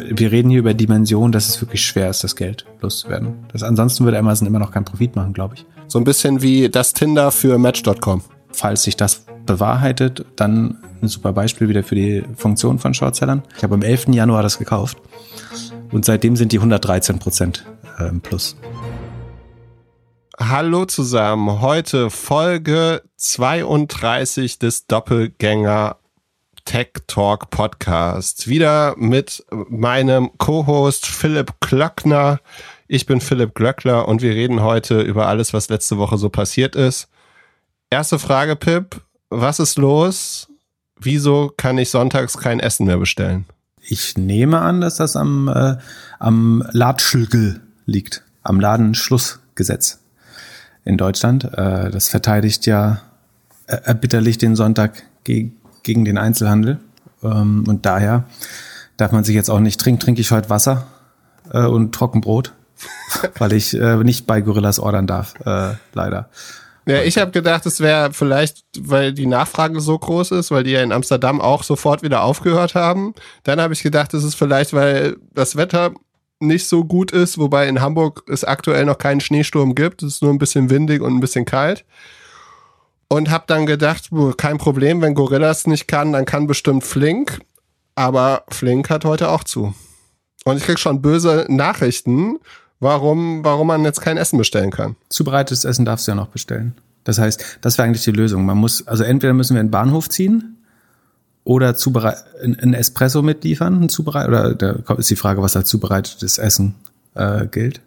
wir reden hier über Dimensionen, dass es wirklich schwer ist, das Geld loszuwerden. Das, ansonsten würde Amazon immer noch keinen Profit machen, glaube ich. So ein bisschen wie das Tinder für Match.com. Falls sich das bewahrheitet, dann ein super Beispiel wieder für die Funktion von Shortsellern. Ich habe am 11. Januar das gekauft und seitdem sind die 113 Prozent äh, plus. Hallo zusammen, heute Folge 32 des Doppelgänger Tech Talk Podcast. Wieder mit meinem Co-Host Philipp Glöckner. Ich bin Philipp Glöckler und wir reden heute über alles, was letzte Woche so passiert ist. Erste Frage, Pip. Was ist los? Wieso kann ich sonntags kein Essen mehr bestellen? Ich nehme an, dass das am, äh, am Ladschlgel liegt, am Ladenschlussgesetz in Deutschland. Äh, das verteidigt ja erbitterlich den Sonntag ge gegen den Einzelhandel. Ähm, und daher darf man sich jetzt auch nicht trinken, trinke ich heute Wasser äh, und Trockenbrot, weil ich äh, nicht bei Gorillas ordern darf, äh, leider. Ja, ich habe gedacht, es wäre vielleicht, weil die Nachfrage so groß ist, weil die ja in Amsterdam auch sofort wieder aufgehört haben. Dann habe ich gedacht, es ist vielleicht, weil das Wetter nicht so gut ist, wobei in Hamburg es aktuell noch keinen Schneesturm gibt. Es ist nur ein bisschen windig und ein bisschen kalt. Und habe dann gedacht, kein Problem, wenn Gorillas nicht kann, dann kann bestimmt Flink. Aber Flink hat heute auch zu. Und ich krieg schon böse Nachrichten, warum, warum man jetzt kein Essen bestellen kann. Zubereitetes Essen darfst du ja noch bestellen. Das heißt, das wäre eigentlich die Lösung. Man muss, also entweder müssen wir in den Bahnhof ziehen oder ein Espresso mitliefern, ein Zubereit oder da ist die Frage, was als zubereitetes Essen äh, gilt.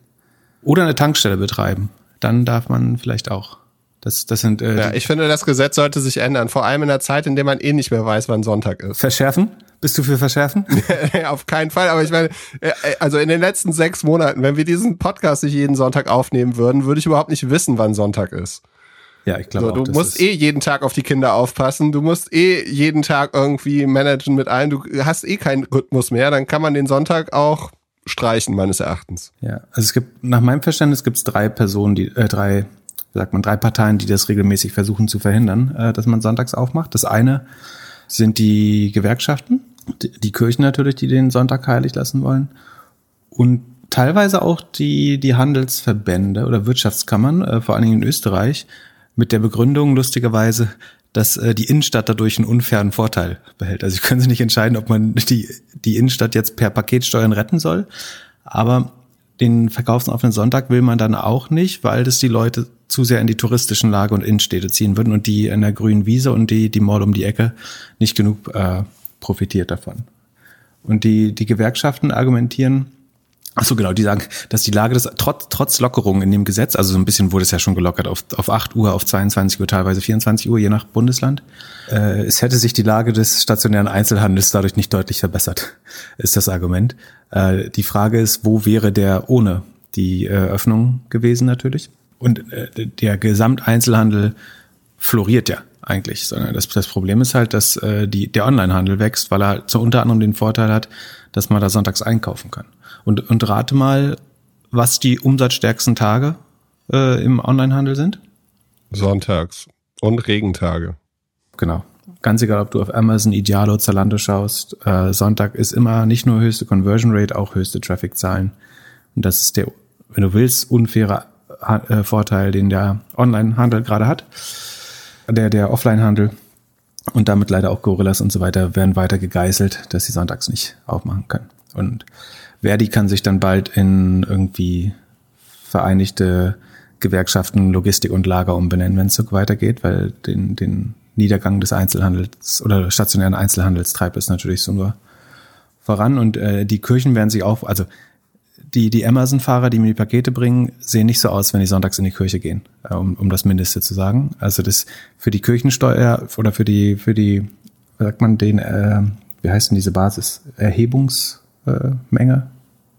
Oder eine Tankstelle betreiben. Dann darf man vielleicht auch. Das, das sind. Äh, ja, ich finde, das Gesetz sollte sich ändern, vor allem in der Zeit, in der man eh nicht mehr weiß, wann Sonntag ist. Verschärfen? Bist du für Verschärfen? Auf keinen Fall, aber ich meine, äh, also in den letzten sechs Monaten, wenn wir diesen Podcast nicht jeden Sonntag aufnehmen würden, würde ich überhaupt nicht wissen, wann Sonntag ist. Ja, ich glaube. So, du musst eh jeden Tag auf die Kinder aufpassen. Du musst eh jeden Tag irgendwie managen mit allen. Du hast eh keinen Rhythmus mehr. Dann kann man den Sonntag auch streichen, meines Erachtens. Ja, also es gibt, nach meinem Verständnis gibt es drei Personen, die, äh, drei, sagt man, drei Parteien, die das regelmäßig versuchen zu verhindern, äh, dass man sonntags aufmacht. Das eine sind die Gewerkschaften, die, die Kirchen natürlich, die den Sonntag heilig lassen wollen. Und teilweise auch die, die Handelsverbände oder Wirtschaftskammern, äh, vor allen Dingen in Österreich, mit der Begründung lustigerweise, dass äh, die Innenstadt dadurch einen unfairen Vorteil behält. Also sie können sich nicht entscheiden, ob man die, die Innenstadt jetzt per Paketsteuern retten soll, aber den verkaufsoffenen Sonntag will man dann auch nicht, weil das die Leute zu sehr in die touristischen Lage und Innenstädte ziehen würden und die in der grünen Wiese und die, die Mall um die Ecke nicht genug äh, profitiert davon. Und die, die Gewerkschaften argumentieren, Ach so, genau, die sagen, dass die Lage des, trotz, trotz Lockerungen in dem Gesetz, also so ein bisschen wurde es ja schon gelockert auf, auf 8 Uhr, auf 22 Uhr, teilweise 24 Uhr, je nach Bundesland. Äh, es hätte sich die Lage des stationären Einzelhandels dadurch nicht deutlich verbessert, ist das Argument. Äh, die Frage ist, wo wäre der ohne die äh, Öffnung gewesen natürlich? Und äh, der Gesamteinzelhandel floriert ja eigentlich, sondern das, das Problem ist halt, dass äh, die, der Onlinehandel wächst, weil er halt so unter anderem den Vorteil hat, dass man da sonntags einkaufen kann. Und, und rate mal, was die umsatzstärksten Tage äh, im Onlinehandel sind? Sonntags und Regentage. Genau. Ganz egal, ob du auf Amazon, Idealo, Zalando schaust, äh, Sonntag ist immer nicht nur höchste Conversion Rate, auch höchste Traffic-Zahlen. Und das ist der, wenn du willst, unfaire Vorteil, den der Online-Handel gerade hat. Der, der Offline-Handel und damit leider auch Gorillas und so weiter werden weiter gegeißelt, dass sie sonntags nicht aufmachen können. Und Verdi kann sich dann bald in irgendwie Vereinigte Gewerkschaften Logistik und Lager umbenennen, wenn es so weitergeht, weil den, den Niedergang des Einzelhandels oder stationären Einzelhandels treibt es natürlich so nur voran. Und äh, die Kirchen werden sich auch, also die, die Amazon-Fahrer, die mir die Pakete bringen, sehen nicht so aus, wenn die sonntags in die Kirche gehen, äh, um, um das Mindeste zu sagen. Also das für die Kirchensteuer oder für die, für die, wie sagt man, den, äh, wie heißt denn diese Basis? Erhebungs, äh.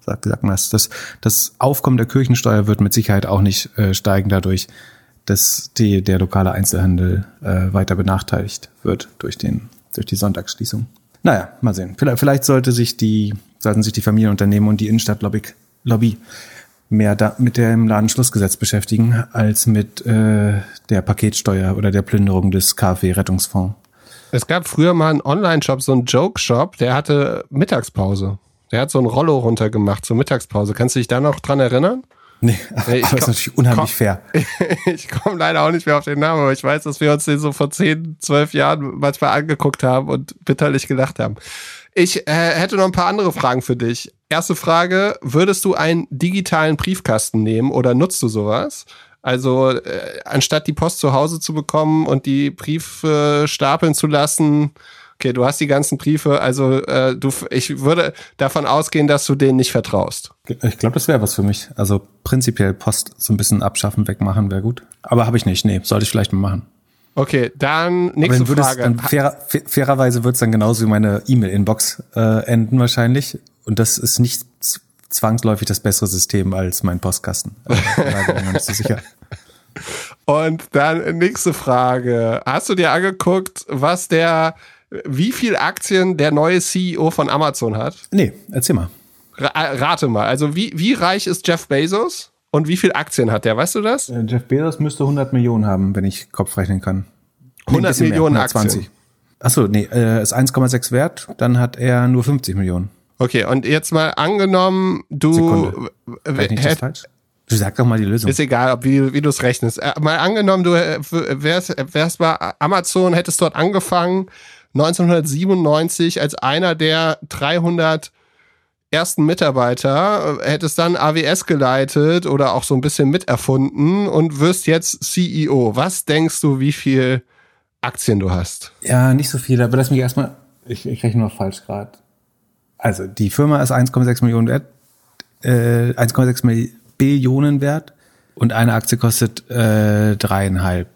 Sagt, sagt man das, das. Das Aufkommen der Kirchensteuer wird mit Sicherheit auch nicht äh, steigen dadurch, dass die, der lokale Einzelhandel äh, weiter benachteiligt wird durch, den, durch die Sonntagsschließung. Naja, mal sehen. Vielleicht, vielleicht sollte sich die, sollten sich die Familienunternehmen und die Innenstadtlobby Lobby mehr da, mit dem Ladenschlussgesetz beschäftigen, als mit äh, der Paketsteuer oder der Plünderung des KfW-Rettungsfonds. Es gab früher mal einen Online-Shop, so einen Joke-Shop, der hatte Mittagspause. Der hat so ein Rollo runtergemacht zur Mittagspause. Kannst du dich da noch dran erinnern? Nee, aber ich das ist komm- natürlich unheimlich komm- fair. ich komme leider auch nicht mehr auf den Namen, aber ich weiß, dass wir uns den so vor 10, 12 Jahren manchmal angeguckt haben und bitterlich gelacht haben. Ich äh, hätte noch ein paar andere Fragen für dich. Erste Frage, würdest du einen digitalen Briefkasten nehmen oder nutzt du sowas? Also äh, anstatt die Post zu Hause zu bekommen und die Briefe stapeln zu lassen, okay, du hast die ganzen Briefe, also äh, du, ich würde davon ausgehen, dass du denen nicht vertraust. Ich glaube, das wäre was für mich. Also prinzipiell Post so ein bisschen abschaffen, wegmachen wäre gut. Aber habe ich nicht. Nee, sollte ich vielleicht mal machen. Okay, dann nächste Frage. dann fairer, fa- fairerweise wird es dann genauso wie meine E-Mail-Inbox äh, enden wahrscheinlich. Und das ist nicht zwangsläufig das bessere System als mein Postkasten. Nicht so. Und dann nächste Frage. Hast du dir angeguckt, was der, wie viel Aktien der neue CEO von Amazon hat? Nee, erzähl mal. Äh, rate mal. Also wie, wie reich ist Jeff Bezos und wie viel Aktien hat der? Weißt du das? Äh, Jeff Bezos müsste 100 Millionen haben, wenn ich Kopf rechnen kann. 100 bisschen mehr, Millionen 120. Aktien. Achso, nee, äh, ist 1,6 wert, dann hat er nur 50 Millionen. Okay, und jetzt mal angenommen, du Sekunde. hätt? Du sag doch mal die Lösung. ist egal, ob, wie, wie du es rechnest. Äh, mal angenommen, du äh, wärst, wärst bei Amazon, hättest dort angefangen, 1997 als einer der 300 ersten Mitarbeiter, äh, hättest dann AWS geleitet oder auch so ein bisschen miterfunden und wirst jetzt CEO. Was denkst du, wie viel Aktien du hast? Ja, nicht so viel, aber lass mich erstmal, ich, ich rechne noch falsch gerade. Also, die Firma ist 1,6 Millionen wert, äh, 1,6 Mil- Billionen wert und eine Aktie kostet äh, dreieinhalb.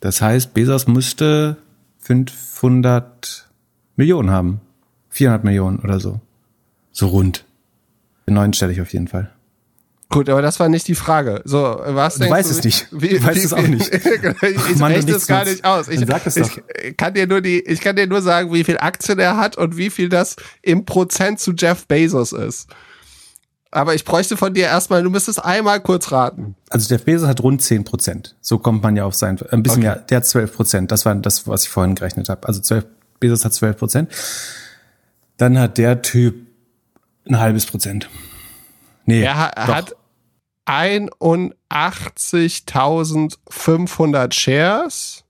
Das heißt, Bezos müsste 500 Millionen haben. 400 Millionen oder so. So rund. Neunstellig auf jeden Fall. Gut, aber das war nicht die Frage. So, was Du weißt es nicht. Wie, Du weißt es auch nicht. ich ich Mann, du rechne es gar nicht aus. Ich, ich kann dir nur die, ich kann dir nur sagen, wie viel Aktien er hat und wie viel das im Prozent zu Jeff Bezos ist. Aber ich bräuchte von dir erstmal, du müsstest einmal kurz raten. Also Jeff Bezos hat rund 10 Prozent. So kommt man ja auf sein, ein bisschen Okay. mehr, der hat 12 Prozent. Das war das, was ich vorhin gerechnet habe. Also 12, Bezos hat 12 Prozent. Dann hat der Typ ein halbes Prozent. Nee, Er ha- doch. hat 81.500 Shares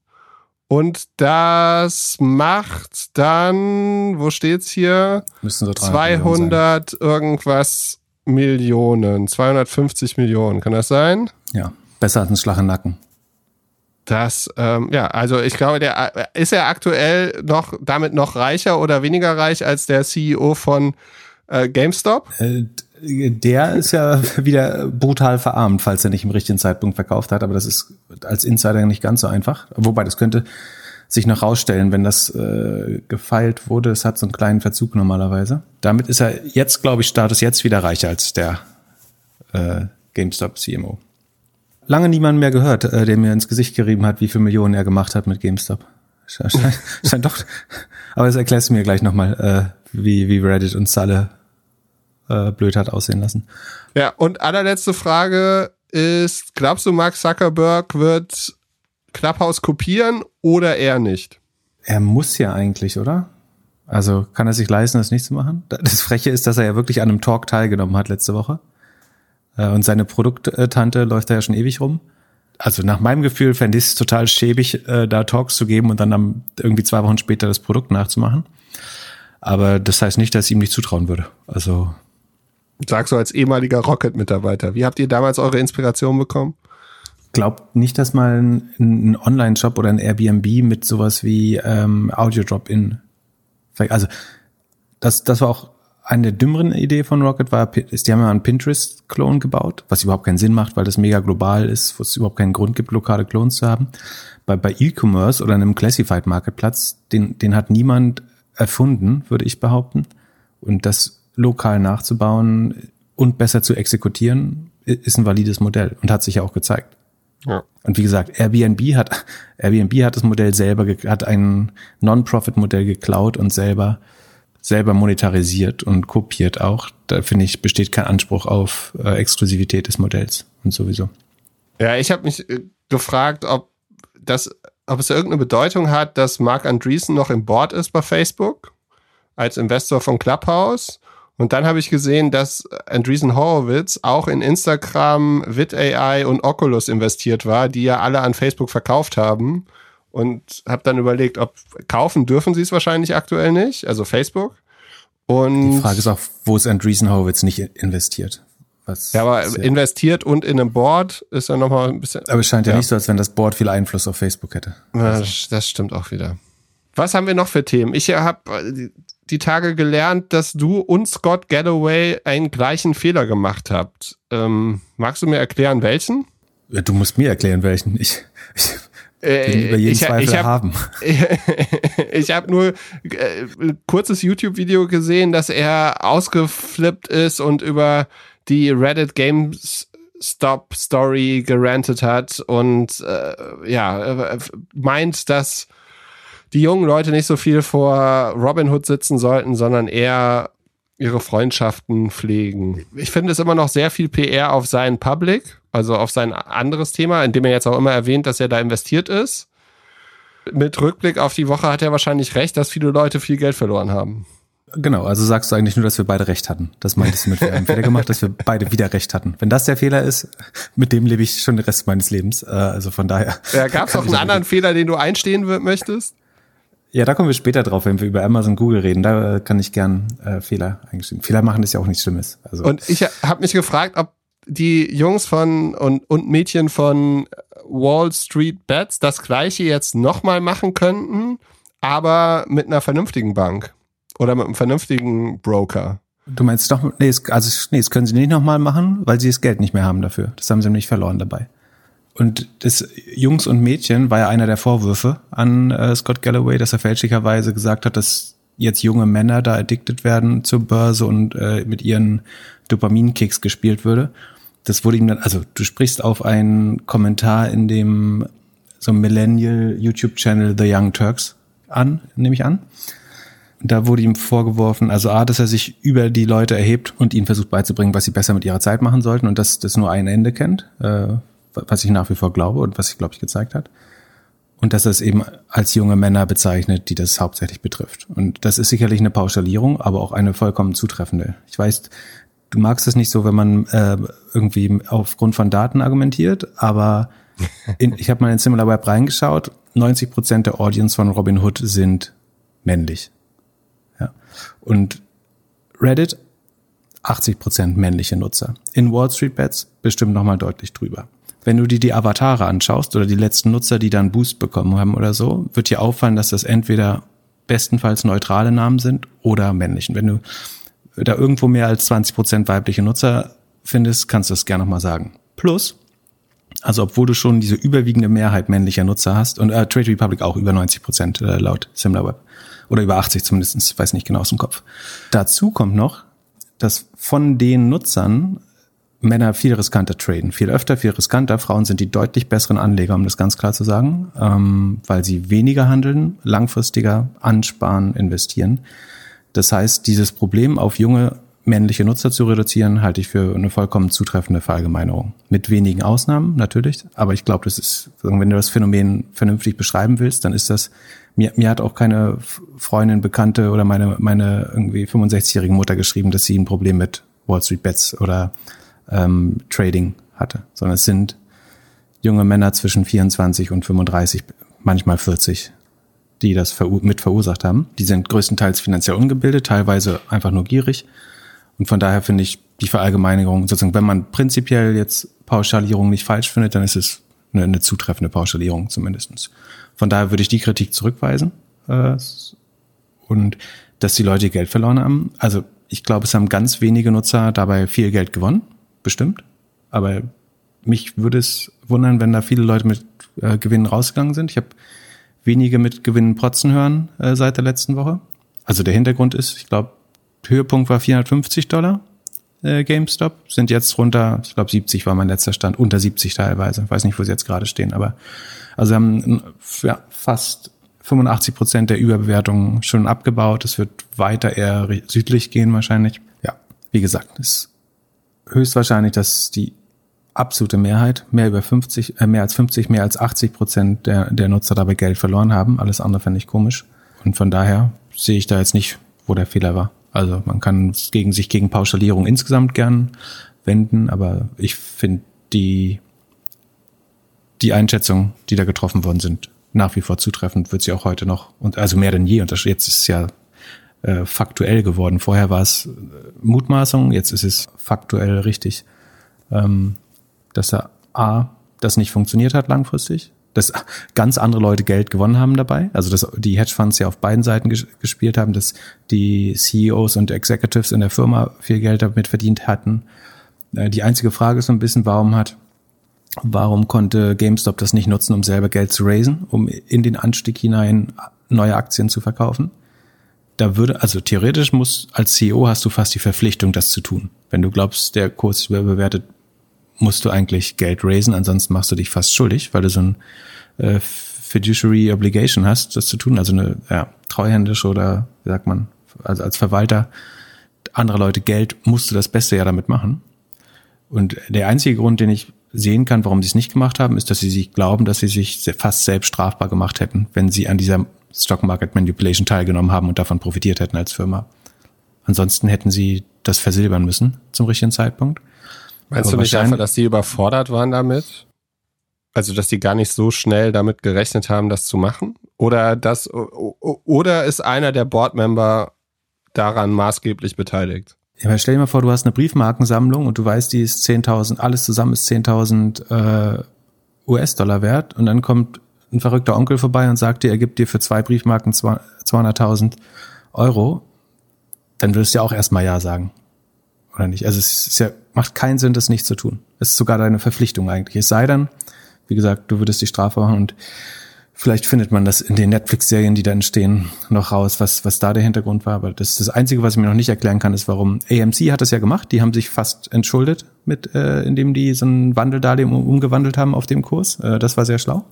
und das macht dann, wo steht's hier? müssen so 300 Millionen 200 irgendwas Millionen, 250 Millionen, kann das sein? sein. Ja, besser als ein Schlag im Nacken. Das, ähm, ja, also ich glaube, der äh, ist er aktuell noch damit noch reicher oder weniger reich als der CEO von äh, GameStop? Äh, Der ist ja wieder brutal verarmt, falls er nicht im richtigen Zeitpunkt verkauft hat. Aber das ist als Insider nicht ganz so einfach. Wobei, das könnte sich noch rausstellen, wenn das äh, gefeilt wurde. Es hat so einen kleinen Verzug normalerweise. Damit ist er jetzt, glaube ich, Status jetzt wieder reicher als der äh, GameStop CMO. Lange niemand mehr gehört, äh, der mir ins Gesicht gerieben hat, wie viel Millionen er gemacht hat mit GameStop. Scheint, scheint doch. Aber das erklärst du mir gleich nochmal, äh, wie, wie Reddit uns alle äh, blöd hat aussehen lassen. Ja, und allerletzte Frage ist, glaubst du, Mark Zuckerberg wird Clubhouse kopieren oder eher nicht? Er muss ja eigentlich, oder? Also kann er sich leisten, das nicht zu machen? Das Freche ist, dass er ja wirklich an einem Talk teilgenommen hat letzte Woche. Äh, Und seine Produkttante läuft da ja schon ewig rum. Also nach meinem Gefühl fände ich es total schäbig, äh, da Talks zu geben und dann irgendwie zwei Wochen später das Produkt nachzumachen. Aber das heißt nicht, dass ich ihm nicht zutrauen würde. Also Sagst du als ehemaliger Rocket-Mitarbeiter. Wie habt ihr damals eure Inspiration bekommen? glaubt nicht, dass mal ein, ein Online-Shop oder ein Airbnb mit sowas wie ähm, Audio Drop-In. Also das, das war auch eine der dümmeren Idee von Rocket war, ist, die haben ja einen Pinterest-Klon gebaut, was überhaupt keinen Sinn macht, weil das mega global ist, wo es überhaupt keinen Grund gibt, lokale Clones zu haben. Bei, bei E-Commerce oder einem Classified Marketplatz, den, den hat niemand erfunden, würde ich behaupten. Und das lokal nachzubauen und besser zu exekutieren, ist ein valides Modell und hat sich ja auch gezeigt. Ja. Und wie gesagt, Airbnb hat, Airbnb hat das Modell selber, hat ein Non-Profit-Modell geklaut und selber, selber monetarisiert und kopiert auch. Da finde ich, besteht kein Anspruch auf äh, Exklusivität des Modells und sowieso. Ja, ich habe mich äh, gefragt, ob das, ob es irgendeine Bedeutung hat, dass Mark Andreessen noch im Board ist bei Facebook als Investor von Clubhouse Und dann habe ich gesehen, dass Andreessen Horowitz auch in Instagram, VidAI und Oculus investiert war, die ja alle an Facebook verkauft haben. Und habe dann überlegt, ob kaufen dürfen sie es wahrscheinlich aktuell nicht, also Facebook. Und Die Frage ist auch, wo ist Andreessen Horowitz nicht investiert? Was ja, aber investiert und in einem Board ist ja nochmal ein bisschen. Aber es scheint ja, ja, nicht so, als wenn das Board viel Einfluss auf Facebook hätte. Also. Das stimmt auch wieder. Was haben wir noch für Themen? Ich habe die Tage gelernt, dass du und Scott Galloway einen gleichen Fehler gemacht habt. Ähm, magst du mir erklären, welchen? Du musst mir erklären, welchen. Ich, ich äh, über jeden ich, Zweifel ich hab, haben. ich habe nur äh, ein kurzes YouTube-Video gesehen, dass er ausgeflippt ist und über die Reddit Games Stop Story gerantet hat und äh, ja, meint, dass die jungen Leute nicht so viel vor Robin Hood sitzen sollten, sondern eher ihre Freundschaften pflegen. Ich finde es immer noch sehr viel PR auf seinen Public, also auf sein anderes Thema, in dem er jetzt auch immer erwähnt, dass er da investiert ist. Mit Rückblick auf die Woche hat er wahrscheinlich recht, dass viele Leute viel Geld verloren haben. Genau, also sagst du eigentlich nur, dass wir beide recht hatten. Das meintest du mit, wir haben Fehler gemacht, dass wir beide wieder recht hatten. Wenn das der Fehler ist, mit dem lebe ich schon den Rest meines Lebens. Äh, also von daher. Ja, Gab es auch einen anderen Fehler, den du einstehen möchtest? Ja, da kommen wir später drauf, wenn wir über Amazon Google reden. Da äh, kann ich gern äh, Fehler eingestehen. Fehler machen ist ja auch nichts Schlimmes. Also. Und ich habe mich gefragt, ob die Jungs von und, und Mädchen von Wall Street Bets das gleiche jetzt nochmal machen könnten, aber mit einer vernünftigen Bank oder mit einem vernünftigen Broker. Du meinst doch, nee, also nee, das können sie nicht nochmal machen, weil sie das Geld nicht mehr haben dafür. Das haben sie nämlich verloren dabei. Und das Jungs und Mädchen war ja einer der Vorwürfe an äh, Scott Galloway, dass er fälschlicherweise gesagt hat, dass jetzt junge Männer da addicted werden zur Börse und äh, mit ihren Dopaminkicks gespielt würde. Das wurde ihm dann, also du sprichst auf einen Kommentar in dem so Millennial YouTube Channel The Young Turks an, nehme ich an. Da wurde ihm vorgeworfen, also A, dass er sich über die Leute erhebt und ihnen versucht beizubringen, was sie besser mit ihrer Zeit machen sollten und dass das nur ein Ende kennt, äh, was ich nach wie vor glaube und was sich, glaube ich, gezeigt hat. Und dass es eben als junge Männer bezeichnet, die das hauptsächlich betrifft. Und das ist sicherlich eine Pauschalierung, aber auch eine vollkommen zutreffende. Ich weiß, du magst es nicht so, wenn man äh, irgendwie aufgrund von Daten argumentiert, aber in, ich habe mal in SimilarWeb reingeschaut, 90 Prozent der Audience von Robinhood sind männlich. Ja. Und Reddit 80 Prozent männliche Nutzer. In Wall Street Bets bestimmt nochmal deutlich drüber. Wenn du dir die Avatare anschaust oder die letzten Nutzer, die dann Boost bekommen haben oder so, wird dir auffallen, dass das entweder bestenfalls neutrale Namen sind oder männlichen. Wenn du da irgendwo mehr als 20 Prozent weibliche Nutzer findest, kannst du das gerne nochmal sagen. Plus, also obwohl du schon diese überwiegende Mehrheit männlicher Nutzer hast und äh, Trade Republic auch über 90 Prozent äh, laut SimilarWeb oder über 80 zumindest, weiß nicht genau aus dem Kopf. Dazu kommt noch, dass von den Nutzern Männer viel riskanter traden, viel öfter, viel riskanter. Frauen sind die deutlich besseren Anleger, um das ganz klar zu sagen, ähm, weil sie weniger handeln, langfristiger ansparen, investieren. Das heißt, dieses Problem auf junge männliche Nutzer zu reduzieren, halte ich für eine vollkommen zutreffende Verallgemeinerung. Mit wenigen Ausnahmen natürlich, aber ich glaube, das ist, wenn du das Phänomen vernünftig beschreiben willst, dann ist das, mir, mir hat auch keine Freundin, Bekannte oder meine, meine irgendwie 65-jährige Mutter geschrieben, dass sie ein Problem mit Wall Street Bets oder ähm, Trading hatte, sondern es sind junge Männer zwischen 24 und 35, manchmal 40, die das mit verursacht haben. Die sind größtenteils finanziell ungebildet, teilweise einfach nur gierig. Und von daher finde ich die Verallgemeinerung, sozusagen, wenn man prinzipiell jetzt Pauschalierung nicht falsch findet, dann ist es eine, eine zutreffende Pauschalierung zumindestens. Von daher würde ich die Kritik zurückweisen. Äh, und dass die Leute Geld verloren haben. Also ich glaube, es haben ganz wenige Nutzer dabei viel Geld gewonnen bestimmt. Aber mich würde es wundern, wenn da viele Leute mit äh, Gewinnen rausgegangen sind. Ich habe wenige mit Gewinnen protzen hören äh, seit der letzten Woche. Also der Hintergrund ist, ich glaube, Höhepunkt war 450 Dollar äh, GameStop, sind jetzt runter, ich glaube 70 war mein letzter Stand, unter 70 teilweise. Ich weiß nicht, wo sie jetzt gerade stehen, aber also haben ja, fast 85 Prozent der Überbewertungen schon abgebaut. Es wird weiter eher südlich gehen wahrscheinlich. Ja, wie gesagt, es höchstwahrscheinlich, dass die absolute Mehrheit, mehr über 50, äh, mehr als 50, mehr als 80 Prozent der, der Nutzer dabei Geld verloren haben. Alles andere fände ich komisch. Und von daher sehe ich da jetzt nicht, wo der Fehler war. Also man kann gegen sich gegen Pauschalierung insgesamt gern wenden, aber ich finde die die Einschätzungen, die da getroffen worden sind, nach wie vor zutreffend, wird sie auch heute noch und also mehr denn je. Und das, jetzt ist ja äh, faktuell geworden. Vorher war es äh, Mutmaßung, jetzt ist es faktuell richtig, ähm, dass da A, das nicht funktioniert hat langfristig, dass ganz andere Leute Geld gewonnen haben dabei, also dass die Hedgefonds ja auf beiden Seiten ges gespielt haben, dass die CEOs und Executives in der Firma viel Geld damit verdient hatten. Äh, die einzige Frage ist so ein bisschen, warum hat Warum konnte GameStop das nicht nutzen, um selber Geld zu raisen, um in den Anstieg hinein neue Aktien zu verkaufen? Da würde, also theoretisch muss, als CEO hast du fast die Verpflichtung, das zu tun. Wenn du glaubst, der Kurs ist überbewertet, musst du eigentlich Geld raisen, ansonsten machst du dich fast schuldig, weil du so ein äh, Fiduciary Obligation hast, das zu tun, also eine ja, treuhändisch oder, wie sagt man, also als Verwalter andere Leute Geld, musst du das Beste ja damit machen. Und der einzige Grund, den ich sehen kann, warum sie es nicht gemacht haben, ist, dass sie sich glauben, dass sie sich fast selbst strafbar gemacht hätten, wenn sie an dieser Stock Market Manipulation teilgenommen haben und davon profitiert hätten als Firma. Ansonsten hätten sie das versilbern müssen zum richtigen Zeitpunkt. Meinst Aber du nicht einfach, dass sie überfordert waren damit? Also, dass sie gar nicht so schnell damit gerechnet haben, das zu machen? Oder das, oder ist einer der Boardmember daran maßgeblich beteiligt? Ja, aber stell dir mal vor, du hast eine Briefmarkensammlung und du weißt, die ist 10.000, alles zusammen ist 10.000 äh, US-Dollar wert und dann kommt ein verrückter Onkel vorbei und sagt dir, er gibt dir für zwei Briefmarken 200.000 Euro, dann würdest du ja auch erstmal Ja sagen. Oder nicht? Also es ist ja, macht keinen Sinn, das nicht zu tun. Es ist sogar deine Verpflichtung eigentlich. Es sei denn, wie gesagt, du würdest die Strafe machen und Vielleicht findet man das in den Netflix-Serien, die da entstehen, noch raus, was, was da der Hintergrund war. Aber das, das Einzige, was ich mir noch nicht erklären kann, ist, warum AMC hat das ja gemacht. Die haben sich fast entschuldet, mit, äh, indem die so ein Wandeldarlehen umgewandelt haben auf dem Kurs. Äh, das war sehr schlau.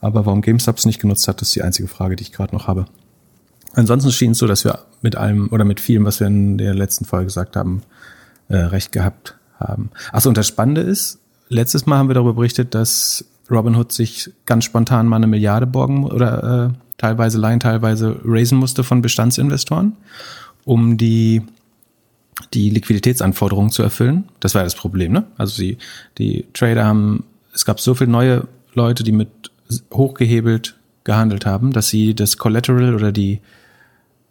Aber warum GameStop es nicht genutzt hat, ist die einzige Frage, die ich gerade noch habe. Ansonsten schien es so, dass wir mit allem oder mit vielem, was wir in der letzten Folge gesagt haben, äh, recht gehabt haben. Achso, und das Spannende ist, letztes Mal haben wir darüber berichtet, dass Robinhood sich ganz spontan mal eine Milliarde borgen oder äh, teilweise leihen, teilweise raisen musste von Bestandsinvestoren, um die die Liquiditätsanforderungen zu erfüllen. Das war das Problem, ne? Also die, die Trader haben, es gab so viele neue Leute, die mit hochgehebelt gehandelt haben, dass sie das Collateral oder die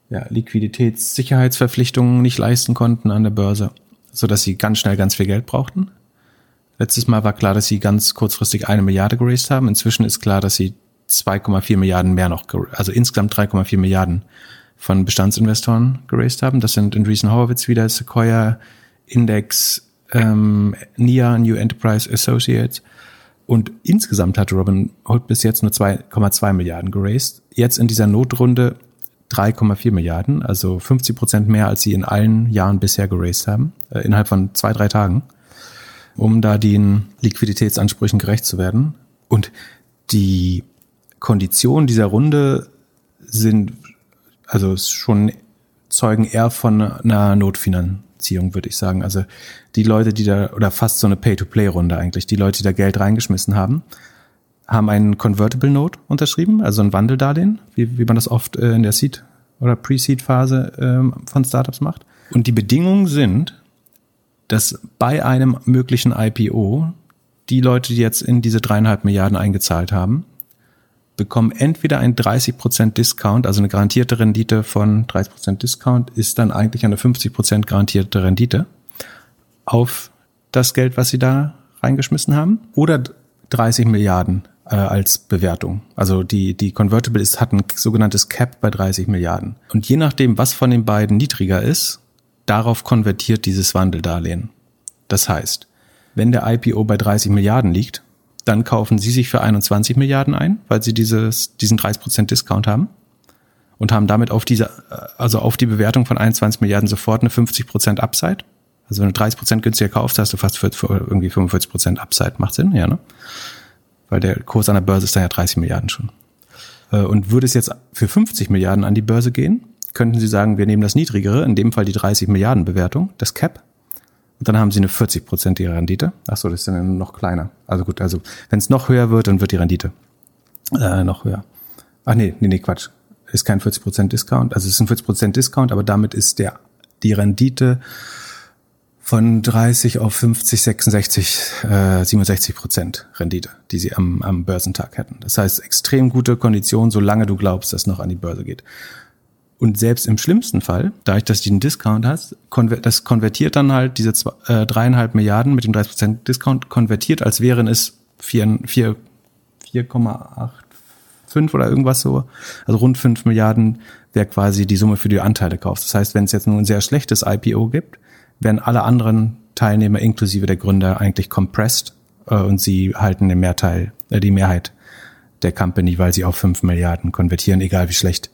ja, Liquiditätssicherheitsverpflichtungen nicht leisten konnten an der Börse, so dass sie ganz schnell ganz viel Geld brauchten. Letztes Mal war klar, dass sie ganz kurzfristig eine Milliarde geraced haben. Inzwischen ist klar, dass sie 2,4 Milliarden mehr noch, also insgesamt 3,4 Milliarden von Bestandsinvestoren geraced haben. Das sind Andreessen Horowitz wieder, Sequoia, Index, ähm, NIA, New Enterprise Associates. Und insgesamt hatte Robin Hood bis jetzt nur 2,2 Milliarden geraced. Jetzt in dieser Notrunde 3,4 Milliarden, also 50 Prozent mehr, als sie in allen Jahren bisher geraced haben, äh, innerhalb von zwei, drei Tagen um da den Liquiditätsansprüchen gerecht zu werden. Und die Konditionen dieser Runde sind also schon zeugen eher von einer Notfinanzierung, würde ich sagen. Also die Leute, die da, oder fast so eine Pay-to-Play-Runde eigentlich, die Leute, die da Geld reingeschmissen haben, haben einen Convertible Note unterschrieben, also ein Wandeldarlehen, wie, wie man das oft äh, in der Seed- oder Pre-Seed-Phase ähm, von Startups macht. Und die Bedingungen sind, dass bei einem möglichen IPO die Leute, die jetzt in diese dreieinhalb Milliarden eingezahlt haben, bekommen entweder ein 30% Discount, also eine garantierte Rendite von 30% Discount ist dann eigentlich eine 50% garantierte Rendite auf das Geld, was sie da reingeschmissen haben, oder 30 Milliarden äh, als Bewertung. Also die, die Convertible ist, hat ein sogenanntes Cap bei 30 Milliarden. Und je nachdem, was von den beiden niedriger ist, darauf konvertiert dieses Wandeldarlehen. Das heißt, wenn der IPO bei 30 Milliarden liegt, dann kaufen Sie sich für 21 Milliarden ein, weil Sie dieses, diesen 30% Discount haben und haben damit auf diese, also auf die Bewertung von 21 Milliarden sofort eine 50% Upside. Also wenn du 30% günstiger kaufst, hast du fast für, für irgendwie 45% Upside. Macht Sinn, ja, ne? Weil der Kurs an der Börse ist dann ja 30 Milliarden schon. Äh, und würde es jetzt für 50 Milliarden an die Börse gehen, könnten Sie sagen, wir nehmen das niedrigere, in dem Fall die 30 Milliarden Bewertung, das Cap. Und dann haben Sie eine 40-prozentige Rendite. Ach so, das ist dann noch kleiner. Also gut, also wenn es noch höher wird, dann wird die Rendite äh, noch höher. Ach nee, nee, nee, Quatsch. Ist kein 40% Discount. Also es ist ein 40% Discount, aber damit ist der die Rendite von 30 auf 50, 66, äh, 67 Prozent Rendite, die sie am, am Börsentag hätten. Das heißt, extrem gute Kondition, solange du glaubst, dass noch an die Börse geht. Und selbst im schlimmsten Fall, dadurch, dass du einen Discount hast, das konvertiert dann halt diese zwei, äh, dreieinhalb Milliarden mit dem 30 Prozent Discount konvertiert, als wären es 4,85 oder irgendwas so. Also rund 5 Milliarden wäre quasi die Summe, für die Anteile kaufst. Das heißt, wenn es jetzt nur ein sehr schlechtes IPO gibt, werden alle anderen Teilnehmer inklusive der Gründer eigentlich compressed äh, und sie halten den Mehrteil, äh, die Mehrheit der Company, weil sie auf 5 Milliarden konvertieren, egal wie schlecht.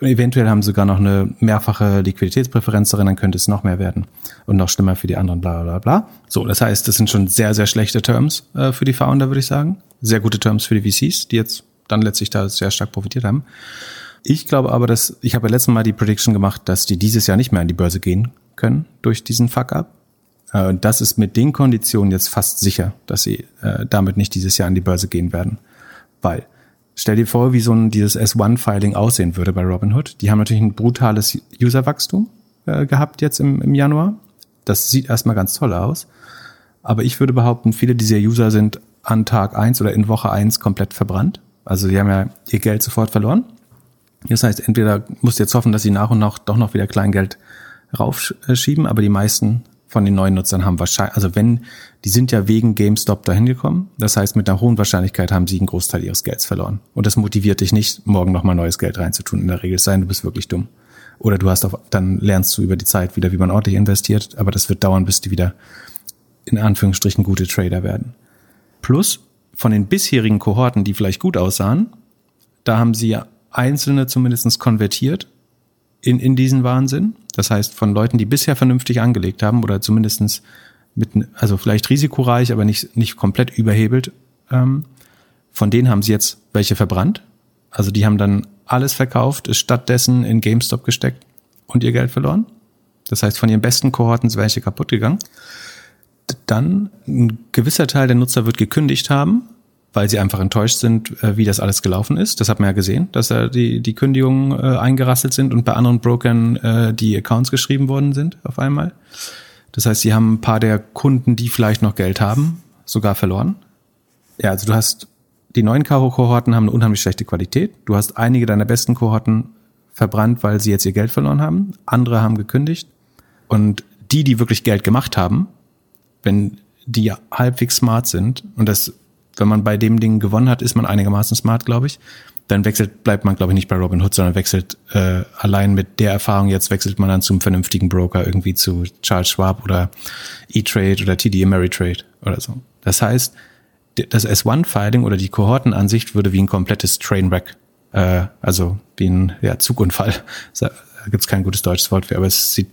Eventuell haben sie sogar noch eine mehrfache Liquiditätspräferenz darin, dann könnte es noch mehr werden und noch schlimmer für die anderen, bla bla bla. So, das heißt, das sind schon sehr, sehr schlechte Terms äh, für die Founder, würde ich sagen. Sehr gute Terms für die VCs, die jetzt dann letztlich da sehr stark profitiert haben. Ich glaube aber, dass, ich habe ja letztes Mal die Prediction gemacht, dass die dieses Jahr nicht mehr an die Börse gehen können durch diesen Fuck-up. Äh, das ist mit den Konditionen jetzt fast sicher, dass sie äh, damit nicht dieses Jahr an die Börse gehen werden. Weil, stell dir vor, wie so ein dieses S1-Filing aussehen würde bei Robinhood. Die haben natürlich ein brutales Userwachstum äh, gehabt jetzt im, im Januar. Das sieht erstmal ganz toll aus. Aber ich würde behaupten, viele dieser User sind an Tag eins oder in Woche eins komplett verbrannt. Also die haben ja ihr Geld sofort verloren. Das heißt, entweder musst du jetzt hoffen, dass sie nach und nach doch noch wieder Kleingeld raufschieben, aber die meisten von den neuen Nutzern haben wahrscheinlich, also wenn, die sind ja wegen GameStop dahin gekommen. Das heißt, mit einer hohen Wahrscheinlichkeit haben sie einen Großteil ihres Gelds verloren. Und das motiviert dich nicht, morgen nochmal neues Geld reinzutun. In der Regel sein, du bist wirklich dumm. Oder du hast auf, dann lernst du über die Zeit wieder, wie man ordentlich investiert, aber das wird dauern, bis die wieder in Anführungsstrichen gute Trader werden. Plus, von den bisherigen Kohorten, die vielleicht gut aussahen, da haben sie einzelne zumindestens konvertiert in, in diesen Wahnsinn. Das heißt, von Leuten, die bisher vernünftig angelegt haben oder zumindestens mit, also vielleicht risikoreich, aber nicht, nicht komplett überhebelt, ähm, von denen haben sie jetzt welche verbrannt. Also die haben dann alles verkauft, ist stattdessen in GameStop gesteckt und ihr Geld verloren. Das heißt, von ihren besten Kohorten sind welche kaputt gegangen. Dann ein gewisser Teil der Nutzer wird gekündigt haben, weil sie einfach enttäuscht sind, äh, wie das alles gelaufen ist. Das hat man ja gesehen, dass da die, die Kündigungen äh, eingerasselt sind und bei anderen Brokern äh, die Accounts geschrieben worden sind auf einmal. Das heißt, sie haben ein paar der Kunden, die vielleicht noch Geld haben, sogar verloren. Ja, also du hast die neuen Karo-Kohorten haben eine unheimlich schlechte Qualität. Du hast einige deiner besten Kohorten verbrannt, weil sie jetzt ihr Geld verloren haben. Andere haben gekündigt. Und die, die wirklich Geld gemacht haben, wenn die halbwegs smart sind, und das wenn man bei dem Ding gewonnen hat, ist man einigermaßen smart, glaube ich. Dann wechselt, bleibt man, glaube ich, nicht bei Robinhood, sondern wechselt äh, allein mit der Erfahrung jetzt wechselt man dann zum vernünftigen Broker irgendwie zu Charles Schwab oder E-Trade oder TD Ameritrade oder so. Das heißt, das S1-Filing oder die Kohortenansicht würde wie ein komplettes Trainwreck, äh, also wie ein ja, Zugunfall, da gibt es kein gutes deutsches Wort für, aber es sieht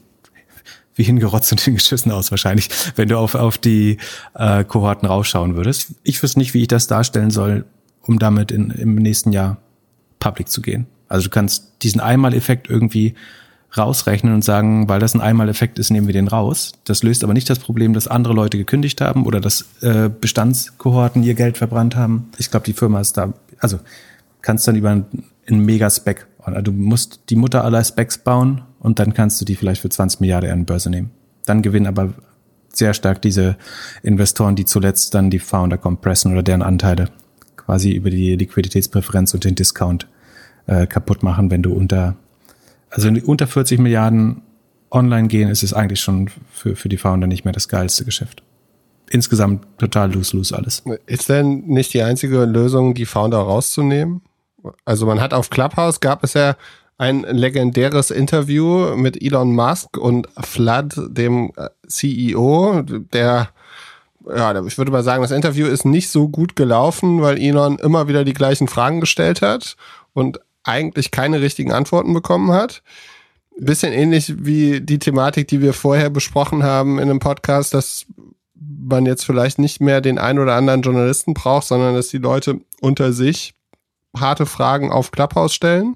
wie hingerotzt und hingeschissen aus wahrscheinlich, wenn du auf, auf die äh, Kohorten rausschauen würdest. Ich wüsste nicht, wie ich das darstellen soll, um damit in, im nächsten Jahr public zu gehen. Also du kannst diesen Einmaleffekt irgendwie rausrechnen und sagen, weil das ein Einmaleffekt ist, nehmen wir den raus. Das löst aber nicht das Problem, dass andere Leute gekündigt haben oder dass äh, Bestandskohorten ihr Geld verbrannt haben. Ich glaube, die Firma ist da, also kannst dann über einen, einen Mega-Spec, du musst die Mutter aller Specs bauen und dann kannst du die vielleicht für 20 Milliarden an Börse nehmen. Dann gewinnen aber sehr stark diese Investoren, die zuletzt dann die Founder compressen oder deren Anteile quasi über die Liquiditätspräferenz und den Discount äh, kaputt machen, wenn du unter, also unter 40 Milliarden online gehen, ist es eigentlich schon für, für die Founder nicht mehr das geilste Geschäft. Insgesamt total lose-lose alles. Ist denn nicht die einzige Lösung, die Founder rauszunehmen? Also man hat auf Clubhouse gab es ja ein legendäres Interview mit Elon Musk und Flood, dem äh, CEO, der ja, ich würde mal sagen, das Interview ist nicht so gut gelaufen, weil Elon immer wieder die gleichen Fragen gestellt hat und eigentlich keine richtigen Antworten bekommen hat. Bisschen ähnlich wie die Thematik, die wir vorher besprochen haben in einem Podcast, dass man jetzt vielleicht nicht mehr den ein oder anderen Journalisten braucht, sondern dass die Leute unter sich harte Fragen auf Clubhouse stellen.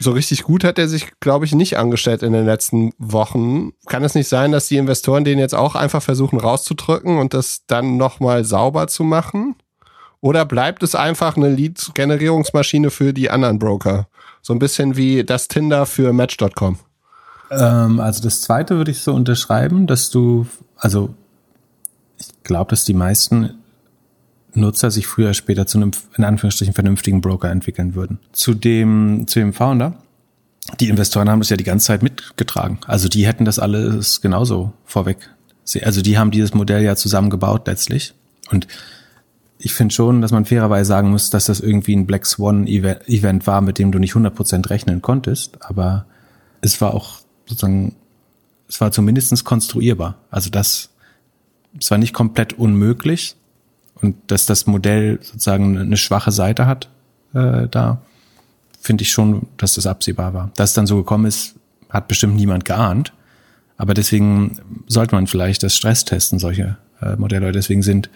So richtig gut hat er sich, glaube ich, nicht angestellt in den letzten Wochen. Kann es nicht sein, dass die Investoren den jetzt auch einfach versuchen rauszudrücken und das dann nochmal sauber zu machen? Oder bleibt es einfach eine Lead-Generierungsmaschine für die anderen Broker? So ein bisschen wie das Tinder für Match.com. Ähm, also das zweite würde ich so unterschreiben, dass du, also ich glaube, dass die meisten Nutzer sich früher später zu einem, in Anführungsstrichen, vernünftigen Broker entwickeln würden. Zu dem, zu dem Founder, die Investoren haben das ja die ganze Zeit mitgetragen. Also die hätten das alles genauso vorweg. Also die haben dieses Modell ja zusammengebaut letztlich. Und ich finde schon, dass man fairerweise sagen muss, dass das irgendwie ein Black Swan Event war, mit dem du nicht 100% rechnen konntest. Aber es war auch sozusagen, es war zumindestens konstruierbar. Also das, es war nicht komplett unmöglich. Und dass das Modell sozusagen eine schwache Seite hat, äh, da finde ich schon, dass das absehbar war. Dass es dann so gekommen ist, hat bestimmt niemand geahnt. Aber deswegen sollte man vielleicht das Stress testen, solche äh, Modelle. Deswegen sind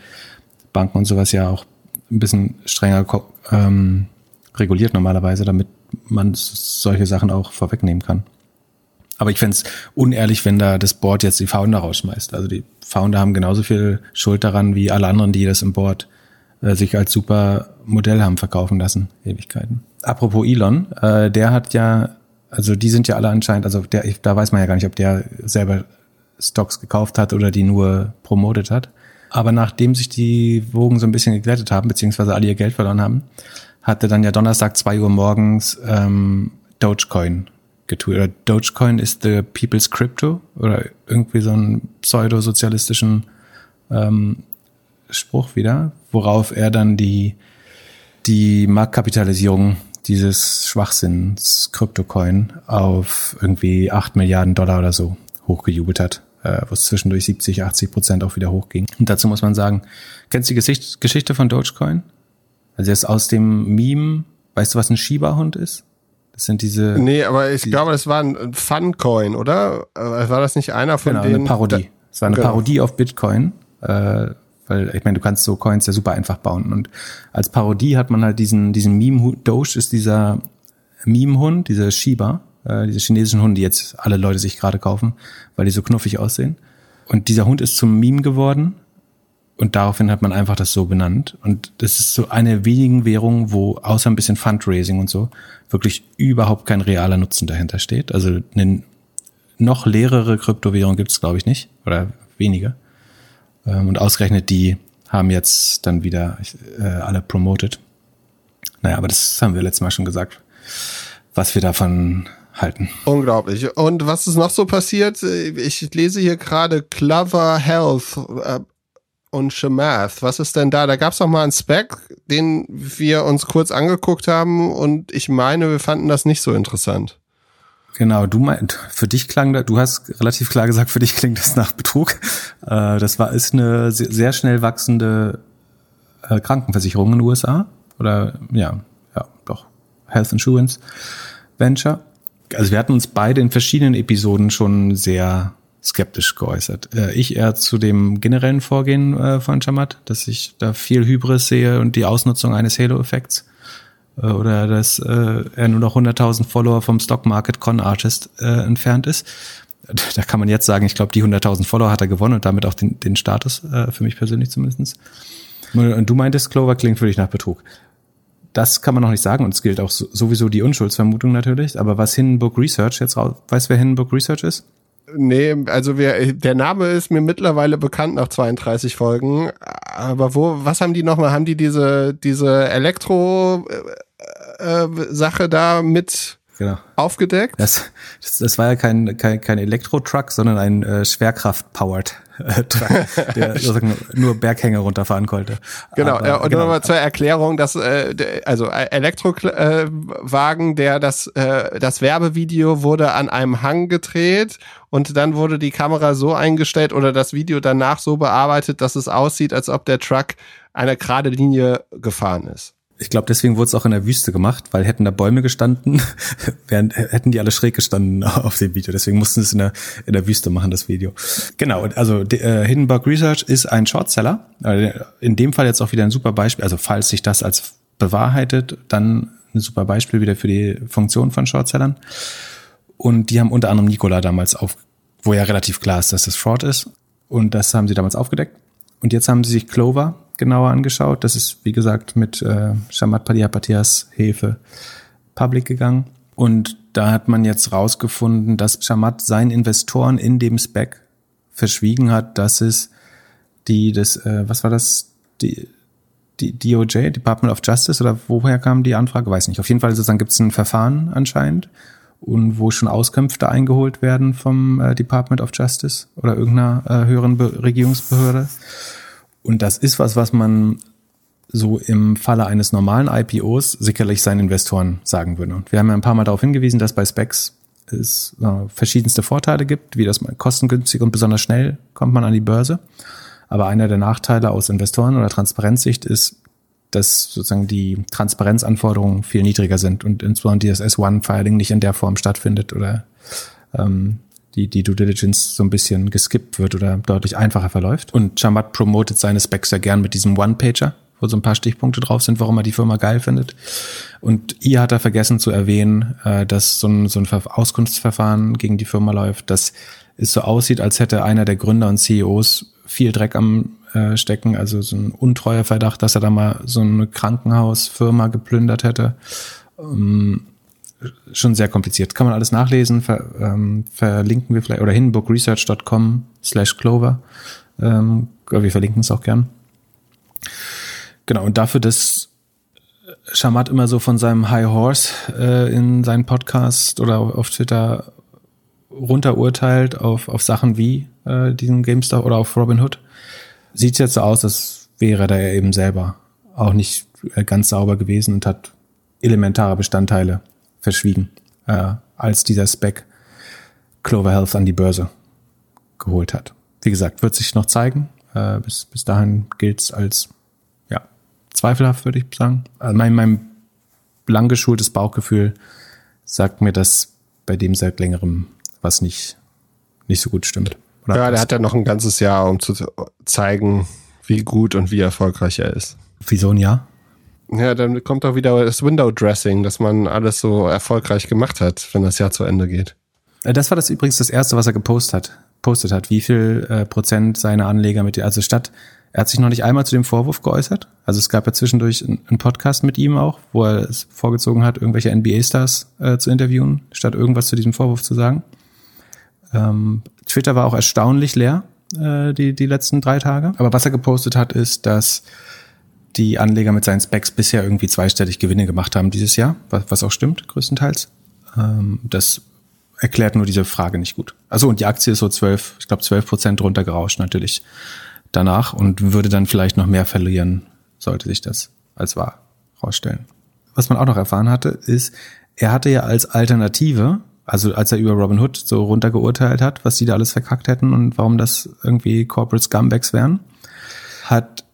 Banken und sowas ja auch ein bisschen strenger ähm, reguliert normalerweise, damit man solche Sachen auch vorwegnehmen kann. Aber ich fände es unehrlich, wenn da das Board jetzt die Founder rausschmeißt. Also die Founder haben genauso viel Schuld daran wie alle anderen, die das im Board äh, sich als super Modell haben verkaufen lassen, Ewigkeiten. Apropos Elon, äh, der hat ja, also die sind ja alle anscheinend, also der, da weiß man ja gar nicht, ob der selber Stocks gekauft hat oder die nur promotet hat. Aber nachdem sich die Wogen so ein bisschen geglättet haben, beziehungsweise alle ihr Geld verloren haben, hatte dann ja Donnerstag zwei Uhr morgens ähm, Dogecoin getweetet. Oder Dogecoin ist the people's crypto oder irgendwie so einen pseudosozialistischen ähm, Spruch wieder, worauf er dann die, die Marktkapitalisierung dieses Schwachsinns Kryptocoin auf irgendwie acht Milliarden Dollar oder so hochgejubelt hat, äh, wo es zwischendurch 70, 80 Prozent auch wieder hochging. Und dazu muss man sagen, kennst du die Gesicht Geschichte von Dogecoin? Also er ist aus dem Meme, weißt du, was ein Shiba-Hund ist? Das sind diese. Nee, aber ich die, glaube, das war ein Fun-Coin, oder? Äh, war das nicht einer von genau, denen? Eine Parodie. Es war eine genau. Parodie auf Bitcoin. Äh, weil ich meine, du kannst so Coins ja super einfach bauen. Und als Parodie hat man halt diesen, diesen Meme, Doge ist dieser Meme-Hund, dieser Shiba, äh, diese chinesischen Hunde, die jetzt alle Leute sich gerade kaufen, weil die so knuffig aussehen. Und dieser Hund ist zum Meme geworden und daraufhin hat man einfach das so benannt. Und das ist so eine wenigen Währung, wo außer ein bisschen Fundraising und so wirklich überhaupt kein realer Nutzen dahinter steht. Also eine noch leerere Kryptowährung gibt es, glaube ich, nicht. Oder weniger. Ähm, und ausgerechnet die haben jetzt dann wieder äh, alle promoted. Naja, aber das haben wir letztes Mal schon gesagt, was wir davon halten. Unglaublich. Und was ist noch so passiert? Ich lese hier gerade Clover Health äh, und Shemath. Was ist denn da? Da gab es noch mal einen Spec, den wir uns kurz angeguckt haben und ich meine, wir fanden das nicht so interessant. Genau, du meint, für dich klang da, du hast relativ klar gesagt, für dich klingt das nach Betrug. Äh, das war, ist eine sehr schnell wachsende äh, Krankenversicherung in den USA. Oder, ja, ja, doch, Health Insurance Venture. Also wir hatten uns beide in verschiedenen Episoden schon sehr skeptisch geäußert. Äh, ich eher zu dem generellen Vorgehen von Chamat, dass ich da viel Hybris sehe und die Ausnutzung eines Halo-Effekts äh, oder dass äh, er nur noch 100.000 Follower vom Stock Market Con Artist äh, entfernt ist. Da kann man jetzt sagen, ich glaube, die 100.000 Follower hat er gewonnen und damit auch den, den Status, äh, für mich persönlich zumindestens. Und du meintest, Clover klingt für dich nach Betrug. Das kann man noch nicht sagen und es gilt auch sowieso die Unschuldsvermutung natürlich. Aber was Hindenburg Research jetzt raus, weißt du, wer Hindenburg Research ist? Nee, also wer, der Name ist mir mittlerweile bekannt nach 32 Folgen. Aber wo, was haben die nochmal? Haben die diese, diese Elektro-Sache äh, da mit genau. aufgedeckt? Das, das, das war ja kein, kein, kein Elektro-Truck, sondern ein äh, Schwerkraft-powered äh, Truck, der nur Berghänge runterfahren konnte. Genau, Aber, ja, und genau. nochmal zur Erklärung, dass äh, also äh, Elektrowagen, der das, äh, das Werbevideo wurde an einem Hang gedreht und dann wurde die Kamera so eingestellt oder das Video danach so bearbeitet, dass es aussieht, als ob der Truck eine gerade Linie gefahren ist. Ich glaube, deswegen wurde es auch in der Wüste gemacht, weil hätten da Bäume gestanden, wären, hätten die alle schräg gestanden auf dem Video. Deswegen mussten sie es in der, in der Wüste machen, das Video. Genau, also äh, Hindenburg Research ist ein Shortseller. In dem Fall jetzt auch wieder ein super Beispiel. Also falls sich das als bewahrheitet, dann ein super Beispiel wieder für die Funktion von Shortsellern. Und die haben unter anderem Nikola damals auf, wo ja relativ klar ist, dass das Short ist. Und das haben sie damals aufgedeckt. Und jetzt haben sie sich Clover genauer angeschaut. Das ist, wie gesagt, mit äh, Shamat Padiapatias Hilfe public gegangen. Und da hat man jetzt rausgefunden, dass Shamat seinen Investoren in dem Spec verschwiegen hat, dass es die, das, äh, was war das, die, die DOJ, Department of Justice, oder woher kam die Anfrage? Weiß nicht. Auf jeden Fall sozusagen gibt es ein Verfahren anscheinend und wo schon Auskünfte eingeholt werden vom äh, Department of Justice oder irgendeiner äh, höheren Be Regierungsbehörde. Und das ist was, was man so im Falle eines normalen IPOs sicherlich seinen Investoren sagen würde. Und wir haben ja ein paar Mal darauf hingewiesen, dass bei Specs es äh, verschiedenste Vorteile gibt, wie das man kostengünstig und besonders schnell kommt man an die Börse. Aber einer der Nachteile aus Investoren- oder Transparenzsicht ist, dass sozusagen die Transparenzanforderungen viel niedriger sind und insbesondere das S1-Filing nicht in der Form stattfindet oder ähm, die, die Due Diligence so ein bisschen geskippt wird oder deutlich einfacher verläuft. Und Chamat promotet seine Specs ja gern mit diesem One-Pager, wo so ein paar Stichpunkte drauf sind, warum er die Firma geil findet. Und ihr hat er vergessen zu erwähnen, äh, dass so ein, so ein Auskunftsverfahren gegen die Firma läuft, dass es so aussieht, als hätte einer der Gründer und CEOs viel Dreck am äh, Stecken, also so ein untreuer Verdacht, dass er da mal so eine Krankenhausfirma geplündert hätte. Ähm, schon sehr kompliziert. Kann man alles nachlesen, ver, ähm, verlinken wir vielleicht, oder hinbookresearch.com slash clover. Ähm, wir verlinken es auch gern. Genau, und dafür, dass Shamat immer so von seinem High Horse äh, in seinen Podcast oder auf Twitter runterurteilt auf, auf Sachen wie äh, diesen GameStop oder auf Robinhood, sieht es jetzt so aus, als wäre da ja eben selber auch nicht äh, ganz sauber gewesen und hat elementare Bestandteile verschwiegen, äh, als dieser Spec Clover Health an die Börse geholt hat. Wie gesagt, wird sich noch zeigen. Äh, bis, bis dahin gilt es als ja, zweifelhaft, würde ich sagen. Also mein, mein lang geschultes Bauchgefühl sagt mir, dass bei dem seit längerem was nicht, nicht so gut stimmt. Oder ja, der hat ja noch ein ganzes Jahr, um zu zeigen, wie gut und wie erfolgreich er ist. Wieso ein Jahr? Ja, dann kommt auch wieder das Window Dressing, dass man alles so erfolgreich gemacht hat, wenn das Jahr zu Ende geht. Äh, das war das übrigens das erste, was er gepostet hat. Postet hat, wie viel äh, Prozent seiner Anleger mit, also statt, er hat sich noch nicht einmal zu dem Vorwurf geäußert. Also es gab ja zwischendurch einen Podcast mit ihm auch, wo er es vorgezogen hat, irgendwelche NBA-Stars äh, zu interviewen, statt irgendwas zu diesem Vorwurf zu sagen. Ähm, Twitter war auch erstaunlich leer äh, die, die letzten drei Tage. Aber was er gepostet hat, ist, dass die Anleger mit seinen Specs bisher irgendwie zweistellig Gewinne gemacht haben dieses Jahr, was, auch stimmt, größtenteils. Ähm, das erklärt nur diese Frage nicht gut. Also und die Aktie ist so zwölf, ich glaube zwölf Prozent runtergerauscht natürlich danach und würde dann vielleicht noch mehr verlieren, sollte sich das als wahr rausstellen. Was man auch noch erfahren hatte, ist, er hatte ja als Alternative also als er über Robin Hood so runtergeurteilt hat, was die da alles verkackt hätten und warum das irgendwie Corporate Scumbags wären, hat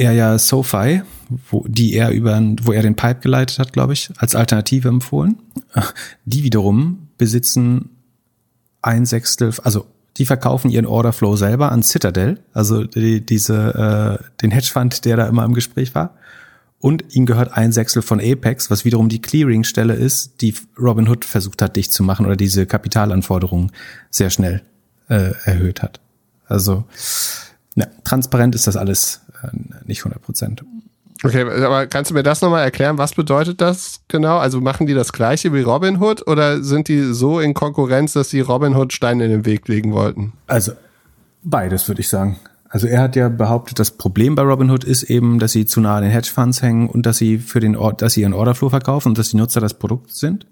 er ja SoFi, wo, die er über, wo er den Pipe geleitet hat, glaube ich, als Alternative empfohlen. Die wiederum besitzen ein Sechstel, also die verkaufen ihren Orderflow selber an Citadel, also die, diese, äh, den Hedgefund, der da immer im Gespräch war. Und ihm gehört ein Sechstel von Apex, was wiederum die Clearing-Stelle ist, die Robinhood versucht hat, dicht zu machen oder diese Kapitalanforderungen sehr schnell äh, erhöht hat. Also na, transparent ist das alles nicht 100 Prozent. Okay, aber kannst du mir das nochmal erklären? Was bedeutet das genau? Also machen die das gleiche wie Robinhood oder sind die so in Konkurrenz, dass sie Robinhood Steine in den Weg legen wollten? Also beides würde ich sagen. Also er hat ja behauptet, das Problem bei Robinhood ist eben, dass sie zu nah an den Hedgefonds hängen und dass sie für den Ort, dass sie ihren Orderflow verkaufen und dass die Nutzer das Produkt sind.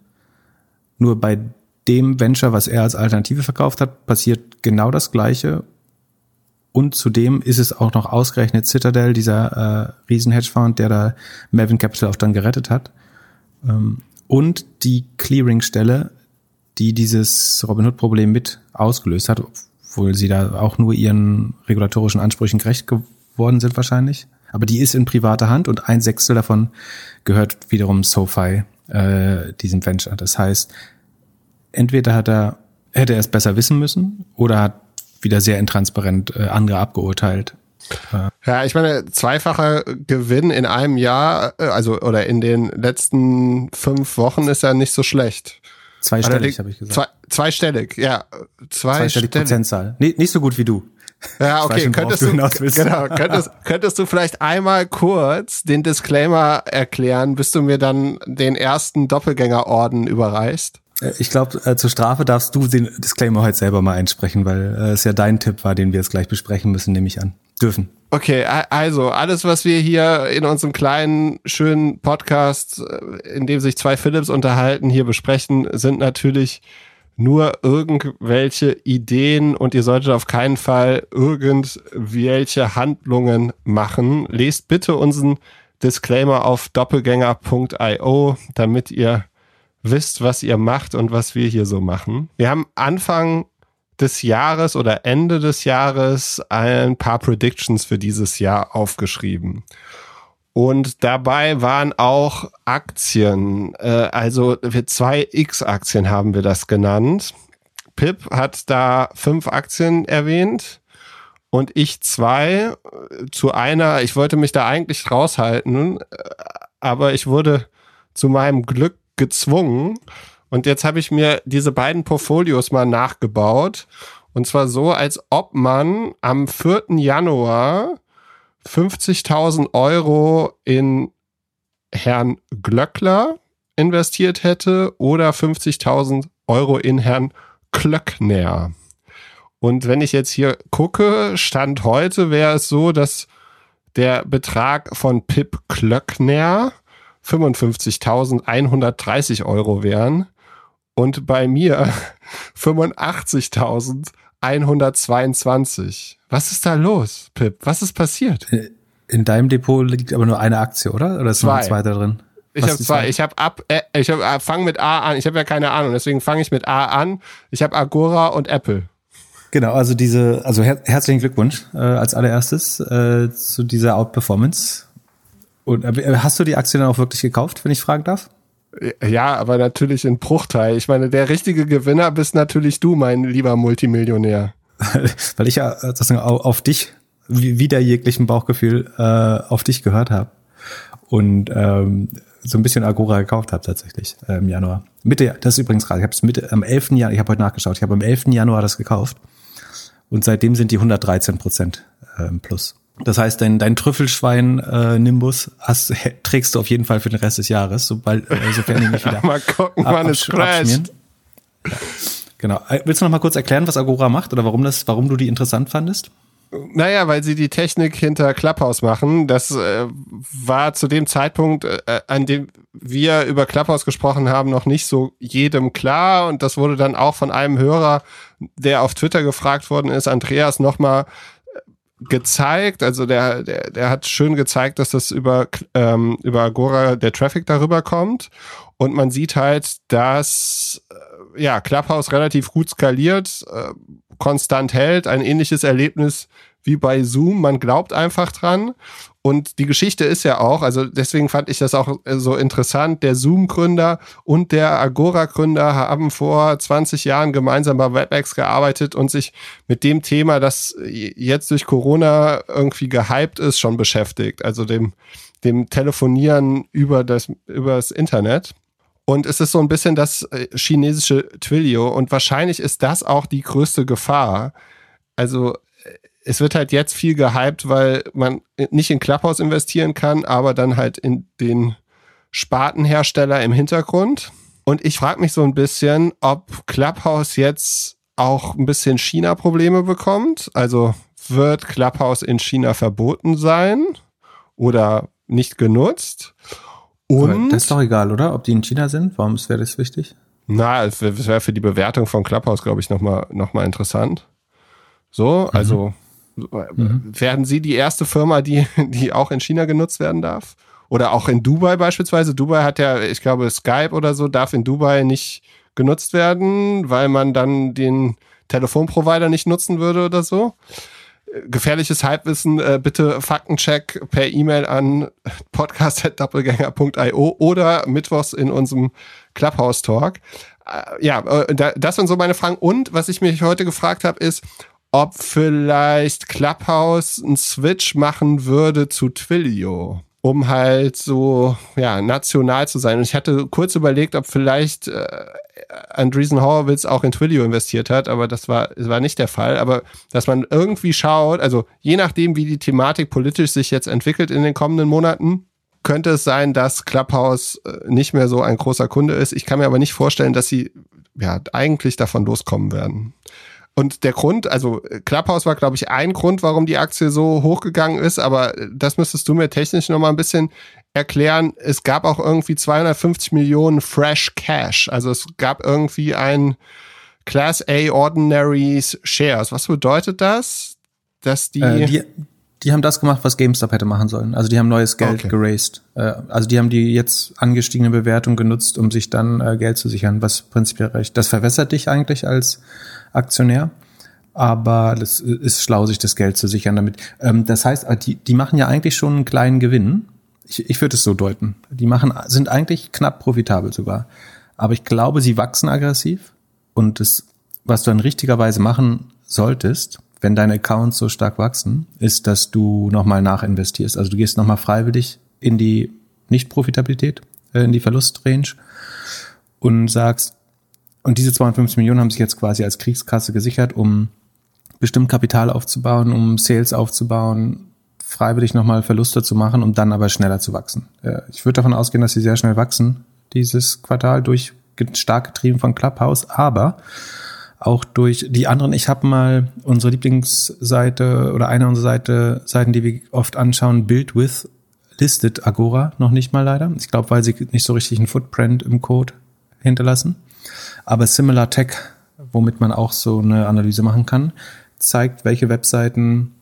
Nur bei dem Venture, was er als Alternative verkauft hat, passiert genau das Gleiche. Und zudem ist es auch noch ausgerechnet Citadel, dieser äh, Riesen-Hedgefonds, der da Melvin Capital auch dann gerettet hat. Ähm, und die Clearing-Stelle, die dieses Robinhood-Problem mit ausgelöst hat, obwohl sie da auch nur ihren regulatorischen Ansprüchen gerecht geworden sind wahrscheinlich. Aber die ist in privater Hand und ein Sechstel davon gehört wiederum SoFi, äh, diesem Venture. Das heißt, entweder hat er, hätte er es besser wissen müssen oder hat wieder sehr intransparent äh, andere abgeurteilt. Ja, ich meine, zweifacher Gewinn in einem Jahr, äh, also oder in den letzten fünf Wochen ist ja nicht so schlecht. Zweistellig, habe ich gesagt. Zwei, zweistellig, ja. Zwei zweistellig Prozentzahl. Nee, nicht so gut wie du. Ja, okay, schon, könntest du, du genau, könntest, könntest du vielleicht einmal kurz den Disclaimer erklären, bis du mir dann den ersten Doppelgängerorden überreichst? Äh, ich glaube, äh, zur Strafe darfst du den Disclaimer heute selber mal einsprechen, weil äh, es ja dein Tipp war, den wir jetzt gleich besprechen müssen, nehme ich an. Dürfen. Okay, also alles, was wir hier in unserem kleinen, schönen Podcast, äh, in dem sich zwei Philips unterhalten, hier besprechen, sind natürlich nur irgendwelche Ideen und ihr solltet auf keinen Fall irgendwelche Handlungen machen. Lest bitte unseren Disclaimer auf doppelgänger.io, damit ihr wisst, was ihr macht und was wir hier so machen. Wir haben Anfang des Jahres oder Ende des Jahres ein paar Predictions für dieses Jahr aufgeschrieben. Und dabei waren auch Aktien, äh, also für zwei X-Aktien haben wir das genannt. Pip hat da fünf Aktien erwähnt und ich zwei. Zu einer, ich wollte mich da eigentlich raushalten, äh, aber ich wurde zu meinem Glück gezwungen. Und jetzt habe ich mir diese beiden Portfolios mal nachgebaut. Und zwar so, als ob man am 4. Januar 50.000 Euro in Herrn Glöckler investiert hätte oder 50.000 Euro in Herrn Klöckner. Und wenn ich jetzt hier gucke, Stand heute wäre es so, dass der Betrag von Pip Klöckner 55.130 Euro wären und bei mir 85.122. Was ist da los, Pip? Was ist passiert? Äh, in deinem Depot liegt aber nur eine Aktie, oder? Oder ist noch ein zweiter drin? Ich habe zwei. Ich habe ab. Äh, ich habe äh, fang mit A an. Ich habe ja keine Ahnung, deswegen fange ich mit A an. Ich habe Agora und Apple. Genau, also diese, also her herzlichen Glückwunsch äh, als allererstes äh, zu dieser Outperformance. Und äh, hast du die Aktie dann auch wirklich gekauft, wenn ich fragen darf? Ja, aber natürlich in Bruchteil. Ich meine, der richtige Gewinner bist natürlich du, mein lieber Multimillionär. Weil ich ja äh, sozusagen auf dich, wieder jeglichen Bauchgefühl, äh, auf dich gehört habe. Und ähm, so ein bisschen Agora gekauft habe tatsächlich äh, im Januar. Mitte, das ist übrigens gerade, ich habe es Mitte am 11. Januar, ich habe heute nachgeschaut, ich habe am 11. Januar das gekauft. Und seitdem sind die 113 Prozent ähm, plus. Das heißt, dein, dein Trüffelschwein-Nimbus hast, trägst du auf jeden Fall für den Rest des Jahres, sobald, äh, sofern die nicht wieder Mal gucken, ab, wann es. Ja. Genau. Äh, willst du noch mal kurz erklären, was Agora macht oder warum das, warum du die interessant fandest? Naja, weil sie die Technik hinter Clubhouse machen. Das äh, war zu dem Zeitpunkt, äh, an dem wir über Clubhouse gesprochen haben, noch nicht so jedem klar. Und das wurde dann auch von einem Hörer, der auf Twitter gefragt worden ist, Andreas, nochmal gezeigt. Also der, der, der hat schön gezeigt, dass das über, ähm, über Agora der Traffic darüber kommt. Und man sieht halt, dass äh, ja, Clubhouse relativ gut skaliert, äh, konstant hält, ein ähnliches Erlebnis wie bei Zoom. Man glaubt einfach dran. Und die Geschichte ist ja auch, also deswegen fand ich das auch äh, so interessant. Der Zoom-Gründer und der Agora-Gründer haben vor 20 Jahren gemeinsam bei WebEx gearbeitet und sich mit dem Thema, das jetzt durch Corona irgendwie gehypt ist, schon beschäftigt. Also dem, dem Telefonieren über das, über das Internet. Und es ist so ein bisschen das äh, chinesische Twilio. Und wahrscheinlich ist das auch die größte Gefahr. Also es wird halt jetzt viel gehypt, weil man nicht in Clubhouse investieren kann, aber dann halt in den Spartenhersteller im Hintergrund. Und ich frage mich so ein bisschen, ob Clubhouse jetzt auch ein bisschen China-Probleme bekommt. Also wird Clubhouse in China verboten sein oder nicht genutzt? Und Aber das ist doch egal, oder? Ob die in China sind? Warum wäre das wichtig? Na, es wäre für die Bewertung von Clubhouse, glaube ich, nochmal noch mal interessant. So, also mhm. Werden Sie die erste Firma, die, die auch in China genutzt werden darf? Oder auch in Dubai beispielsweise. Dubai hat ja, ich glaube, Skype oder so darf in Dubai nicht genutzt werden, weil man dann den Telefonprovider nicht nutzen würde oder so gefährliches Halbwissen, äh, bitte Faktencheck per E-Mail an podcast.doppelgänger.io oder mittwochs in unserem Clubhouse Talk. Äh, ja, äh, das sind so meine Fragen. Und was ich mich heute gefragt habe, ist, ob vielleicht Clubhouse einen Switch machen würde zu Twilio um halt so ja national zu sein. Und ich hatte kurz überlegt, ob vielleicht äh, Andreessen Horowitz auch in Twilio investiert hat, aber das war, das war nicht der Fall. Aber dass man irgendwie schaut, also je nachdem, wie die Thematik politisch sich jetzt entwickelt in den kommenden Monaten, könnte es sein, dass Clubhouse äh, nicht mehr so ein großer Kunde ist. Ich kann mir aber nicht vorstellen, dass sie ja eigentlich davon loskommen werden. Und der Grund, also Clubhouse war, glaube ich, ein Grund, warum die Aktie so hochgegangen ist, aber das müsstest du mir technisch nochmal ein bisschen erklären. Es gab auch irgendwie 250 Millionen Fresh Cash. Also es gab irgendwie ein Class A Ordinaries Shares. Was bedeutet das? Dass die, äh, die die haben das gemacht, was GameStop hätte machen sollen. Also die haben neues Geld okay. geraced. Äh, also die haben die jetzt angestiegene Bewertung genutzt, um sich dann äh, Geld zu sichern, was prinzipiell recht. Das verwässert dich eigentlich als Aktionär. Aber das ist schlau, sich das Geld zu sichern damit. Ähm, das heißt, äh, die, die machen ja eigentlich schon einen kleinen Gewinn. Ich, ich würde es so deuten. Die machen, sind eigentlich knapp profitabel sogar. Aber ich glaube, sie wachsen aggressiv. Und das, was du dann richtigerweise machen solltest, wenn deine Accounts so stark wachsen, ist, dass du nochmal nachinvestierst. Also du gehst nochmal freiwillig in die Nicht-Profitabilität, äh, in die Verlustrange und sagst, und diese 250 Millionen haben sich jetzt quasi als Kriegskasse gesichert, um bestimmt Kapital aufzubauen, um Sales aufzubauen, freiwillig nochmal Verluste zu machen, um dann aber schneller zu wachsen. Äh, ich würde davon ausgehen, dass sie sehr schnell wachsen, dieses Quartal, durch stark getrieben von Clubhouse, aber auch durch die anderen. Ich habe mal unsere Lieblingsseite oder eine unserer Seite, Seiten, die wir oft anschauen, Build with listet Agora noch nicht mal leider. Ich glaube, weil sie nicht so richtig einen Footprint im Code hinterlassen. Aber Similar Tech, womit man auch so eine Analyse machen kann, zeigt, welche Webseiten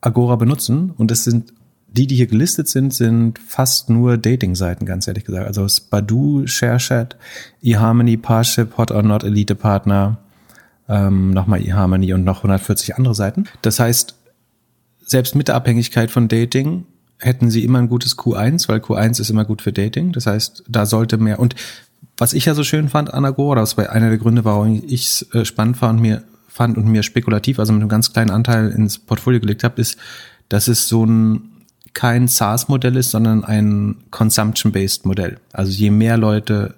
Agora benutzen. Und es sind die, die hier gelistet sind, sind fast nur Dating-Seiten, ganz ehrlich gesagt. Also Badu, ShareChat, eHarmony, Parship, Hot or Not, Elite Partner, ähm, nochmal eHarmony und noch 140 andere Seiten. Das heißt, selbst mit der Abhängigkeit von Dating hätten sie immer ein gutes Q1, weil Q1 ist immer gut für Dating. Das heißt, da sollte mehr. Und was ich ja so schön fand an Agora, das war einer der Gründe, warum ich es äh, spannend fand und mir fand und mir spekulativ, also mit einem ganz kleinen Anteil ins Portfolio gelegt habe, ist, dass es so ein kein SaaS-Modell ist, sondern ein Consumption-based Modell. Also je mehr Leute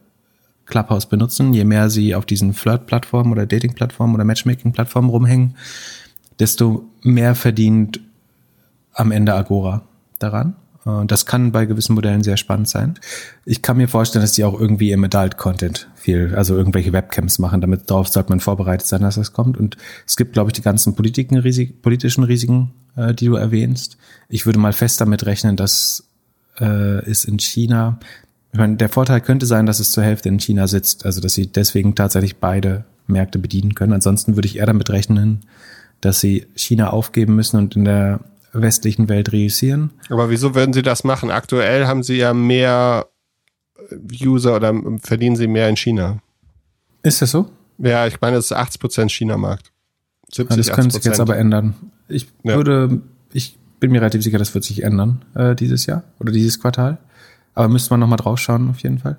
Clubhouse benutzen, je mehr sie auf diesen Flirt-Plattformen oder Dating-Plattformen oder Matchmaking-Plattformen rumhängen, desto mehr verdient am Ende Agora daran. Äh, das kann bei gewissen Modellen sehr spannend sein. Ich kann mir vorstellen, dass die auch irgendwie im Adult-Content viel, also irgendwelche Webcams machen. Damit darauf sollte man vorbereitet sein, dass das kommt. Und es gibt, glaube ich, die ganzen politischen Risiken, äh, die du erwähnst. Ich würde mal fest damit rechnen, dass äh, es in China ich meine, der Vorteil könnte sein, dass es zur Hälfte in China sitzt, also dass sie deswegen tatsächlich beide Märkte bedienen können. Ansonsten würde ich eher damit rechnen, dass sie China aufgeben müssen und in der westlichen Welt reüssieren. Aber wieso würden sie das machen? Aktuell haben sie ja mehr User oder verdienen sie mehr in China. Ist das so? Ja, ich meine, es ist 80 Prozent China-Markt. 70, das könnte sich jetzt aber ändern. Ich ja. würde, ich bin mir relativ sicher, das wird sich ändern äh, dieses Jahr oder dieses Quartal. Aber müsste man nochmal drauf schauen, auf jeden Fall.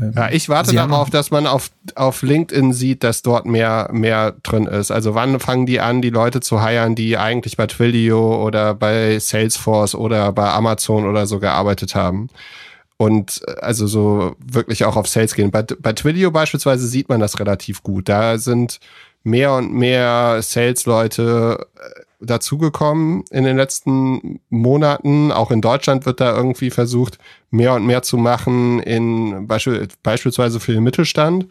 Ähm, ja, ich warte Sie darauf, dass man auf, auf LinkedIn sieht, dass dort mehr, mehr drin ist. Also wann fangen die an, die Leute zu heiren, die eigentlich bei Twilio oder bei Salesforce oder bei Amazon oder so gearbeitet haben? Und äh, also so wirklich auch auf Sales gehen. Bei, bei Twilio beispielsweise sieht man das relativ gut. Da sind mehr und mehr Sales-Leute äh, dazugekommen in den letzten Monaten. Auch in Deutschland wird da irgendwie versucht, mehr und mehr zu machen, in Beispiel, beispielsweise für den Mittelstand.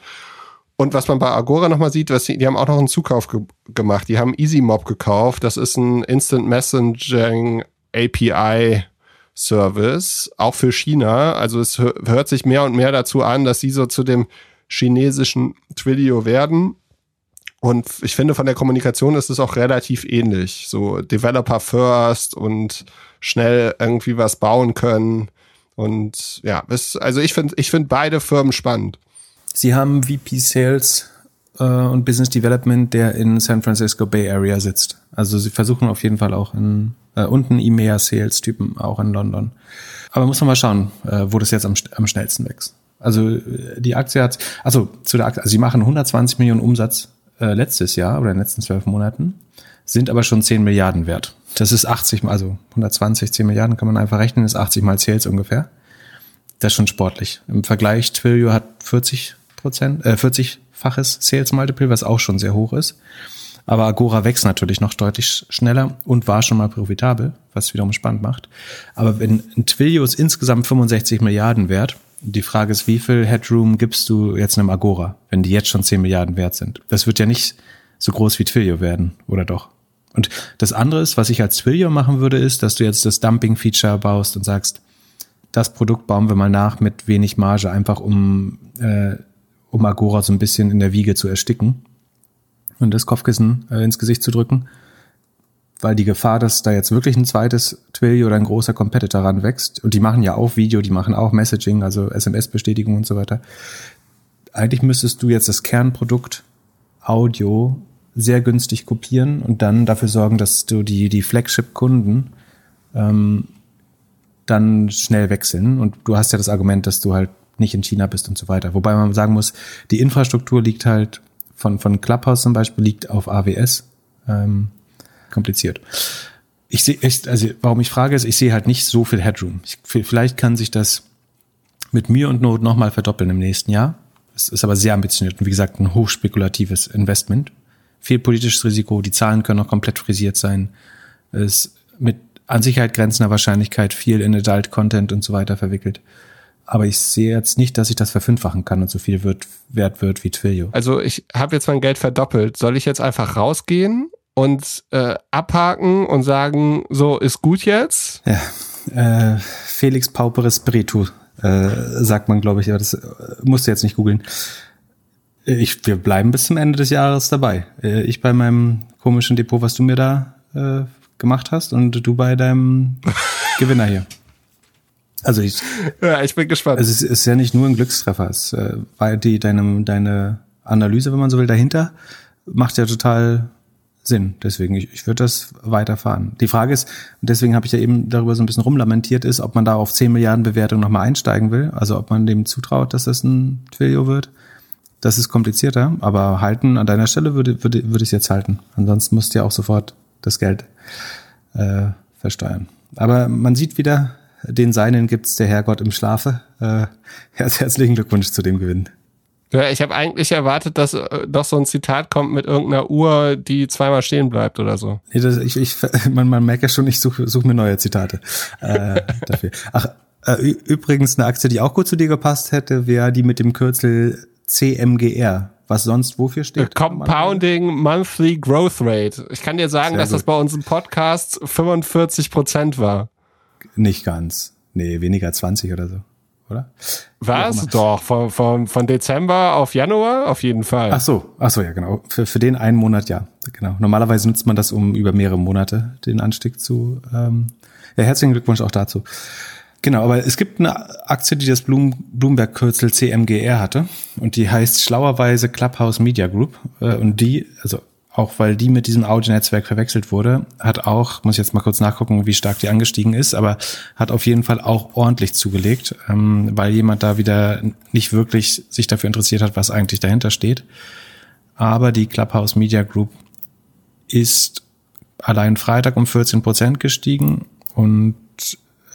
Und was man bei Agora nochmal sieht, was die, die haben auch noch einen Zukauf ge gemacht. Die haben EasyMob gekauft. Das ist ein Instant Messaging API Service, auch für China. Also es hört sich mehr und mehr dazu an, dass sie so zu dem chinesischen Twilio werden. Und ich finde, von der Kommunikation ist es auch relativ ähnlich. So Developer first und schnell irgendwie was bauen können. Und ja, es, also ich finde ich finde beide Firmen spannend. Sie haben VP Sales äh, und Business Development, der in San Francisco Bay Area sitzt. Also sie versuchen auf jeden Fall auch in äh, unten EMEA Sales Typen auch in London. Aber muss man mal schauen, äh, wo das jetzt am, am schnellsten wächst. Also äh, die Aktie hat, also zu der Aktie, also sie machen 120 Millionen Umsatz äh, letztes Jahr oder in den letzten zwölf Monaten, sind aber schon 10 Milliarden wert. Das ist 80, also 120, 10 Milliarden kann man einfach rechnen, ist 80 mal Sales ungefähr. Das ist schon sportlich. Im Vergleich, Twilio hat 40 Prozent, äh, 40-faches Sales Multiple, was auch schon sehr hoch ist. Aber Agora wächst natürlich noch deutlich schneller und war schon mal profitabel, was wiederum spannend macht. Aber wenn Twilio ist insgesamt 65 Milliarden wert, die Frage ist, wie viel Headroom gibst du jetzt einem Agora, wenn die jetzt schon 10 Milliarden wert sind? Das wird ja nicht so groß wie Twilio werden, oder doch? Und das andere ist, was ich als Twilio machen würde, ist, dass du jetzt das Dumping-Feature baust und sagst, das Produkt bauen wir mal nach mit wenig Marge, einfach um, äh, um Agora so ein bisschen in der Wiege zu ersticken und das Kopfkissen äh, ins Gesicht zu drücken. Weil die Gefahr, dass da jetzt wirklich ein zweites Twilio oder ein großer Competitor ranwächst, und die machen ja auch Video, die machen auch Messaging, also SMS-Bestätigung und so weiter. Eigentlich müsstest du jetzt das Kernprodukt Audio sehr günstig kopieren und dann dafür sorgen, dass du die, die Flagship-Kunden ähm, dann schnell wechseln. Und du hast ja das Argument, dass du halt nicht in China bist und so weiter. Wobei man sagen muss, die Infrastruktur liegt halt von, von Clubhouse zum Beispiel liegt auf AWS. Ähm, kompliziert. Ich sehe, also warum ich frage, ist, ich sehe halt nicht so viel Headroom. Ich, vielleicht kann sich das mit mir und Node nochmal verdoppeln im nächsten Jahr. Es ist aber sehr ambitioniert und wie gesagt ein hochspekulatives Investment. Viel politisches Risiko, die Zahlen können auch komplett frisiert sein. Es ist mit an Sicherheit grenzender Wahrscheinlichkeit viel in Adult Content und so weiter verwickelt. Aber ich sehe jetzt nicht, dass ich das verfünffachen kann und so viel wird, wert wird wie Twilio. Also ich habe jetzt mein Geld verdoppelt. Soll ich jetzt einfach rausgehen und äh, abhaken und sagen, so ist gut jetzt? Ja, äh, Felix Pauper Spiritu, äh, sagt man, glaube ich. Aber das äh, musst du jetzt nicht googeln. Ich, wir bleiben bis zum Ende des Jahres dabei. Äh, ich bei meinem komischen Depot, was du mir da äh, gemacht hast, und du bei deinem Gewinner hier. Also ich, ja, ich bin gespannt. Also es ist ja nicht nur ein Glückstreffer, es äh, weil die deine deine Analyse, wenn man so will, dahinter macht ja total Sinn. Deswegen ich, ich würde das weiterfahren. Die Frage ist, und deswegen habe ich ja eben darüber so ein bisschen rumlamentiert, ist, ob man da auf 10 Milliarden Bewertung nochmal einsteigen will. Also ob man dem zutraut, dass das ein Twilio wird. Das ist komplizierter, aber halten an deiner Stelle würde, würde, würde ich es jetzt halten. Ansonsten musst du ja auch sofort das Geld äh, versteuern. Aber man sieht wieder, den Seinen gibt's der Herrgott im Schlafe. Äh, herzlichen Glückwunsch zu dem Gewinn. Ja, ich habe eigentlich erwartet, dass äh, doch so ein Zitat kommt mit irgendeiner Uhr, die zweimal stehen bleibt oder so. Nee, das, ich, ich, man, man merkt ja schon, ich suche such mir neue Zitate äh, dafür. Ach, äh, übrigens eine Aktie, die auch gut zu dir gepasst hätte, wäre die mit dem Kürzel CMGR. Was sonst wofür steht? Compounding Monthly Growth Rate. Ich kann dir sagen, Sehr dass gut. das bei uns im Podcast 45 Prozent war. Nicht ganz. Nee, weniger 20 oder so, oder? Was? Doch, von, von, von Dezember auf Januar auf jeden Fall. Ach so, ach so, ja, genau. Für, für den einen Monat ja, genau. Normalerweise nutzt man das, um über mehrere Monate den Anstieg zu. Ähm, ja, herzlichen Glückwunsch auch dazu. Genau, aber es gibt eine Aktie, die das Bloomberg-Kürzel CMGR hatte und die heißt schlauerweise Clubhouse Media Group äh, und die, also auch weil die mit diesem Audio-Netzwerk verwechselt wurde, hat auch, muss ich jetzt mal kurz nachgucken, wie stark die angestiegen ist, aber hat auf jeden Fall auch ordentlich zugelegt, ähm, weil jemand da wieder nicht wirklich sich dafür interessiert hat, was eigentlich dahinter steht. Aber die Clubhouse Media Group ist allein Freitag um 14 Prozent gestiegen und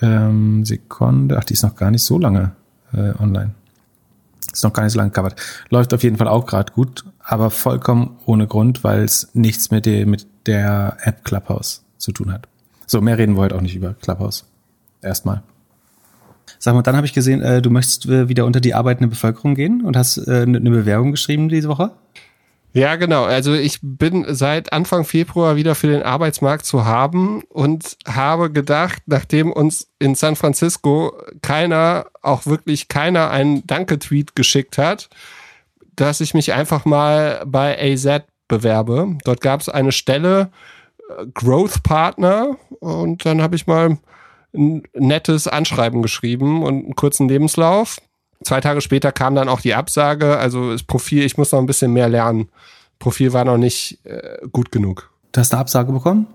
ähm, Sekunde, ach, die ist noch gar nicht so lange äh, online. Ist noch gar nicht so lange covered. Läuft auf jeden Fall auch gerade gut, aber vollkommen ohne Grund, weil es nichts mit der, mit der App Clubhouse zu tun hat. So, mehr reden wir heute auch nicht über Clubhouse. Erstmal. Sag mal, dann habe ich gesehen, äh, du möchtest äh, wieder unter die arbeitende Bevölkerung gehen und hast äh, eine Bewerbung geschrieben diese Woche. Ja, genau. Also ich bin seit Anfang Februar wieder für den Arbeitsmarkt zu haben und habe gedacht, nachdem uns in San Francisco keiner, auch wirklich keiner einen Danke-Tweet geschickt hat, dass ich mich einfach mal bei AZ bewerbe. Dort gab es eine Stelle äh, Growth Partner und dann habe ich mal ein nettes Anschreiben geschrieben und einen kurzen Lebenslauf. Zwei Tage später kam dann auch die Absage, also das Profil, ich muss noch ein bisschen mehr lernen. Profil war noch nicht äh, gut genug. Du hast eine Absage bekommen?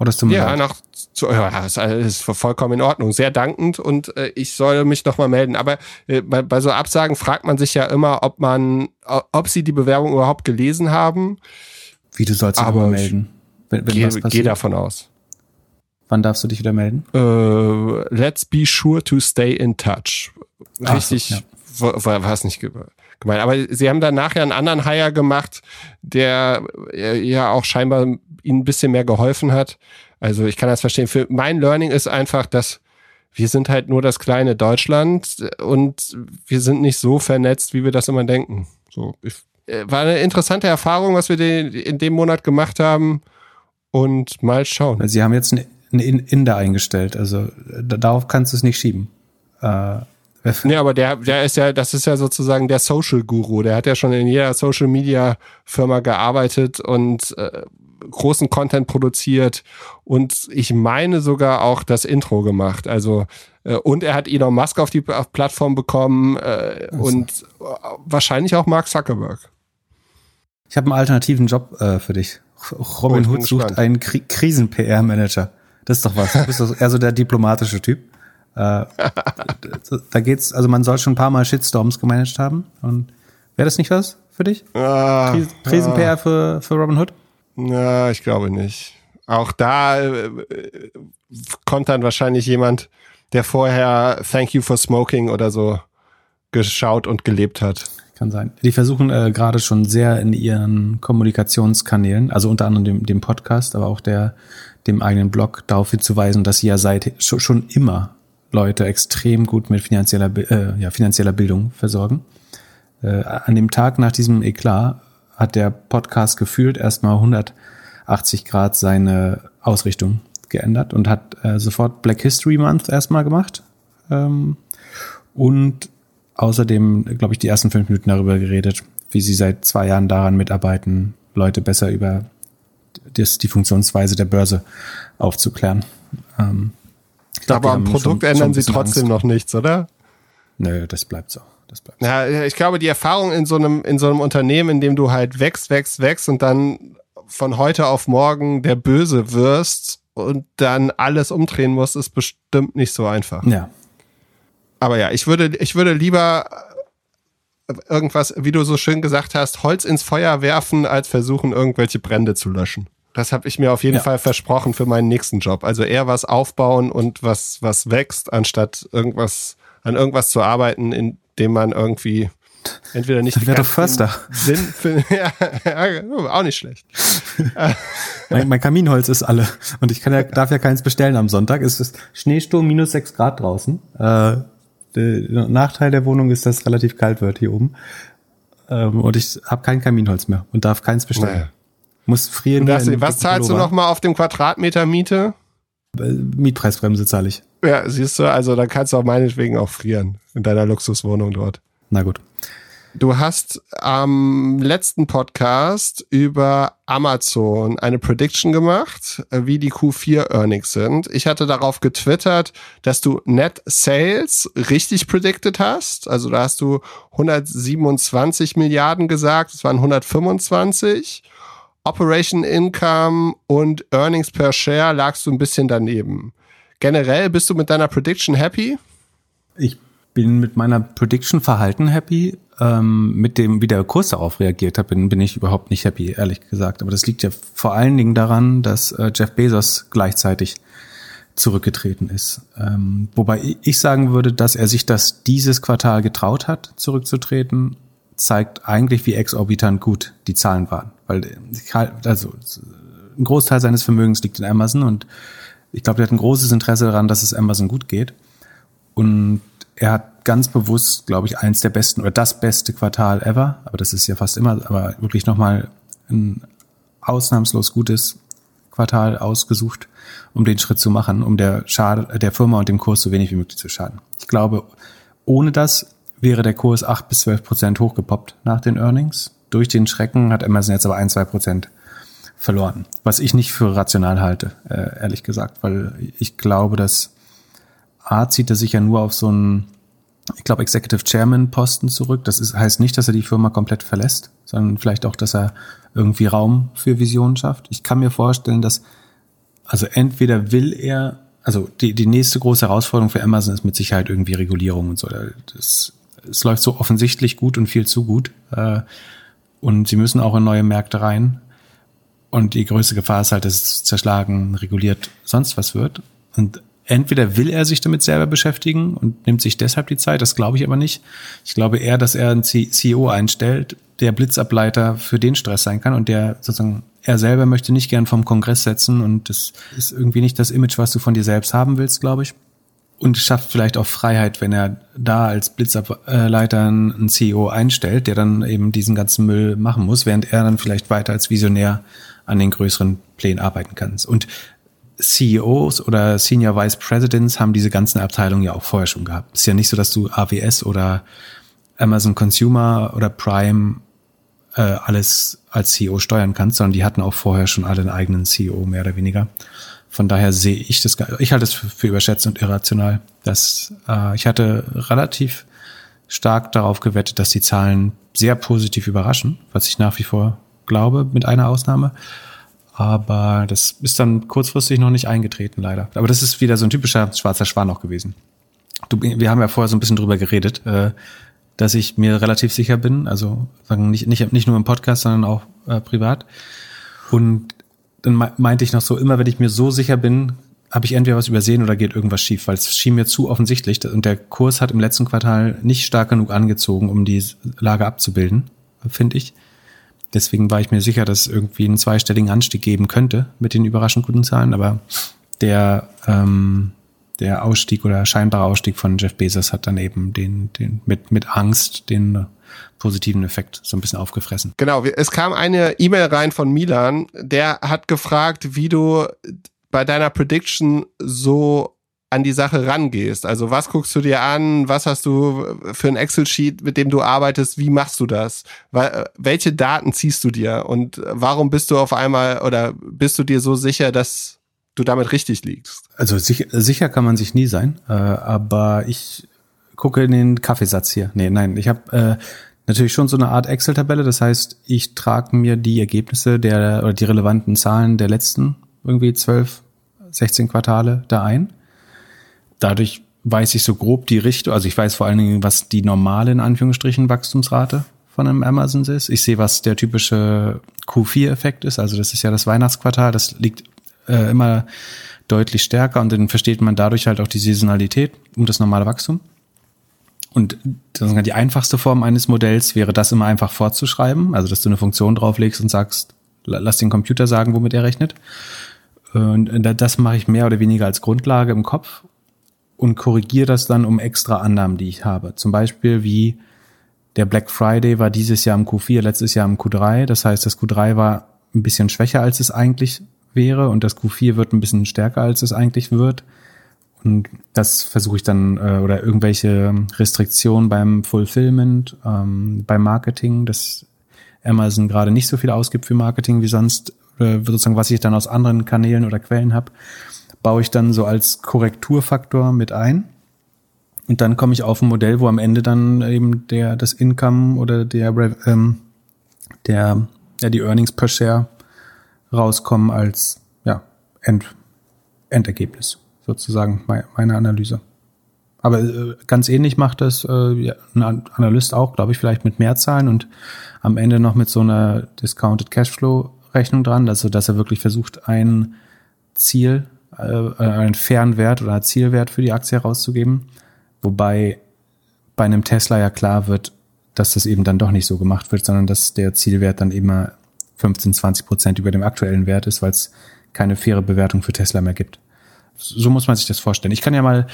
Oder ist ja, nach, zu, ja, das ist vollkommen in Ordnung. Sehr dankend und äh, ich soll mich nochmal melden. Aber äh, bei, bei so Absagen fragt man sich ja immer, ob man, ob sie die Bewerbung überhaupt gelesen haben. Wie du sollst aber melden? Wenn, wenn geh, geh davon aus. Wann darfst du dich wieder melden? Uh, let's be sure to stay in touch. Richtig, so, ja. war es nicht gemeint. Aber sie haben dann nachher einen anderen Hire gemacht, der äh, ja auch scheinbar ihnen ein bisschen mehr geholfen hat. Also ich kann das verstehen. Für mein Learning ist einfach, dass wir sind halt nur das kleine Deutschland und wir sind nicht so vernetzt, wie wir das immer denken. So, ich, äh, war eine interessante Erfahrung, was wir in dem Monat gemacht haben. Und mal schauen. Sie haben jetzt einen Inder eingestellt, also darauf kannst du es nicht schieben. Äh, Nee, aber der, der ist ja, das ist ja sozusagen der Social Guru. Der hat ja schon in jeder Social Media Firma gearbeitet und äh, großen Content produziert und ich meine sogar auch das Intro gemacht. Also äh, und er hat Elon Musk auf die auf Plattform bekommen äh, also. und äh, wahrscheinlich auch Mark Zuckerberg. Ich habe einen alternativen Job äh, für dich. Robin oh, Hood sucht einen Kri Krisen-PR-Manager. Das ist doch was. Du bist doch eher so der diplomatische Typ. Äh, da geht's, also man soll schon ein paar Mal Shitstorms gemanagt haben. Und wäre das nicht was für dich? Ah, Krisen-PR ah. für, für Robin Hood? Ja, ich glaube nicht. Auch da äh, kommt dann wahrscheinlich jemand, der vorher Thank You for Smoking oder so geschaut und gelebt hat. Kann sein. Die versuchen äh, gerade schon sehr in ihren Kommunikationskanälen, also unter anderem dem, dem Podcast, aber auch der, dem eigenen Blog darauf hinzuweisen, dass sie ja seit schon immer Leute extrem gut mit finanzieller, äh, ja, finanzieller Bildung versorgen. Äh, an dem Tag nach diesem Eklat hat der Podcast gefühlt erstmal 180 Grad seine Ausrichtung geändert und hat äh, sofort Black History Month erstmal gemacht. Ähm, und außerdem, glaube ich, die ersten fünf Minuten darüber geredet, wie sie seit zwei Jahren daran mitarbeiten, Leute besser über das, die Funktionsweise der Börse aufzuklären. Ähm, Glaub, Aber am Produkt schon, ändern schon sie trotzdem Angst. noch nichts, oder? Nö, das bleibt so. Das bleibt so. Ja, ich glaube, die Erfahrung in so einem, in so einem Unternehmen, in dem du halt wächst, wächst, wächst und dann von heute auf morgen der Böse wirst und dann alles umdrehen musst, ist bestimmt nicht so einfach. Ja. Aber ja, ich würde, ich würde lieber irgendwas, wie du so schön gesagt hast, Holz ins Feuer werfen, als versuchen, irgendwelche Brände zu löschen. Das habe ich mir auf jeden ja. Fall versprochen für meinen nächsten Job. Also eher was aufbauen und was, was wächst, anstatt irgendwas, an irgendwas zu arbeiten, in dem man irgendwie entweder nicht wäre doch Förster. Sinn für, ja, ja, auch nicht schlecht. mein, mein, Kaminholz ist alle und ich kann ja, darf ja keins bestellen am Sonntag. Es ist Schneesturm minus sechs Grad draußen. Äh, der Nachteil der Wohnung ist, dass es relativ kalt wird hier oben. Ähm, und ich habe kein Kaminholz mehr und darf keins bestellen. Naja. Muss frieren. Das, was zahlst du nochmal auf dem Quadratmeter Miete? Äh, Mietpreisbremse zahle ich. Ja, siehst du, also dann kannst du auch meinetwegen auch frieren in deiner Luxuswohnung dort. Na gut. Du hast am letzten Podcast über Amazon eine Prediction gemacht, äh, wie die Q4 Earnings sind. Ich hatte darauf getwittert, dass du Net Sales richtig predicted hast. Also da hast du 127 Milliarden gesagt, es waren 125. Operation Income und Earnings per Share lagst du ein bisschen daneben. Generell bist du mit deiner Prediction happy? Ich bin mit meiner Prediction Verhalten happy. Ähm, mit dem, wie der Kurs darauf reagiert hat, bin, bin ich überhaupt nicht happy, ehrlich gesagt. Aber das liegt ja vor allen Dingen daran, dass äh, Jeff Bezos gleichzeitig zurückgetreten ist. Ähm, wobei ich sagen würde, dass er sich das dieses Quartal getraut hat, zurückzutreten, zeigt eigentlich, wie exorbitant gut die Zahlen waren. Weil also ein Großteil seines Vermögens liegt in Amazon und ich glaube, er hat ein großes Interesse daran, dass es Amazon gut geht. Und er hat ganz bewusst, glaube ich, eins der besten oder das beste Quartal ever, aber das ist ja fast immer, aber wirklich nochmal ein ausnahmslos gutes Quartal ausgesucht, um den Schritt zu machen, um der, Schade, der Firma und dem Kurs so wenig wie möglich zu schaden. Ich glaube, ohne das wäre der Kurs acht bis zwölf Prozent hochgepoppt nach den Earnings. Durch den Schrecken hat Amazon jetzt aber ein, zwei Prozent verloren. Was ich nicht für rational halte, äh, ehrlich gesagt, weil ich glaube, dass A zieht er sich ja nur auf so einen, ich glaube, Executive Chairman Posten zurück. Das ist, heißt nicht, dass er die Firma komplett verlässt, sondern vielleicht auch, dass er irgendwie Raum für Visionen schafft. Ich kann mir vorstellen, dass, also entweder will er, also die, die nächste große Herausforderung für Amazon ist mit Sicherheit irgendwie Regulierung und so. Es läuft so offensichtlich gut und viel zu gut. Äh, und sie müssen auch in neue Märkte rein. Und die größte Gefahr ist halt, dass es zerschlagen, reguliert, sonst was wird. Und entweder will er sich damit selber beschäftigen und nimmt sich deshalb die Zeit, das glaube ich aber nicht. Ich glaube eher, dass er einen CEO einstellt, der Blitzableiter für den Stress sein kann und der sozusagen, er selber möchte nicht gern vom Kongress setzen und das ist irgendwie nicht das Image, was du von dir selbst haben willst, glaube ich. Und schafft vielleicht auch Freiheit, wenn er da als Blitzableiter einen CEO einstellt, der dann eben diesen ganzen Müll machen muss, während er dann vielleicht weiter als Visionär an den größeren Plänen arbeiten kann. Und CEOs oder Senior Vice Presidents haben diese ganzen Abteilungen ja auch vorher schon gehabt. ist ja nicht so, dass du AWS oder Amazon Consumer oder Prime äh, alles als CEO steuern kannst, sondern die hatten auch vorher schon alle einen eigenen CEO, mehr oder weniger. Von daher sehe ich das, ich halte es für, überschätzt und irrational. Dass, äh, ich hatte relativ stark darauf gewettet, dass die Zahlen sehr positiv überraschen, was ich nach wie vor glaube, mit einer Ausnahme. Aber das ist dann kurzfristig noch nicht eingetreten, leider. Aber das ist wieder so ein typischer schwarzer Schwan auch gewesen. Du, wir haben ja vorher so ein bisschen drüber geredet, äh, dass ich mir relativ sicher bin, also sagen nicht, nicht, nicht nur im Podcast, sondern auch äh, privat. Und dann meinte ich noch so, immer wenn ich mir so sicher bin, habe ich entweder was übersehen oder geht irgendwas schief, weil es schien mir zu offensichtlich und der Kurs hat im letzten Quartal nicht stark genug angezogen, um die Lage abzubilden, finde ich. Deswegen war ich mir sicher, dass es irgendwie einen zweistelligen Anstieg geben könnte mit den überraschend guten Zahlen, aber der, ähm, der Ausstieg oder scheinbare Ausstieg von Jeff Bezos hat dann eben den, den mit, mit Angst den positiven Effekt so ein bisschen aufgefressen. Genau, es kam eine E-Mail rein von Milan, der hat gefragt, wie du bei deiner Prediction so an die Sache rangehst. Also was guckst du dir an? Was hast du für ein Excel-Sheet, mit dem du arbeitest? Wie machst du das? Welche Daten ziehst du dir? Und warum bist du auf einmal oder bist du dir so sicher, dass du damit richtig liegst? Also sicher, sicher kann man sich nie sein, äh, aber ich gucke in den Kaffeesatz hier. Nee, nein, ich habe äh, natürlich schon so eine Art Excel-Tabelle. Das heißt, ich trage mir die Ergebnisse der oder die relevanten Zahlen der letzten irgendwie zwölf, 16 Quartale da ein dadurch weiß ich so grob die Richtung, also ich weiß vor allen Dingen, was die normale, in Anführungsstrichen, Wachstumsrate von einem Amazon ist. Ich sehe, was der typische Q4-Effekt ist, also das ist ja das Weihnachtsquartal, das liegt äh, immer deutlich stärker und dann versteht man dadurch halt auch die Saisonalität und das normale Wachstum. Und die einfachste Form eines Modells wäre das immer einfach vorzuschreiben, also dass du eine Funktion drauflegst und sagst, lass den Computer sagen, womit er rechnet. Und das mache ich mehr oder weniger als Grundlage im Kopf und korrigiere das dann um extra Annahmen, die ich habe. Zum Beispiel wie der Black Friday war dieses Jahr im Q4, letztes Jahr im Q3. Das heißt, das Q3 war ein bisschen schwächer, als es eigentlich wäre und das Q4 wird ein bisschen stärker, als es eigentlich wird. Und das versuche ich dann, äh, oder irgendwelche Restriktionen beim Fulfillment, ähm, beim Marketing, dass Amazon gerade nicht so viel ausgibt für Marketing wie sonst, äh, sozusagen, was ich dann aus anderen Kanälen oder Quellen habe baue ich dann so als Korrekturfaktor mit ein. Und dann komme ich auf ein Modell, wo am Ende dann eben der, das Income oder der, ähm, der, ja, die Earnings per Share rauskommen als, ja, End, Endergebnis, sozusagen, meine Analyse. Aber äh, ganz ähnlich macht das äh, ein Analyst auch, glaube ich, vielleicht mit mehr Zahlen und am Ende noch mit so einer Discounted Cashflow Rechnung dran, also dass er wirklich versucht, ein Ziel äh, einen fairen Wert oder Zielwert für die Aktie herauszugeben. Wobei bei einem Tesla ja klar wird, dass das eben dann doch nicht so gemacht wird, sondern dass der Zielwert dann immer 15, 20 Prozent über dem aktuellen Wert ist, weil es keine faire Bewertung für Tesla mehr gibt. So muss man sich das vorstellen. Ich kann ja mal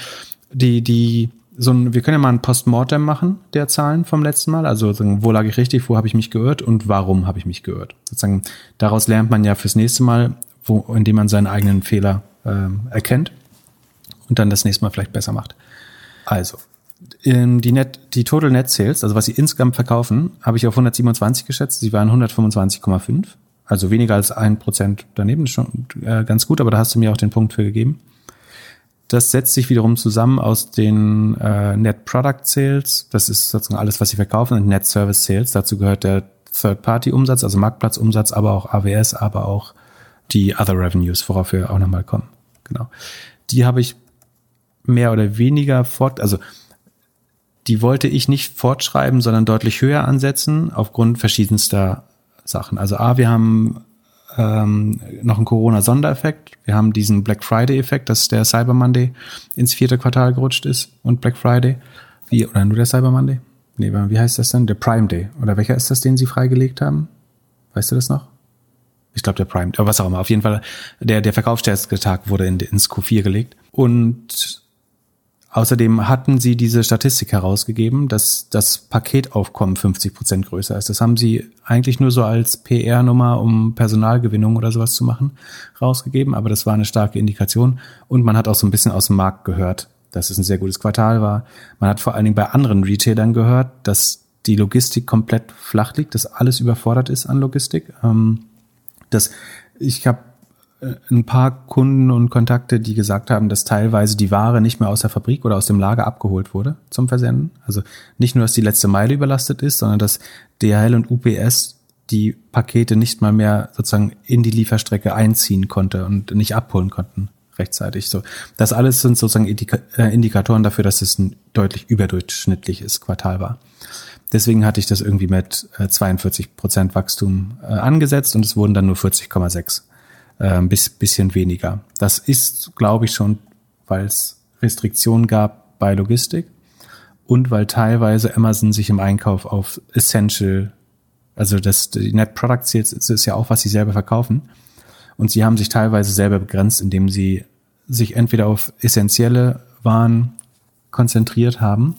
die, die, so ein, wir können ja mal ein Postmortem machen der Zahlen vom letzten Mal. Also wo lag ich richtig, wo habe ich mich geirrt und warum habe ich mich geirrt. Sozusagen daraus lernt man ja fürs nächste Mal, wo, indem man seinen eigenen Fehler ähm, erkennt und dann das nächste Mal vielleicht besser macht. Also, ähm, die, Net, die Total Net Sales, also was sie insgesamt verkaufen, habe ich auf 127 geschätzt. Sie waren 125,5. Also weniger als ein Prozent daneben, ist schon äh, ganz gut, aber da hast du mir auch den Punkt für gegeben. Das setzt sich wiederum zusammen aus den äh, Net Product Sales, das ist sozusagen alles, was sie verkaufen, und Net Service Sales. Dazu gehört der Third-Party-Umsatz, also Marktplatzumsatz, aber auch AWS, aber auch die Other Revenues, worauf wir auch nochmal kommen. Genau. Die habe ich mehr oder weniger fort, also die wollte ich nicht fortschreiben, sondern deutlich höher ansetzen aufgrund verschiedenster Sachen. Also A, wir haben ähm, noch ein Corona-Sondereffekt. Wir haben diesen Black Friday-Effekt, dass der Cyber Monday ins vierte Quartal gerutscht ist und Black Friday. Wie, oder nur der Cyber Monday? Nee, wie heißt das denn? Der Prime Day. Oder welcher ist das, den sie freigelegt haben? Weißt du das noch? Ich glaube, der Prime, aber was auch immer. Auf jeden Fall, der, der verkaufsstärkste Tag wurde in, ins Q4 gelegt. Und Außerdem hatten sie diese Statistik herausgegeben, dass das Paketaufkommen 50 Prozent größer ist. Das haben sie eigentlich nur so als PR-Nummer, um Personalgewinnung oder sowas zu machen, rausgegeben. Aber das war eine starke Indikation. Und man hat auch so ein bisschen aus dem Markt gehört, dass es ein sehr gutes Quartal war. Man hat vor allen Dingen bei anderen Retailern gehört, dass die Logistik komplett flach liegt, dass alles überfordert ist an Logistik. Ähm, dass ich habe ein paar Kunden und Kontakte, die gesagt haben, dass teilweise die Ware nicht mehr aus der Fabrik oder aus dem Lager abgeholt wurde zum Versenden. Also nicht nur, dass die letzte Meile überlastet ist, sondern dass DHL und UPS die Pakete nicht mal mehr sozusagen in die Lieferstrecke einziehen konnte und nicht abholen konnten rechtzeitig. So, das alles sind sozusagen äh, Indikatoren dafür, dass es ein deutlich überdurchschnittliches Quartal war. Deswegen hatte ich das irgendwie mit 42 äh, Prozent Wachstum angesetzt und es wurden dann nur 40,6 äh, ein bisschen weniger. Das ist, glaube ich, schon, weil es Restriktionen gab bei Logistik und weil teilweise Amazon sich im Einkauf auf Essential, also das die Net Product Sales ist ja auch, was sie selber verkaufen. Und sie haben sich teilweise selber begrenzt, indem sie sich entweder auf essentielle Waren konzentriert haben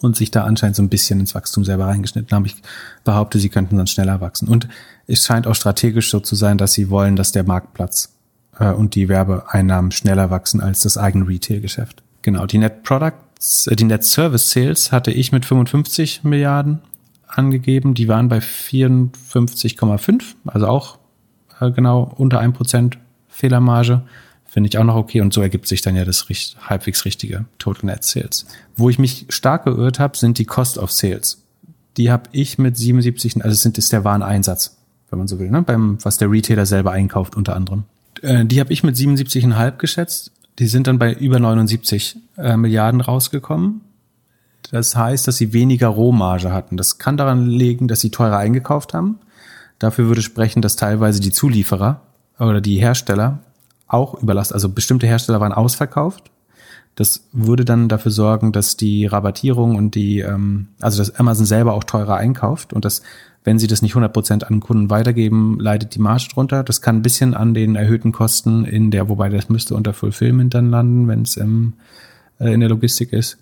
und sich da anscheinend so ein bisschen ins Wachstum selber reingeschnitten haben. Ich behaupte, sie könnten dann schneller wachsen. Und es scheint auch strategisch so zu sein, dass sie wollen, dass der Marktplatz äh, und die Werbeeinnahmen schneller wachsen als das eigene Retail-Geschäft. Genau, die Net Products, äh, die Net Service Sales hatte ich mit 55 Milliarden angegeben. Die waren bei 54,5, also auch äh, genau unter ein Prozent Fehlermarge. Finde ich auch noch okay. Und so ergibt sich dann ja das richt halbwegs richtige Total Net Sales. Wo ich mich stark geirrt habe, sind die Cost of Sales. Die habe ich mit 77, also sind ist der Wareneinsatz, wenn man so will, ne? beim was der Retailer selber einkauft unter anderem. Äh, die habe ich mit 77,5 geschätzt. Die sind dann bei über 79 äh, Milliarden rausgekommen. Das heißt, dass sie weniger Rohmarge hatten. Das kann daran liegen, dass sie teurer eingekauft haben. Dafür würde sprechen, dass teilweise die Zulieferer oder die Hersteller auch überlastet. Also bestimmte Hersteller waren ausverkauft. Das würde dann dafür sorgen, dass die Rabattierung und die, ähm, also dass Amazon selber auch teurer einkauft und dass, wenn sie das nicht 100% an Kunden weitergeben, leidet die Marge drunter. Das kann ein bisschen an den erhöhten Kosten in der, wobei das müsste unter Fulfillment dann landen, wenn es im, äh, in der Logistik ist.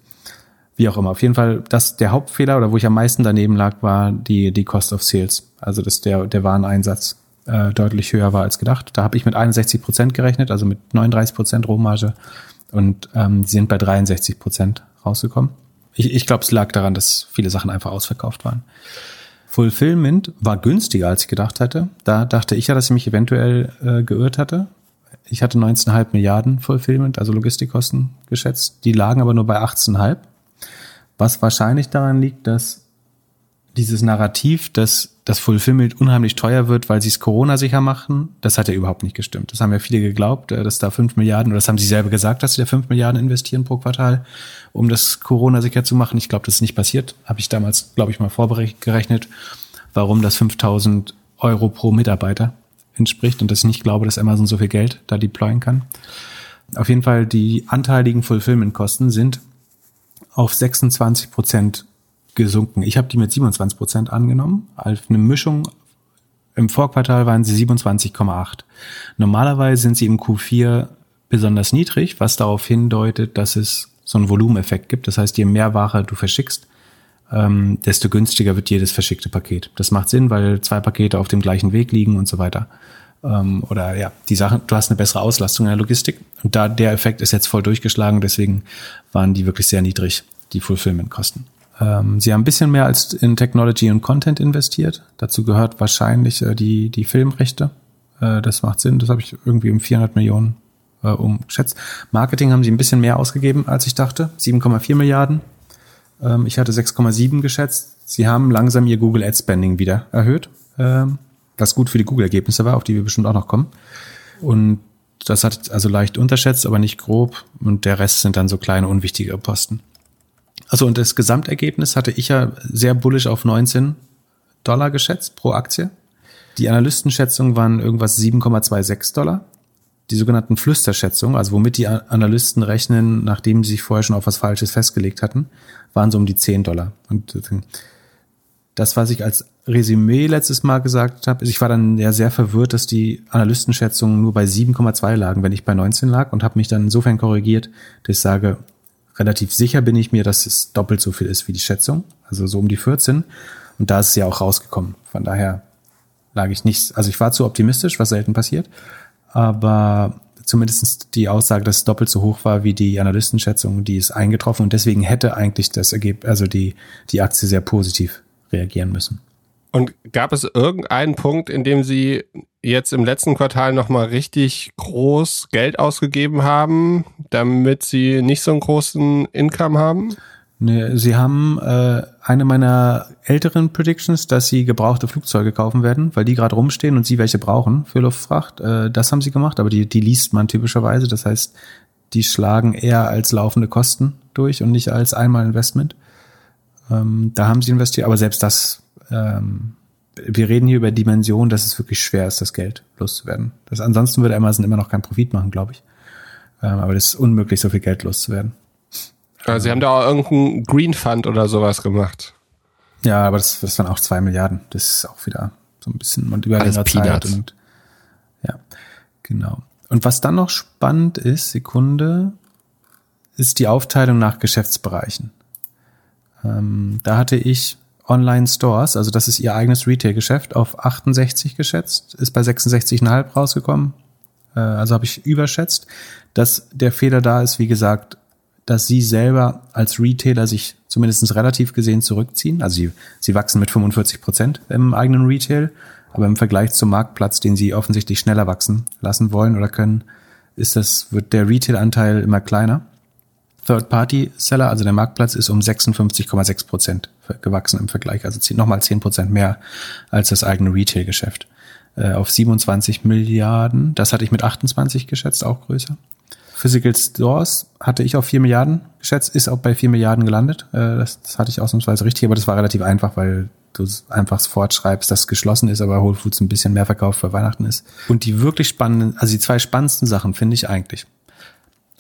Wie auch immer. Auf jeden Fall, das der Hauptfehler oder wo ich am meisten daneben lag, war die, die Cost of Sales. Also das der, der Wareneinsatz äh, deutlich höher war als gedacht. Da habe ich mit 61 Prozent gerechnet, also mit 39 Prozent Rohmarge und ähm, sie sind bei 63 Prozent rausgekommen. Ich, ich glaube, es lag daran, dass viele Sachen einfach ausverkauft waren. Fulfillment war günstiger, als ich gedacht hatte. Da dachte ich ja, dass ich mich eventuell äh, geirrt hatte. Ich hatte 19,5 Milliarden Fulfillment, also Logistikkosten geschätzt. Die lagen aber nur bei 18,5. Was wahrscheinlich daran liegt, dass dieses Narrativ, dass das Fulfillment unheimlich teuer wird, weil sie es Corona-sicher machen, das hat ja überhaupt nicht gestimmt. Das haben ja viele geglaubt, äh, dass da fünf Milliarden, oder das haben sie selber gesagt, dass sie da fünf Milliarden investieren pro Quartal, um das Corona-sicher zu machen. Ich glaube, das ist nicht passiert. Habe ich damals, glaube ich, mal vorgerechnet, warum das 5000 Euro pro Mitarbeiter entspricht und dass ich nicht glaube, dass Amazon so viel Geld da deployen kann. Auf jeden Fall, die anteiligen Fulfillment-Kosten sind auf 26 Prozent gesunken. Ich habe die mit 27 Prozent angenommen. Als eine Mischung im Vorquartal waren sie 27,8. Normalerweise sind sie im Q4 besonders niedrig, was darauf hindeutet, dass es so einen Volumeneffekt gibt. Das heißt, je mehr Ware du verschickst, ähm, desto günstiger wird jedes verschickte Paket. Das macht Sinn, weil zwei Pakete auf dem gleichen Weg liegen und so weiter. Ähm, oder ja, die Sachen, du hast eine bessere Auslastung in der Logistik. Und da der Effekt ist jetzt voll durchgeschlagen, deswegen waren die wirklich sehr niedrig, die Fulfillment-Kosten. Ähm, sie haben ein bisschen mehr als in Technology und Content investiert. Dazu gehört wahrscheinlich äh, die, die Filmrechte. Äh, das macht Sinn. Das habe ich irgendwie um 400 Millionen äh, umgeschätzt. Marketing haben sie ein bisschen mehr ausgegeben, als ich dachte. 7,4 Milliarden. Ähm, ich hatte 6,7 geschätzt. Sie haben langsam ihr Google Ad Spending wieder erhöht. Ähm, was gut für die Google-Ergebnisse war, auf die wir bestimmt auch noch kommen. Und das hat also leicht unterschätzt, aber nicht grob. Und der Rest sind dann so kleine, unwichtige Posten. Also und das Gesamtergebnis hatte ich ja sehr bullisch auf 19 Dollar geschätzt pro Aktie. Die Analystenschätzungen waren irgendwas 7,26 Dollar. Die sogenannten Flüsterschätzungen, also womit die Analysten rechnen, nachdem sie sich vorher schon auf was Falsches festgelegt hatten, waren so um die 10 Dollar. Und das, was ich als Resümee letztes Mal gesagt habe, ich war dann ja sehr verwirrt, dass die Analystenschätzungen nur bei 7,2 lagen, wenn ich bei 19 lag und habe mich dann insofern korrigiert, dass ich sage, relativ sicher bin ich mir, dass es doppelt so viel ist wie die Schätzung, also so um die 14. Und da ist es ja auch rausgekommen. Von daher lag ich nicht, also ich war zu optimistisch, was selten passiert, aber zumindest die Aussage, dass es doppelt so hoch war wie die Analystenschätzung, die ist eingetroffen und deswegen hätte eigentlich das Ergebnis, also die, die Aktie sehr positiv reagieren müssen. Und gab es irgendeinen Punkt, in dem Sie jetzt im letzten Quartal nochmal richtig groß Geld ausgegeben haben, damit Sie nicht so einen großen Income haben? Nee, sie haben äh, eine meiner älteren Predictions, dass sie gebrauchte Flugzeuge kaufen werden, weil die gerade rumstehen und sie welche brauchen für Luftfracht. Äh, das haben sie gemacht, aber die, die liest man typischerweise. Das heißt, die schlagen eher als laufende Kosten durch und nicht als einmal Investment. Ähm, da haben sie investiert, aber selbst das, ähm, wir reden hier über Dimensionen, dass es wirklich schwer ist, das Geld loszuwerden. Das, ansonsten würde Amazon immer noch keinen Profit machen, glaube ich. Ähm, aber das ist unmöglich, so viel Geld loszuwerden. Also Sie haben da auch irgendeinen Green Fund oder sowas gemacht. Ja, aber das, das waren auch zwei Milliarden. Das ist auch wieder so ein bisschen man über längere Zeit und ja, genau. Und was dann noch spannend ist, Sekunde, ist die Aufteilung nach Geschäftsbereichen. Ähm, da hatte ich Online-Stores, also das ist ihr eigenes Retail-Geschäft, auf 68 geschätzt, ist bei 66,5 rausgekommen. Äh, also habe ich überschätzt. Dass der Fehler da ist, wie gesagt, dass sie selber als Retailer sich zumindest relativ gesehen zurückziehen. Also sie, sie wachsen mit 45 Prozent im eigenen Retail, aber im Vergleich zum Marktplatz, den sie offensichtlich schneller wachsen lassen wollen oder können, ist das, wird der Retail-Anteil immer kleiner. Third-Party-Seller, also der Marktplatz, ist um 56,6 Prozent gewachsen im Vergleich, also nochmal 10 Prozent mehr als das eigene Retail-Geschäft. Äh, auf 27 Milliarden, das hatte ich mit 28 geschätzt, auch größer. Physical Stores hatte ich auf 4 Milliarden geschätzt, ist auch bei 4 Milliarden gelandet. Äh, das, das hatte ich ausnahmsweise richtig, aber das war relativ einfach, weil du einfach fortschreibst, dass es geschlossen ist, aber Whole Foods ein bisschen mehr verkauft für Weihnachten ist. Und die wirklich spannenden, also die zwei spannendsten Sachen finde ich eigentlich.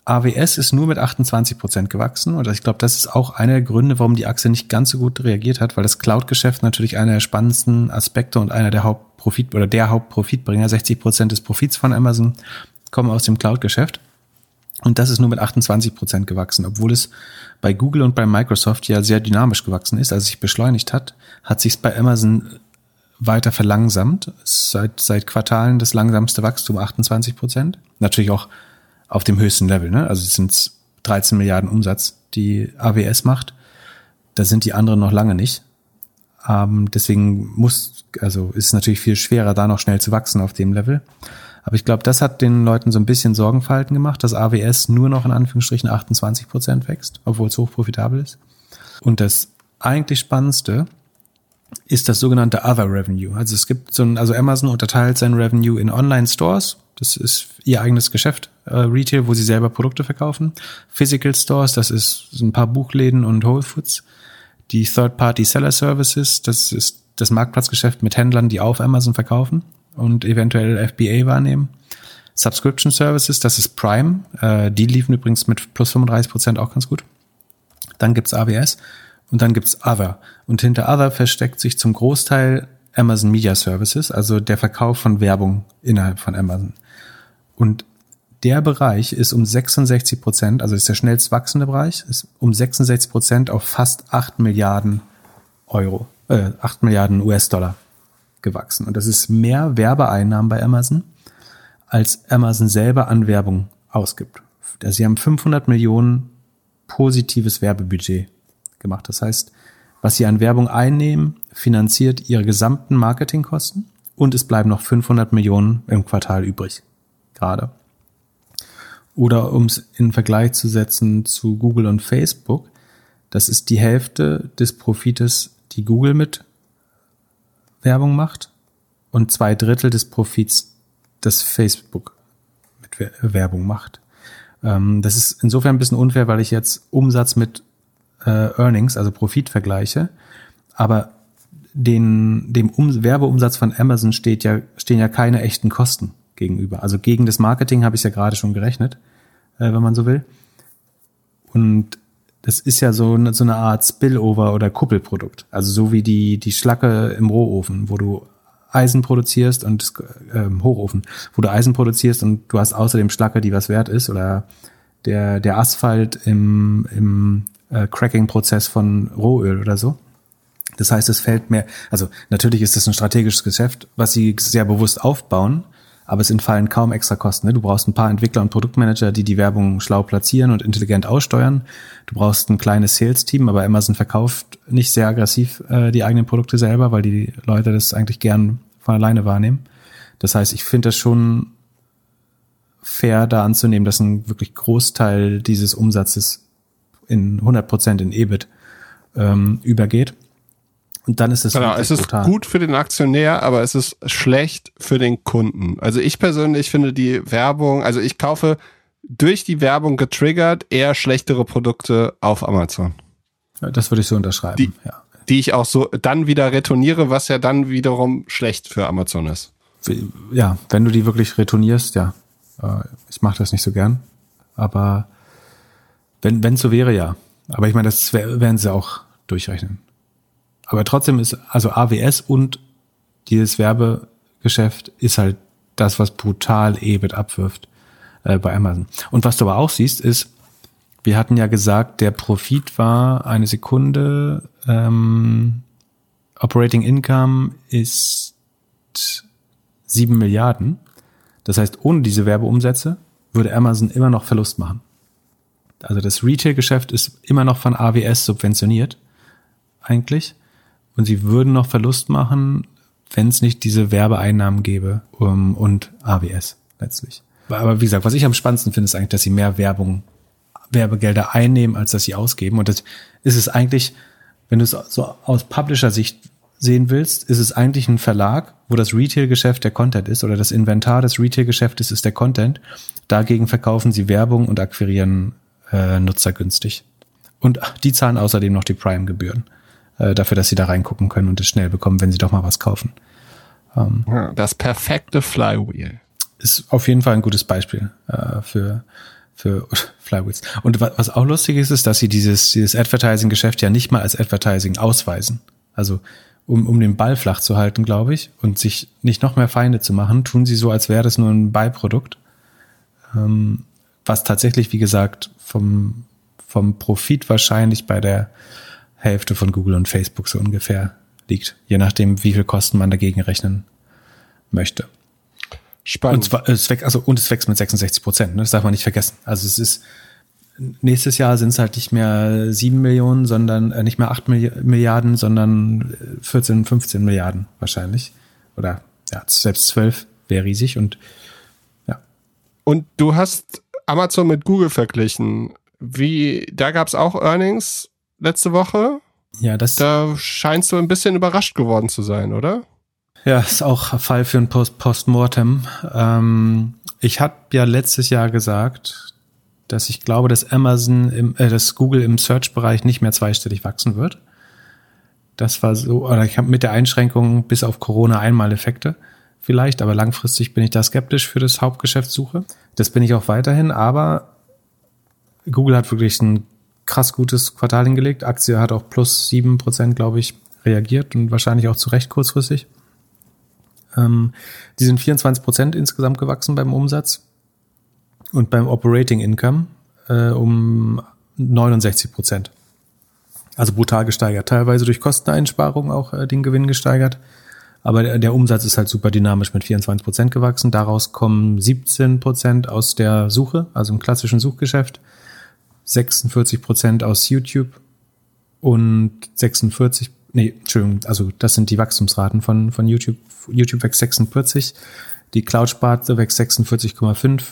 AWS ist nur mit 28 Prozent gewachsen und ich glaube, das ist auch einer der Gründe, warum die Aktie nicht ganz so gut reagiert hat, weil das Cloud-Geschäft natürlich einer der spannendsten Aspekte und einer der Hauptprofit oder der Hauptprofitbringer, 60 Prozent des Profits von Amazon kommen aus dem Cloud-Geschäft. Und das ist nur mit 28 Prozent gewachsen, obwohl es bei Google und bei Microsoft ja sehr dynamisch gewachsen ist, also sich beschleunigt hat, hat sich bei Amazon weiter verlangsamt. Seit, seit Quartalen das langsamste Wachstum 28 Prozent. Natürlich auch auf dem höchsten Level, ne? Also es sind 13 Milliarden Umsatz, die AWS macht. Da sind die anderen noch lange nicht. Ähm, deswegen muss, also ist es natürlich viel schwerer, da noch schnell zu wachsen auf dem Level. Aber ich glaube, das hat den Leuten so ein bisschen Sorgenverhalten gemacht, dass AWS nur noch in Anführungsstrichen 28 Prozent wächst, obwohl es hochprofitabel ist. Und das eigentlich Spannendste ist das sogenannte Other Revenue. Also es gibt so ein, also Amazon unterteilt sein Revenue in Online-Stores. Das ist ihr eigenes Geschäft, äh, Retail, wo sie selber Produkte verkaufen. Physical Stores, das ist ein paar Buchläden und Whole Foods. Die Third-Party Seller Services, das ist das Marktplatzgeschäft mit Händlern, die auf Amazon verkaufen und eventuell FBA wahrnehmen. Subscription Services, das ist Prime. Äh, die liefen übrigens mit plus 35 Prozent auch ganz gut. Dann gibt's AWS und dann gibt's Other. Und hinter Other versteckt sich zum Großteil Amazon Media Services, also der Verkauf von Werbung innerhalb von Amazon. Und der Bereich ist um 66 Prozent, also ist der schnellst wachsende Bereich, ist um 66 Prozent auf fast 8 Milliarden Euro, äh, 8 Milliarden US-Dollar gewachsen. Und das ist mehr Werbeeinnahmen bei Amazon, als Amazon selber an Werbung ausgibt. Also sie haben 500 Millionen positives Werbebudget gemacht. Das heißt, was sie an Werbung einnehmen, finanziert ihre gesamten Marketingkosten und es bleiben noch 500 Millionen im Quartal übrig. Gerade. Oder um es in Vergleich zu setzen zu Google und Facebook, das ist die Hälfte des Profites, die Google mit Werbung macht und zwei Drittel des Profits, das Facebook mit Werbung macht. Ähm, das ist insofern ein bisschen unfair, weil ich jetzt Umsatz mit äh, Earnings, also Profit vergleiche. Aber den, dem um Werbeumsatz von Amazon steht ja, stehen ja keine echten Kosten gegenüber. Also gegen das Marketing habe ich ja gerade schon gerechnet, äh, wenn man so will. Und das ist ja so eine, so eine Art Spillover oder Kuppelprodukt. Also so wie die, die Schlacke im Rohofen, wo du Eisen produzierst und äh, Hochofen, wo du Eisen produzierst und du hast außerdem Schlacke, die was wert ist, oder der, der Asphalt im, im äh, Cracking-Prozess von Rohöl oder so. Das heißt, es fällt mehr, also natürlich ist das ein strategisches Geschäft, was sie sehr bewusst aufbauen, aber es entfallen kaum extra Kosten. Ne? Du brauchst ein paar Entwickler und Produktmanager, die die Werbung schlau platzieren und intelligent aussteuern. Du brauchst ein kleines Sales-Team, aber Amazon verkauft nicht sehr aggressiv äh, die eigenen Produkte selber, weil die Leute das eigentlich gern von alleine wahrnehmen. Das heißt, ich finde das schon fair, da anzunehmen, dass ein wirklich Großteil dieses Umsatzes in 100 Prozent in EBIT ähm, übergeht. Und dann ist es genau, es ist brutal. gut für den Aktionär, aber es ist schlecht für den Kunden. Also ich persönlich finde die Werbung, also ich kaufe durch die Werbung getriggert eher schlechtere Produkte auf Amazon. Das würde ich so unterschreiben. Die, ja. die ich auch so dann wieder retourniere, was ja dann wiederum schlecht für Amazon ist. Ja, wenn du die wirklich retournierst, ja. Äh, ich mache das nicht so gern, aber wenn wenn so wäre, ja. Aber ich meine, das werden sie auch durchrechnen. Aber trotzdem ist, also AWS und dieses Werbegeschäft ist halt das, was brutal EBIT abwirft äh, bei Amazon. Und was du aber auch siehst, ist, wir hatten ja gesagt, der Profit war eine Sekunde, ähm, Operating Income ist sieben Milliarden. Das heißt, ohne diese Werbeumsätze würde Amazon immer noch Verlust machen. Also das Retail-Geschäft ist immer noch von AWS subventioniert, eigentlich und sie würden noch Verlust machen, wenn es nicht diese Werbeeinnahmen gäbe um, und AWS letztlich. Aber wie gesagt, was ich am spannendsten finde, ist eigentlich, dass sie mehr Werbung, Werbegelder einnehmen, als dass sie ausgeben. Und das ist es eigentlich, wenn du es so aus Publisher-Sicht sehen willst, ist es eigentlich ein Verlag, wo das Retail-Geschäft der Content ist oder das Inventar des Retail-Geschäftes ist der Content. Dagegen verkaufen sie Werbung und akquirieren äh, Nutzer günstig. Und die zahlen außerdem noch die Prime-Gebühren äh, dafür, dass sie da reingucken können und es schnell bekommen, wenn sie doch mal was kaufen. Ähm, das perfekte Flywheel. Ist auf jeden Fall ein gutes Beispiel äh, für, für Flywheels. Und was auch lustig ist, ist, dass sie dieses, dieses Advertising-Geschäft ja nicht mal als Advertising ausweisen. Also um, um den Ball flach zu halten, glaube ich, und sich nicht noch mehr Feinde zu machen, tun sie so, als wäre das nur ein Beiprodukt. Ähm, was tatsächlich, wie gesagt, vom, vom Profit wahrscheinlich bei der Hälfte von Google und Facebook so ungefähr liegt, je nachdem, wie viel Kosten man dagegen rechnen möchte. Spannend. Und, zwar, es wächst, also, und es wächst mit 66 Prozent, ne? das darf man nicht vergessen. Also es ist, nächstes Jahr sind es halt nicht mehr sieben Millionen, sondern äh, nicht mehr acht Milliarden, sondern 14, 15 Milliarden wahrscheinlich. Oder ja, selbst zwölf wäre riesig und ja. Und du hast Amazon mit Google verglichen. Wie, da gab es auch Earnings letzte Woche. Ja, das. Da scheinst du ein bisschen überrascht geworden zu sein, oder? Ja, ist auch Fall für ein Post Postmortem. Ähm, ich habe ja letztes Jahr gesagt, dass ich glaube, dass Amazon, im, äh, dass Google im Search-Bereich nicht mehr zweistellig wachsen wird. Das war so, oder ich habe mit der Einschränkung bis auf Corona einmal Effekte vielleicht, aber langfristig bin ich da skeptisch für das Hauptgeschäftssuche. Das bin ich auch weiterhin, aber Google hat wirklich ein krass gutes Quartal hingelegt. Aktie hat auch plus sieben Prozent, glaube ich, reagiert und wahrscheinlich auch zu Recht kurzfristig. Ähm, die sind 24 Prozent insgesamt gewachsen beim Umsatz und beim Operating Income äh, um 69 Prozent. Also brutal gesteigert. Teilweise durch Kosteneinsparungen auch äh, den Gewinn gesteigert. Aber der, Umsatz ist halt super dynamisch mit 24 Prozent gewachsen. Daraus kommen 17 Prozent aus der Suche, also im klassischen Suchgeschäft. 46 Prozent aus YouTube und 46, nee, Entschuldigung, also das sind die Wachstumsraten von, von YouTube. YouTube wächst 46, die Cloud-Sparte wächst 46,5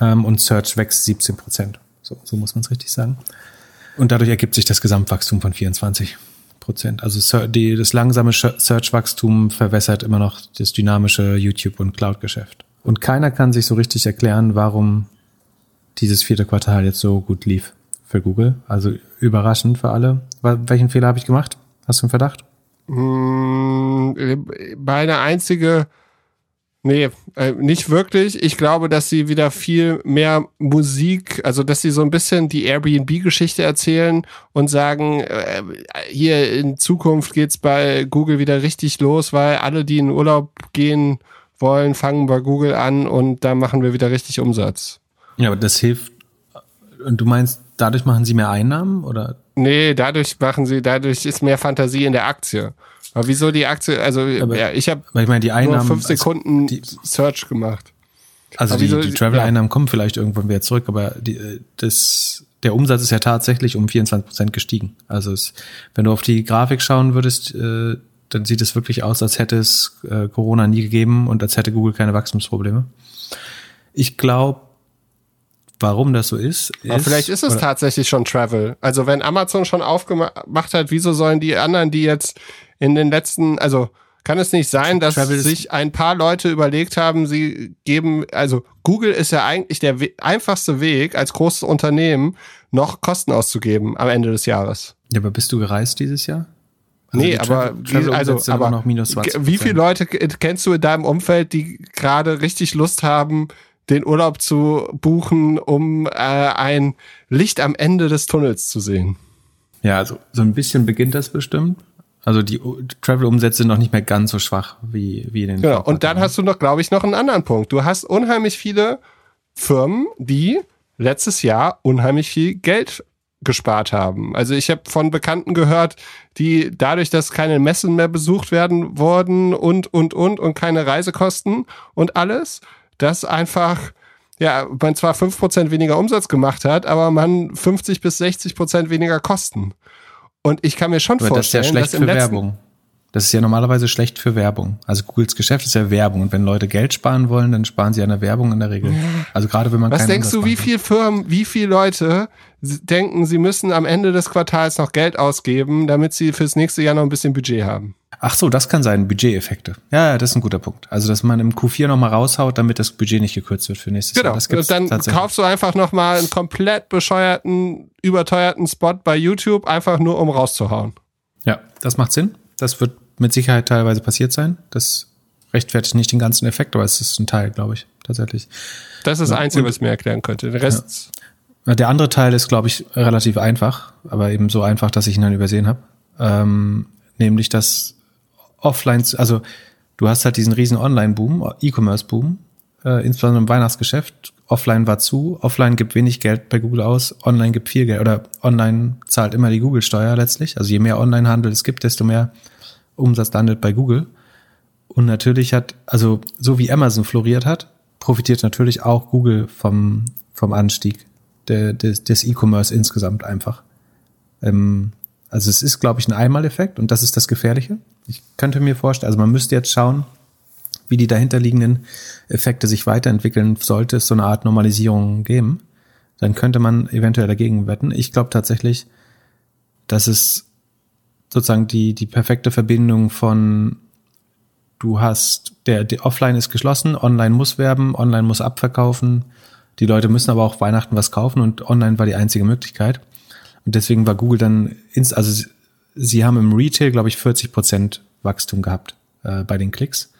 ähm, und Search wächst 17 Prozent. So, so muss man es richtig sagen. Und dadurch ergibt sich das Gesamtwachstum von 24 Prozent. Also die, das langsame Search-Wachstum verwässert immer noch das dynamische YouTube- und Cloud-Geschäft. Und keiner kann sich so richtig erklären, warum dieses vierte Quartal jetzt so gut lief für Google. Also überraschend für alle. Welchen Fehler habe ich gemacht? Hast du einen Verdacht? Meine einzige, nee, äh, nicht wirklich. Ich glaube, dass sie wieder viel mehr Musik, also dass sie so ein bisschen die Airbnb-Geschichte erzählen und sagen, äh, hier in Zukunft geht's bei Google wieder richtig los, weil alle, die in Urlaub gehen wollen, fangen bei Google an und da machen wir wieder richtig Umsatz. Ja, aber das hilft. Und du meinst, dadurch machen sie mehr Einnahmen oder? Nee, dadurch machen sie, dadurch ist mehr Fantasie in der Aktie. Aber wieso die Aktie? Also Aber- ja, ich habe ich meine, die Einnahmen. nur fünf Sekunden die- Search gemacht. Also Aber die, wieso- die Travel-Einnahmen kommen vielleicht irgendwann wieder zurück, aber die, äh, das, der Umsatz ist ja tatsächlich um 24 Prozent gestiegen. Also es, wenn du auf die Grafik schauen würdest, äh, dann sieht es wirklich aus, als hätte es äh, Corona nie gegeben und als hätte Google keine Wachstumsprobleme. Ich glaube, warum das so ist, Aber vielleicht ist es oder- tatsächlich schon Travel. Also wenn Amazon schon aufgemacht hat, wieso sollen die anderen, die jetzt in den letzten, also kann es nicht sein, dass Travel ist- sich ein paar Leute überlegt haben, sie geben, also Google ist ja eigentlich der we einfachste Weg, als großes Unternehmen noch Kosten auszugeben am Ende des Jahres. Ja, aber bist du gereist dieses Jahr? Also nee, aber, wie, also, aber immer noch minus 20 wie viele Leute k- kennst du in deinem Umfeld, die gerade richtig Lust haben, den Urlaub zu buchen, um äh, ein Licht am Ende des Tunnels zu sehen? Ja, also so ein bisschen beginnt das bestimmt. Also die Travel-Umsätze sind noch nicht mehr ganz so schwach wie, wie in den Genau. Und dann hast du noch, glaube ich, noch einen anderen Punkt. Du hast unheimlich viele Firmen, die letztes Jahr unheimlich viel Geld gespart haben. Also ich habe von Bekannten gehört, die dadurch, dass keine Messen mehr besucht werden wurden und, und, und und keine Reisekosten und alles, dass einfach ja, man zwar 5% weniger Umsatz gemacht hat, aber man 50 bis 60% weniger Kosten. Und ich kann mir schon Aber das ist ja vorstellen, schlecht dass im für letzten, Werbung. Das ist ja normalerweise schlecht für Werbung. Also Googles Geschäft ist ja Werbung. Und wenn Leute Geld sparen wollen, dann sparen sie an der Werbung in der Regel. Also gerade wenn man Was denkst Umsatz du, wie viele Firmen, wie viele Leute denken, sie müssen am Ende des Quartals noch Geld ausgeben, damit sie fürs nächste Jahr noch ein bisschen Budget haben? Ach so, das kann sein, Budgeteffekte. Ja, das ist ein guter Punkt. Also, dass man im Q4 nochmal raushaut, damit das Budget nicht gekürzt wird für nächstes Genau. Jahr. Das gibt's Und dann kaufst du einfach noch mal einen komplett bescheuerten, überteuerten Spot bei YouTube, einfach nur um rauszuhauen. Ja, das macht Sinn. Das wird mit Sicherheit teilweise passiert sein. Das rechtfertigt nicht den ganzen Effekt, aber es ist ein Teil, glaube ich, tatsächlich. Das ist das Ja, Einzige, und- was ich mir erklären könnte. Den Rest, Der andere Teil ist, glaube ich, relativ einfach, aber eben so einfach, dass ich ihn dann übersehen habe. Ähm, nämlich das Offline, also du hast halt diesen riesen Online-Boom, E-Commerce-Boom, äh, insbesondere im Weihnachtsgeschäft. Offline war zu, offline gibt wenig Geld bei Google aus, online gibt viel Geld oder online zahlt immer die Google-Steuer letztlich. Also je mehr Online-Handel es gibt, desto mehr Umsatz landet bei Google. Und natürlich hat, also so wie Amazon floriert hat, profitiert natürlich auch Google vom, vom Anstieg des, des E-Commerce insgesamt einfach. Ähm, also es ist, glaube ich, ein Einmaleffekt und das ist das Gefährliche. Ich könnte mir vorstellen, also man müsste jetzt schauen, wie die dahinterliegenden Effekte sich weiterentwickeln, sollte es so eine Art Normalisierung geben. Dann könnte man eventuell dagegen wetten. Ich glaube tatsächlich, dass es sozusagen die, die perfekte Verbindung von du hast, der, der Offline ist geschlossen, online muss werben, online muss abverkaufen, die Leute müssen aber auch Weihnachten was kaufen und online war die einzige Möglichkeit. Und deswegen war Google dann, ins, also sie, sie haben im Retail, glaube ich, 40 Prozent Wachstum gehabt äh, bei den Klicks.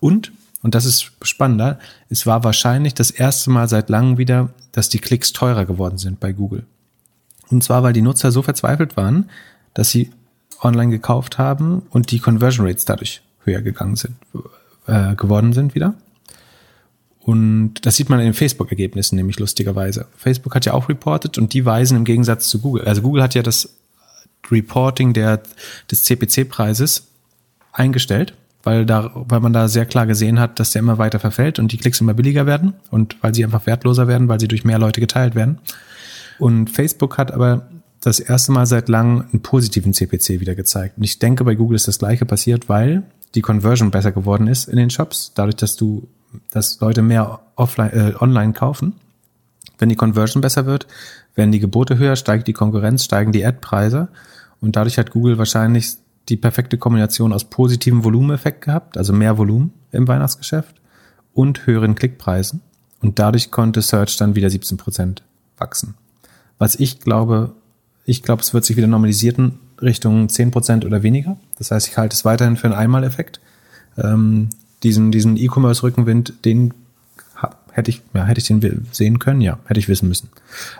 Und, und das ist spannender, es war wahrscheinlich das erste Mal seit langem wieder, dass die Klicks teurer geworden sind bei Google. Und zwar, weil die Nutzer so verzweifelt waren, dass sie online gekauft haben und die Conversion Rates dadurch höher gegangen sind, äh, geworden sind wieder. Und das sieht man in den Facebook-Ergebnissen nämlich lustigerweise. Facebook hat ja auch reported und die weisen im Gegensatz zu Google. Also Google hat ja das Reporting der, des CPC-Preises eingestellt, weil da, weil man da sehr klar gesehen hat, dass der immer weiter verfällt und die Klicks immer billiger werden und weil sie einfach wertloser werden, weil sie durch mehr Leute geteilt werden. Und Facebook hat aber das erste Mal seit langem einen positiven CPC wieder gezeigt. Und ich denke, bei Google ist das gleiche passiert, weil die Conversion besser geworden ist in den Shops, dadurch, dass du, dass Leute mehr offline, äh, online kaufen. Wenn die Conversion besser wird, werden die Gebote höher, steigt die Konkurrenz, steigen die Ad-Preise. Und dadurch hat Google wahrscheinlich die perfekte Kombination aus positivem Volumeneffekt gehabt, also mehr Volumen im Weihnachtsgeschäft und höheren Klickpreisen. Und dadurch konnte Search dann wieder 17 Prozent wachsen. Was ich glaube, ich glaube, es wird sich wieder normalisieren, Richtung 10% oder weniger. Das heißt, ich halte es weiterhin für einen Einmaleffekt. Ähm, diesen diesen E-Commerce-Rückenwind, den hätte ich, ja, hätte ich den sehen können, ja, hätte ich wissen müssen.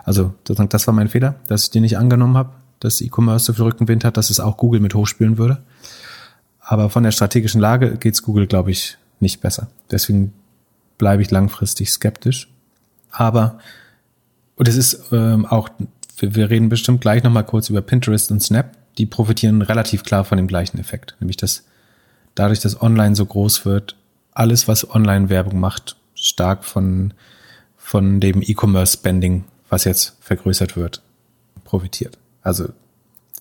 Also das war mein Fehler, dass ich den nicht angenommen habe, dass E-Commerce so viel Rückenwind hat, dass es auch Google mit hochspülen würde. Aber von der strategischen Lage geht's Google, glaube ich, nicht besser. Deswegen bleibe ich langfristig skeptisch. Aber und es ist ähm, auch, wir, wir reden bestimmt gleich nochmal kurz über Pinterest und Snap. Die profitieren relativ klar von dem gleichen Effekt, nämlich dass dadurch, dass online so groß wird, alles, was Online-Werbung macht, stark von, von dem E-Commerce-Spending, was jetzt vergrößert wird, profitiert. Also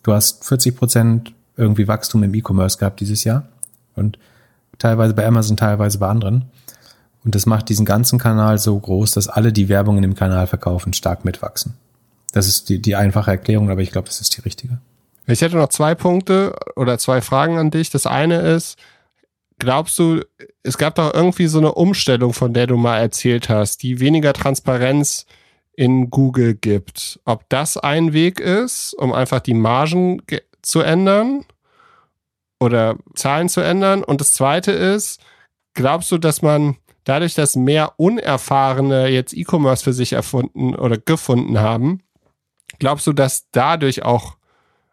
du hast 40 Prozent irgendwie Wachstum im E-Commerce gehabt dieses Jahr und teilweise bei Amazon, teilweise bei anderen. Und das macht diesen ganzen Kanal so groß, dass alle, die Werbung in dem Kanal verkaufen, stark mitwachsen. Das ist die, die einfache Erklärung, aber ich glaube, das ist die richtige. Ich hätte noch zwei Punkte oder zwei Fragen an dich. Das eine ist, glaubst du, es gab doch irgendwie so eine Umstellung, von der du mal erzählt hast, die weniger Transparenz in Google gibt. Ob das ein Weg ist, um einfach die Margen zu ändern oder Zahlen zu ändern? Und das zweite ist, glaubst du, dass man dadurch, dass mehr Unerfahrene jetzt E-Commerce für sich erfunden oder gefunden haben, glaubst du, dass dadurch auch,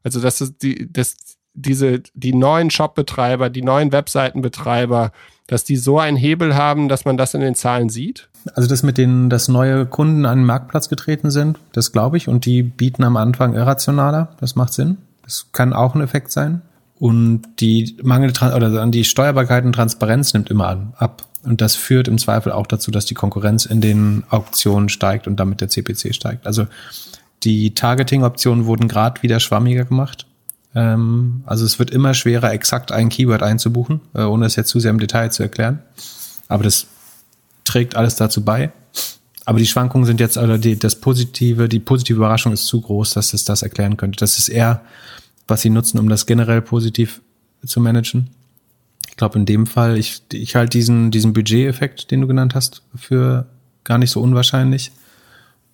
also dass die, dass diese, die neuen Shopbetreiber, die neuen Webseitenbetreiber, dass die so einen Hebel haben, dass man das in den Zahlen sieht? Also das mit denen, dass neue Kunden an den Marktplatz getreten sind, das glaube ich, und die bieten am Anfang irrationaler, das macht Sinn. Das kann auch ein Effekt sein. Und die mangelnde oder die Steuerbarkeit und Transparenz nimmt immer an, ab. Und das führt im Zweifel auch dazu, dass die Konkurrenz in den Auktionen steigt und damit der CPC steigt. Also die Targeting-Optionen wurden gerade wieder schwammiger gemacht. Ähm, also es wird immer schwerer, exakt ein Keyword einzubuchen, äh, ohne es jetzt zu sehr im Detail zu erklären. Aber das trägt alles dazu bei. Aber die Schwankungen sind jetzt, oder die, das positive, die positive Überraschung ist zu groß, dass es das erklären könnte. Das ist eher, was sie nutzen, um das generell positiv zu managen. Ich glaube, in dem Fall, ich, ich halte diesen, diesen Budgeteffekt, den du genannt hast, für gar nicht so unwahrscheinlich.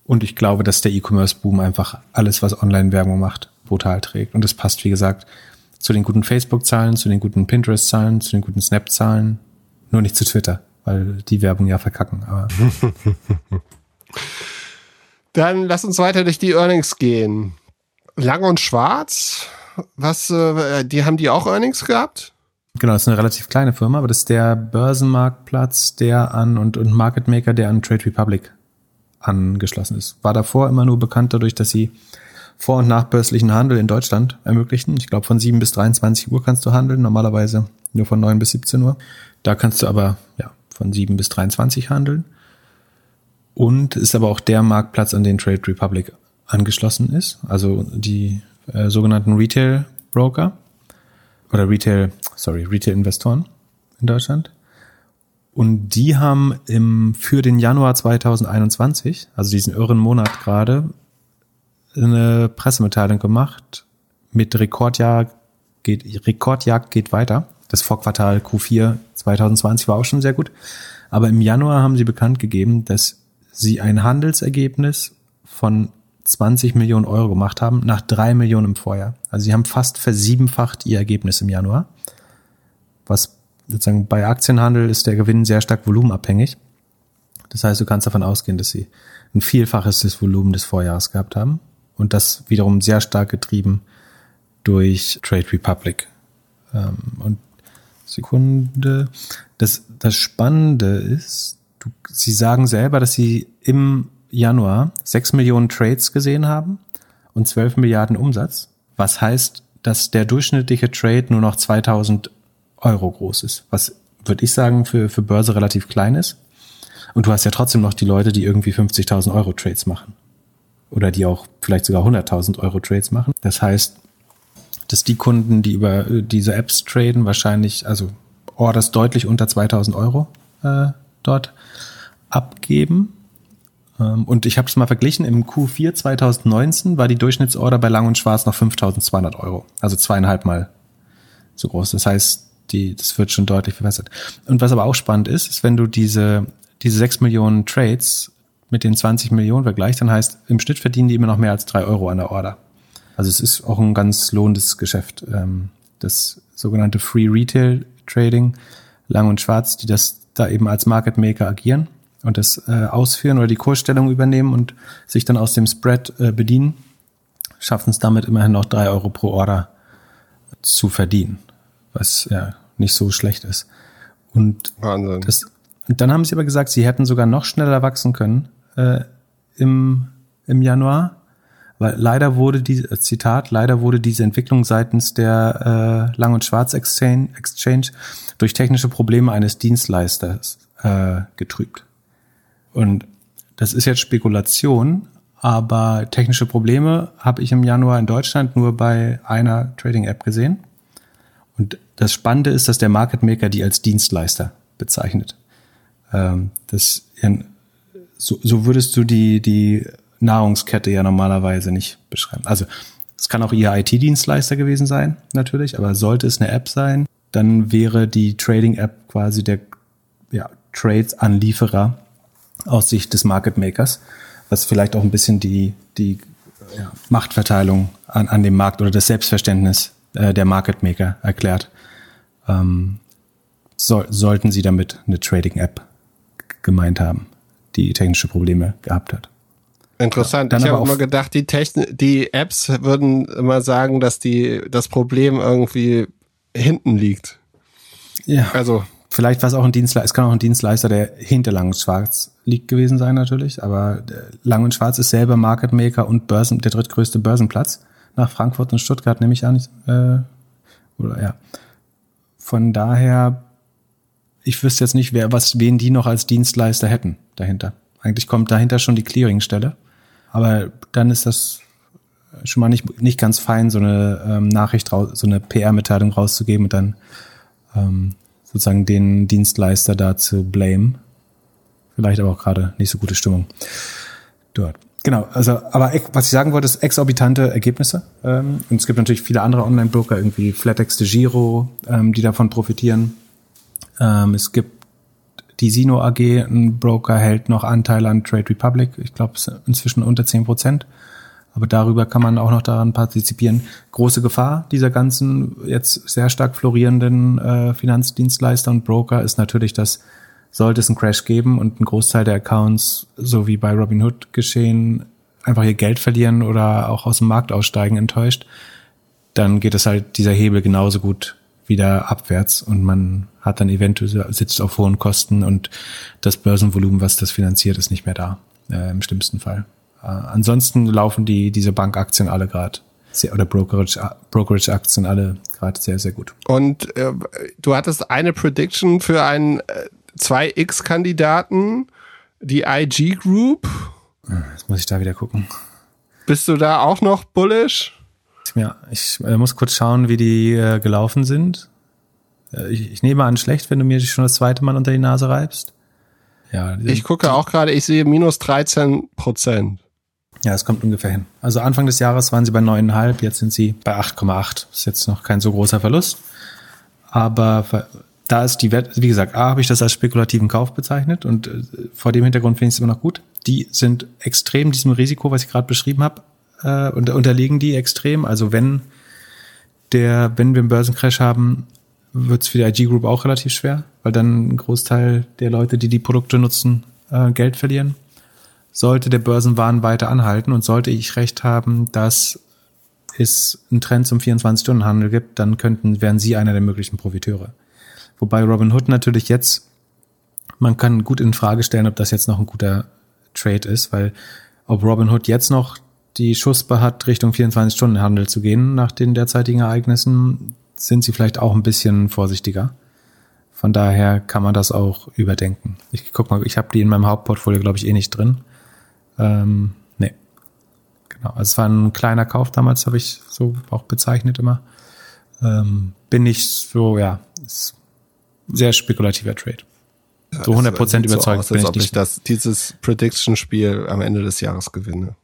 Und ich glaube, dass der E-Commerce-Boom einfach alles, was Online-Werbung macht, brutal trägt. Und das passt, wie gesagt, zu den guten Facebook-Zahlen, zu den guten Pinterest-Zahlen, zu den guten Snap-Zahlen, nur nicht zu Twitter, weil die Werbung ja verkacken. Aber Dann lass uns weiter durch die Earnings gehen. Lang und Schwarz, was, äh, die haben die auch Earnings gehabt? Genau, das ist eine relativ kleine Firma, aber das ist der Börsenmarktplatz, der an und, und Market Maker, der an Trade Republic angeschlossen ist. War davor immer nur bekannt dadurch, dass sie vor- und nachbörslichen Handel in Deutschland ermöglichen. Ich glaube, von 7 bis 23 Uhr kannst du handeln, normalerweise nur von 9 bis 17 Uhr. Da kannst du aber ja, von 7 bis 23 handeln. Und ist aber auch der Marktplatz, an den Trade Republic angeschlossen ist, also die äh, sogenannten Retail Broker oder Retail, sorry, Retail-Investoren in Deutschland. Und die haben im, für den Januar 2021, also diesen irren Monat gerade, eine Pressemitteilung gemacht mit Rekordjahr geht, Rekordjagd geht weiter. Das Vorquartal Q4 2020 war auch schon sehr gut. Aber im Januar haben sie bekannt gegeben, dass sie ein Handelsergebnis von 20 Millionen Euro gemacht haben, nach drei Millionen im Vorjahr. Also sie haben fast versiebenfacht ihr Ergebnis im Januar. Was sozusagen bei Aktienhandel ist der Gewinn sehr stark volumenabhängig. Das heißt, du kannst davon ausgehen, dass sie ein Vielfaches des Volumen des Vorjahres gehabt haben. Und das wiederum sehr stark getrieben durch Trade Republic. Ähm, und Sekunde. Das, das Spannende ist, du, sie sagen selber, dass sie im Januar 6 Millionen Trades gesehen haben und 12 Milliarden Umsatz. Was heißt, dass der durchschnittliche Trade nur noch 2000 Euro groß ist. Was würde ich sagen für, für Börse relativ klein ist. Und du hast ja trotzdem noch die Leute, die irgendwie 50.000 Euro Trades machen. Oder die auch vielleicht sogar 100.000 Euro Trades machen. Das heißt, dass die Kunden, die über diese Apps traden, wahrscheinlich, also Orders deutlich unter 2000 Euro äh, dort abgeben. Ähm, und ich habe es mal verglichen, im Q4 2019 war die Durchschnittsorder bei Lang und Schwarz noch 5200 Euro. Also zweieinhalb Mal so groß. Das heißt, die, das wird schon deutlich verbessert. Und was aber auch spannend ist, ist, wenn du diese, diese 6 Millionen Trades mit den 20 Millionen vergleichst, dann heißt, im Schnitt verdienen die immer noch mehr als drei Euro an der Order. Also es ist auch ein ganz lohnendes Geschäft. Ähm, das sogenannte Free Retail Trading, Lang und Schwarz, die das da eben als Market Maker agieren und das äh, ausführen oder die Kursstellung übernehmen und sich dann aus dem Spread äh, bedienen, schaffen es damit immerhin noch drei Euro pro Order zu verdienen, was ja nicht so schlecht ist. Und Wahnsinn. Das, und dann haben sie aber gesagt, sie hätten sogar noch schneller wachsen können äh, im, im Januar, weil leider wurde die, äh, Zitat, leider wurde diese Entwicklung seitens der äh, Lang- und Schwarz-Exchange Exchange durch technische Probleme eines Dienstleisters äh, getrübt. Und das ist jetzt Spekulation, aber technische Probleme habe ich im Januar in Deutschland nur bei einer Trading-App gesehen. Und das Spannende ist, dass der Market Maker die als Dienstleister bezeichnet. Ähm, das, so, so würdest du die, die Nahrungskette ja normalerweise nicht beschreiben. Also es kann auch ihr IT-Dienstleister gewesen sein, natürlich, aber sollte es eine App sein, dann wäre die Trading-App quasi der ja, Trades-Anlieferer aus Sicht des Market Makers, was vielleicht auch ein bisschen die, die ja, Machtverteilung an, an dem Markt oder das Selbstverständnis äh, der Market Maker erklärt. Ähm, so, sollten Sie damit eine Trading-App gemeint haben, die technische Probleme gehabt hat. Interessant. Ja, ich habe immer gedacht, die, Techn die Apps würden immer sagen, dass die das Problem irgendwie hinten liegt. Ja. Also vielleicht war es auch ein Dienstleister, es kann auch ein Dienstleister, der hinter Lang und Schwarz liegt gewesen sein natürlich, aber Lang und Schwarz ist selber Market Maker und Börsen, der drittgrößte Börsenplatz nach Frankfurt und Stuttgart nehme ich an. Äh, oder ja. Von daher, ich wüsste jetzt nicht, wer was wen die noch als Dienstleister hätten dahinter. Eigentlich kommt dahinter schon die Clearingstelle, aber dann ist das schon mal nicht nicht ganz fein, so eine ähm, Nachricht raus, so eine PR-Mitteilung rauszugeben und dann ähm, sozusagen den Dienstleister da zu blame. Vielleicht aber auch gerade nicht so gute Stimmung dort. Genau, also aber was ich sagen wollte, ist exorbitante Ergebnisse. Ähm, und es gibt natürlich viele andere Online-Broker, irgendwie Flatex de Giro, ähm, die davon profitieren. Ähm, es gibt die Sino AG, ein Broker hält noch Anteil an Trade Republic. Ich glaube, inzwischen unter zehn Prozent. Aber darüber kann man auch noch daran partizipieren. Große Gefahr dieser ganzen jetzt sehr stark florierenden äh, Finanzdienstleister und Broker ist natürlich, dass sollte es einen Crash geben und ein Großteil der Accounts, so wie bei Robinhood geschehen, einfach ihr Geld verlieren oder auch aus dem Markt aussteigen enttäuscht, dann geht es halt dieser Hebel genauso gut wieder abwärts und man hat dann eventuell sitzt auf hohen Kosten und das Börsenvolumen, was das finanziert, ist nicht mehr da äh, im schlimmsten Fall. Äh, ansonsten laufen die diese Bankaktien alle gerade oder Brokerage Brokerage Aktien alle gerade sehr sehr gut. Und äh, du hattest eine Prediction für ein äh, zwei X-Kandidaten, die IG Group. Jetzt muss ich da wieder gucken. Bist du da auch noch bullish? Ja, ich äh, muss kurz schauen, wie die äh, gelaufen sind. Äh, ich, ich, nehme an, schlecht, wenn du mir schon das zweite Mal unter die Nase reibst. Ja, ich gucke auch gerade, ich sehe minus 13 Prozent. Ja, es kommt ungefähr hin. Also Anfang des Jahres waren sie bei 9,5, jetzt sind sie bei 8,8. Ist jetzt noch kein so großer Verlust. Aber da ist die Wert, wie gesagt, A, habe ich das als spekulativen Kauf bezeichnet und äh, vor dem Hintergrund finde ich es immer noch gut. Die sind extrem diesem Risiko, was ich gerade beschrieben habe, äh, und unterliegen die extrem. Also wenn der, wenn wir einen Börsencrash haben, wird es für die IG Group auch relativ schwer, weil dann ein Großteil der Leute, die die Produkte nutzen, äh, Geld verlieren. Sollte der Börsenwahn weiter anhalten und sollte ich recht haben, dass es einen Trend zum 24-Stunden-Handel gibt, dann könnten, wären sie einer der möglichen Profiteure. Wobei Robin Hood natürlich jetzt, man kann gut in Frage stellen, ob das jetzt noch ein guter Trade ist, weil ob Robin Hood jetzt noch die Schussbar hat, Richtung 24-Stunden-Handel zu gehen nach den derzeitigen Ereignissen, sind sie vielleicht auch ein bisschen vorsichtiger. Von daher kann man das auch überdenken. Ich guck mal, ich habe die in meinem Hauptportfolio, glaube ich, eh nicht drin. Ähm, nee. Genau. Also es war ein kleiner Kauf damals, habe ich so auch bezeichnet immer. Ähm, bin ich so, ja, ist sehr spekulativer Trade. Ja, so 100 Prozent überzeugt so aus, bin ich nicht. ich das, dieses Prediction-Spiel am Ende des Jahres gewinne.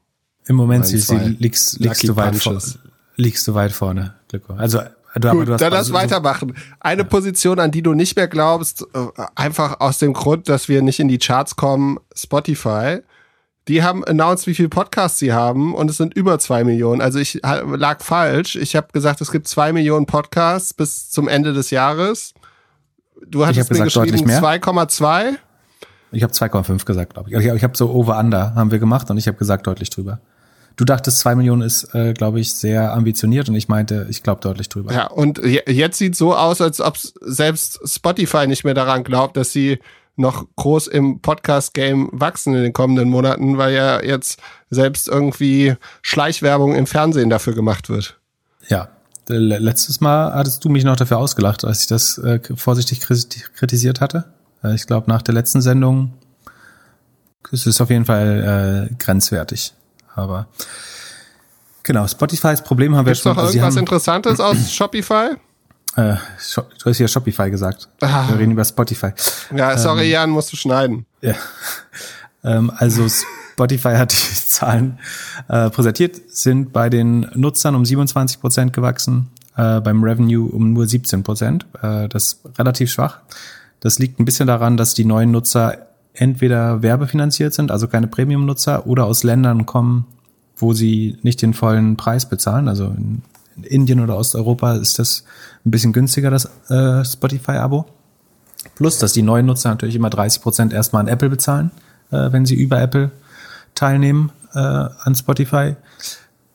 Im Moment sie liegst, liegst, du weit vor, liegst du weit vorne, Glücko. Also Du, Gut, du dann lass also weitermachen. Eine ja. Position, an die du nicht mehr glaubst, äh, einfach aus dem Grund, dass wir nicht in die Charts kommen, Spotify. die haben announced, wie viele Podcasts sie haben und es sind über zwei Millionen. Also ich lag falsch. Ich habe gesagt, es gibt zwei Millionen Podcasts bis zum Ende des Jahres. Du hattest mir gesagt, geschrieben 2,2. Ich habe 2,5 gesagt, glaube ich. Ich, habe so Over-Under haben wir gemacht und ich habe gesagt deutlich drüber. Du dachtest, zwei Millionen ist, äh, glaube ich, sehr ambitioniert und ich meinte, ich glaube deutlich drüber. Ja, und jetzt sieht so aus, als ob selbst Spotify nicht mehr daran glaubt, dass sie noch groß im Podcast-Game wachsen in den kommenden Monaten, weil ja jetzt selbst irgendwie Schleichwerbung im Fernsehen dafür gemacht wird. Ja, letztes Mal hattest du mich noch dafür ausgelacht, als ich das äh, vorsichtig kritisiert hatte. Äh, ich glaube, nach der letzten Sendung ist es auf jeden Fall äh, grenzwertig. Aber genau, Spotifys Problem haben Gibt's wir schon. Ist noch irgendwas haben, Interessantes aus Shopify? Äh, du hast ja Shopify gesagt. Ah. Wir reden über Spotify. Ja, sorry, ähm, Jan, musst du schneiden. Ja. Ähm, also Spotify hat die Zahlen äh, präsentiert, sind bei den Nutzern um 27 Prozent gewachsen, äh, beim Revenue um nur 17 Prozent. Äh, das ist relativ schwach. Das liegt ein bisschen daran, dass die neuen Nutzer entweder werbefinanziert sind, also keine Premium-Nutzer, oder aus Ländern kommen, wo sie nicht den vollen Preis bezahlen. Also in, Indien oder Osteuropa ist das ein bisschen günstiger, das äh, Spotify-Abo. Plus, dass die neuen Nutzer natürlich immer 30 Prozent erstmal an Apple bezahlen, äh, wenn sie über Apple teilnehmen äh, an Spotify.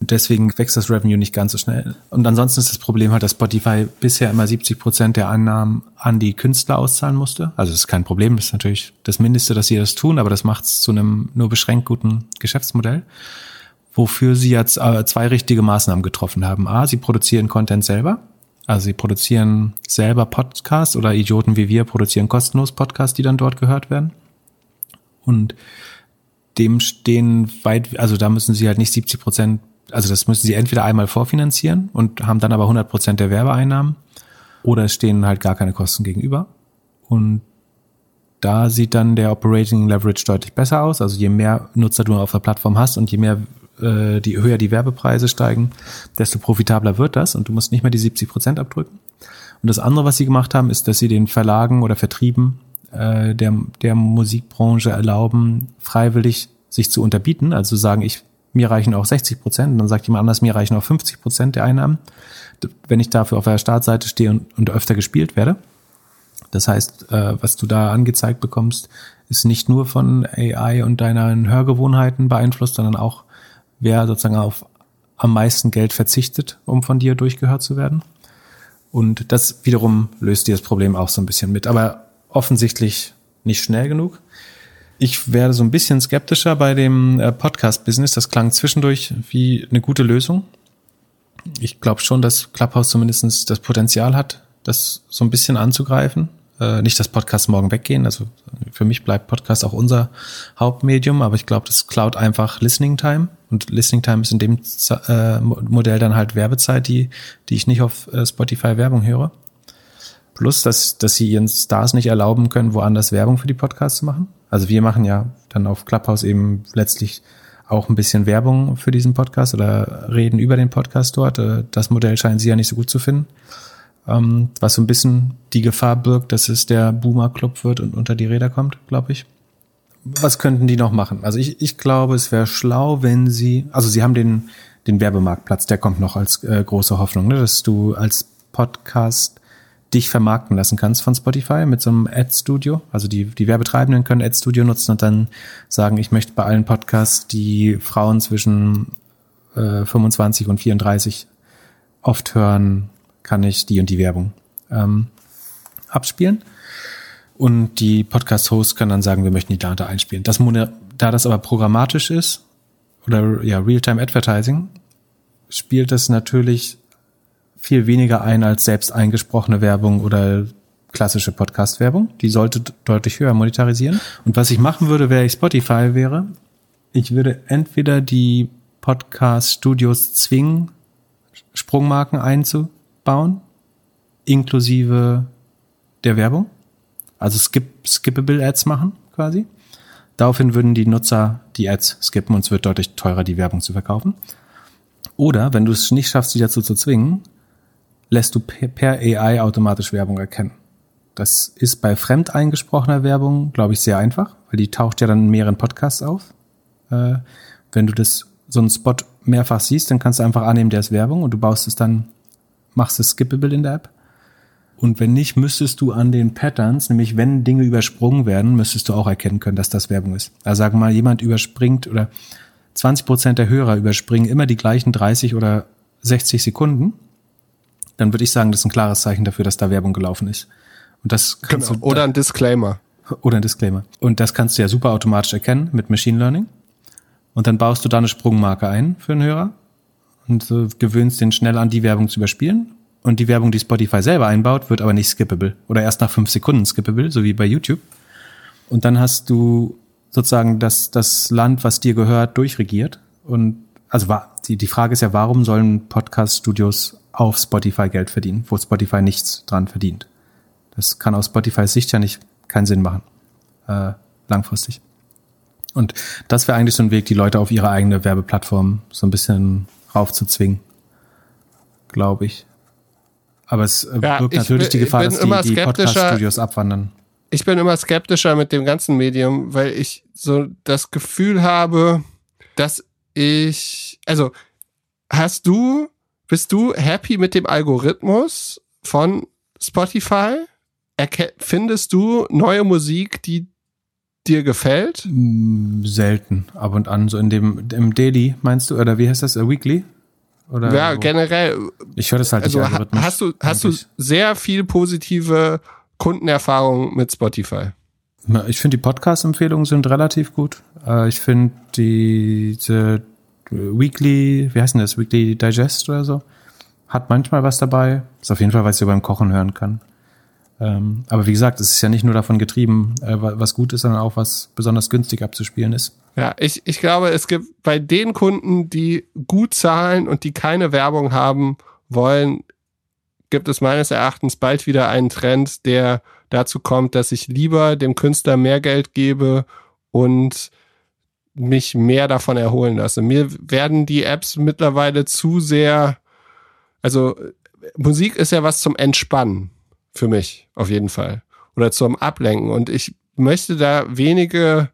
Deswegen wächst das Revenue nicht ganz so schnell. Und ansonsten ist das Problem halt, dass Spotify bisher immer 70 Prozent der Einnahmen an die Künstler auszahlen musste. Also das ist kein Problem, das ist natürlich das Mindeste, dass sie das tun, aber das macht es zu einem nur beschränkt guten Geschäftsmodell. Wofür sie jetzt äh, zwei richtige Maßnahmen getroffen haben. A, sie produzieren Content selber. Also sie produzieren selber Podcasts oder Idioten wie wir produzieren kostenlos Podcasts, die dann dort gehört werden. Und dem stehen weit, also da müssen sie halt nicht 70 Prozent also das müssen sie entweder einmal vorfinanzieren und haben dann aber 100 Prozent der Werbeeinnahmen oder es stehen halt gar keine Kosten gegenüber. Und da sieht dann der Operating Leverage deutlich besser aus. Also je mehr Nutzer du auf der Plattform hast und je mehr äh, die höher die Werbepreise steigen, desto profitabler wird das und du musst nicht mehr die 70 Prozent abdrücken. Und das andere, was sie gemacht haben, ist, dass sie den Verlagen oder Vertrieben äh, der, der Musikbranche erlauben, freiwillig sich zu unterbieten. Also sagen, ich mir reichen auch 60 Prozent. Dann sagt jemand anders, mir reichen auch 50 Prozent der Einnahmen, wenn ich dafür auf der Startseite stehe und, und öfter gespielt werde. Das heißt, äh, was du da angezeigt bekommst, ist nicht nur von AI und deinen Hörgewohnheiten beeinflusst, sondern auch, wer sozusagen auf am meisten Geld verzichtet, um von dir durchgehört zu werden. Und das wiederum löst dir das Problem auch so ein bisschen mit. Aber offensichtlich nicht schnell genug. Ich werde so ein bisschen skeptischer bei dem äh, Podcast-Business. Das klang zwischendurch wie eine gute Lösung. Ich glaube schon, dass Clubhouse zumindest das Potenzial hat, das so ein bisschen anzugreifen. Äh, nicht, dass Podcasts morgen weggehen. Also für mich bleibt Podcast auch unser Hauptmedium, aber ich glaube, das klaut einfach Listening Time. Und Listening Time ist in dem äh, Modell dann halt Werbezeit, die, die ich nicht auf Spotify Werbung höre. Plus, dass, dass sie ihren Stars nicht erlauben können, woanders Werbung für die Podcasts zu machen. Also wir machen ja dann auf Clubhouse eben letztlich auch ein bisschen Werbung für diesen Podcast oder reden über den Podcast dort. Äh, das Modell scheinen sie ja nicht so gut zu finden. Ähm, was so ein bisschen die Gefahr birgt, dass es der Boomer-Club wird und unter die Räder kommt, glaube ich. Was könnten die noch machen? Also ich, ich glaube, es wäre schlau, wenn sie, also sie haben den, den Werbemarktplatz, der kommt noch als äh, große Hoffnung, ne? dass du als Podcast dich vermarkten lassen kannst von Spotify mit so einem Ad-Studio. Also die, die Werbetreibenden können Ad-Studio nutzen und dann sagen, ich möchte bei allen Podcasts, die Frauen zwischen äh, 25 und 34 oft hören, kann ich die und die Werbung ähm, abspielen. Und die Podcast-Hosts können dann sagen, wir möchten die Data einspielen. Das, da das aber programmatisch ist, oder ja, Real-Time Advertising, spielt das natürlich viel weniger ein als selbst eingesprochene Werbung oder klassische Podcast-Werbung. Die sollte deutlich höher monetarisieren. Und was ich machen würde, wäre ich Spotify wäre, ich würde entweder die Podcast-Studios zwingen, Sprungmarken einzubauen, inklusive der Werbung. Also skip, skippable Ads machen quasi. Daraufhin würden die Nutzer die Ads skippen und es wird deutlich teurer, die Werbung zu verkaufen. Oder wenn du es nicht schaffst, sie dazu zu zwingen, lässt du per AI automatisch Werbung erkennen. Das ist bei fremd eingesprochener Werbung, glaube ich, sehr einfach, weil die taucht ja dann in mehreren Podcasts auf. Äh, wenn du das so einen Spot mehrfach siehst, dann kannst du einfach annehmen, der ist Werbung und du baust es dann, machst es skippable in der App. Und wenn nicht, müsstest du an den Patterns, nämlich wenn Dinge übersprungen werden, müsstest du auch erkennen können, dass das Werbung ist. Also sagen wir mal, jemand überspringt oder 20 Prozent der Hörer überspringen immer die gleichen 30 oder 60 Sekunden, dann würde ich sagen, das ist ein klares Zeichen dafür, dass da Werbung gelaufen ist. Und das kannst genau. du oder ein Disclaimer. Oder ein Disclaimer. Und das kannst du ja super automatisch erkennen mit Machine Learning. Und dann baust du da eine Sprungmarke ein für einen Hörer und äh, gewöhnst den schnell an, die Werbung zu überspielen. Und die Werbung, die Spotify selber einbaut, wird aber nicht skippable. Oder erst nach fünf Sekunden skippable, so wie bei YouTube. Und dann hast du sozusagen das, das Land, was dir gehört, durchregiert. Und also war, die, die Frage ist ja, warum sollen Podcast-Studios auf Spotify Geld verdienen, wo Spotify nichts dran verdient? Das kann aus Spotifys Sicht ja nicht keinen Sinn machen. Äh, langfristig. Und das wäre eigentlich so ein Weg, die Leute auf ihre eigene Werbeplattform so ein bisschen raufzuzwingen. Glaube ich. Aber es äh, ja, birgt natürlich bin, die Gefahr, dass die, die Podcast-Studios abwandern. Ich bin immer skeptischer mit dem ganzen Medium, weil ich so das Gefühl habe, dass ich, also hast du, bist du happy mit dem Algorithmus von Spotify? Erke findest du neue Musik, die dir gefällt? Mm, selten, ab und an, so in dem im Daily, meinst du, oder wie heißt das, A Weekly? Oder ja, wo? generell. Ich höre das halt also nicht algorithmisch. Hast du, hast du sehr viel positive Kundenerfahrung mit Spotify? Ich finde, die Podcast-Empfehlungen sind relativ gut. Äh, ich finde diese Weekly, wie heißt denn das, Weekly Digest oder so, hat manchmal was dabei. Ist auf jeden Fall, was ich beim Kochen hören kann. Ähm, aber wie gesagt, es ist ja nicht nur davon getrieben, äh, was gut ist, sondern auch was besonders günstig abzuspielen ist. Ja, ich, ich glaube, es gibt bei den Kunden, die gut zahlen und die keine Werbung haben wollen, gibt es meines Erachtens bald wieder einen Trend, der dazu kommt, dass ich lieber dem Künstler mehr Geld gebe und mich mehr davon erholen lasse. Mir werden die Apps mittlerweile zu sehr, also Musik ist ja was zum Entspannen für mich, auf jeden Fall. Oder zum Ablenken. Und ich möchte da wenige,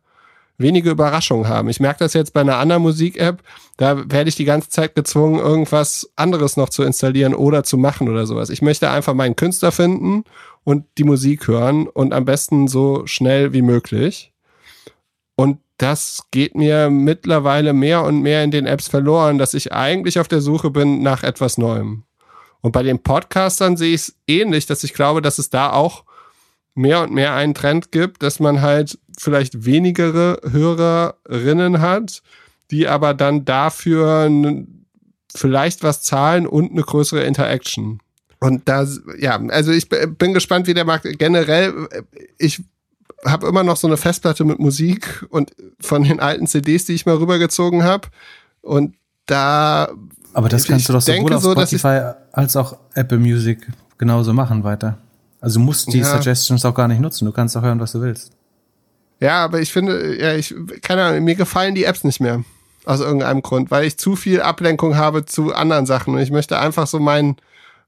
wenige Überraschungen haben. Ich merke das jetzt bei einer anderen Musik-App, da werde ich die ganze Zeit gezwungen, irgendwas anderes noch zu installieren oder zu machen oder sowas. Ich möchte einfach meinen Künstler finden und die Musik hören und am besten so schnell wie möglich. Und das geht mir mittlerweile mehr und mehr in den Apps verloren, dass ich eigentlich auf der Suche bin nach etwas Neuem. Und bei den Podcastern sehe ich es ähnlich, dass ich glaube, dass es da auch mehr und mehr einen Trend gibt, dass man halt vielleicht wenigere Hörerinnen hat, die aber dann dafür vielleicht was zahlen und eine größere Interaction. Und da, ja, also ich bin gespannt, wie der Markt generell, ich habe immer noch so eine Festplatte mit Musik und von den alten CDs, die ich mal rübergezogen habe. Und da aber das kannst du doch sowohl auf Spotify als auch Apple Music genauso machen weiter. Also du musst die ja. Suggestions auch gar nicht nutzen. Du kannst auch hören, was du willst. Ja, aber ich finde, ja, ich, keine Ahnung, mir gefallen die Apps nicht mehr. Aus irgendeinem Grund, weil ich zu viel Ablenkung habe zu anderen Sachen. Und ich möchte einfach so meinen,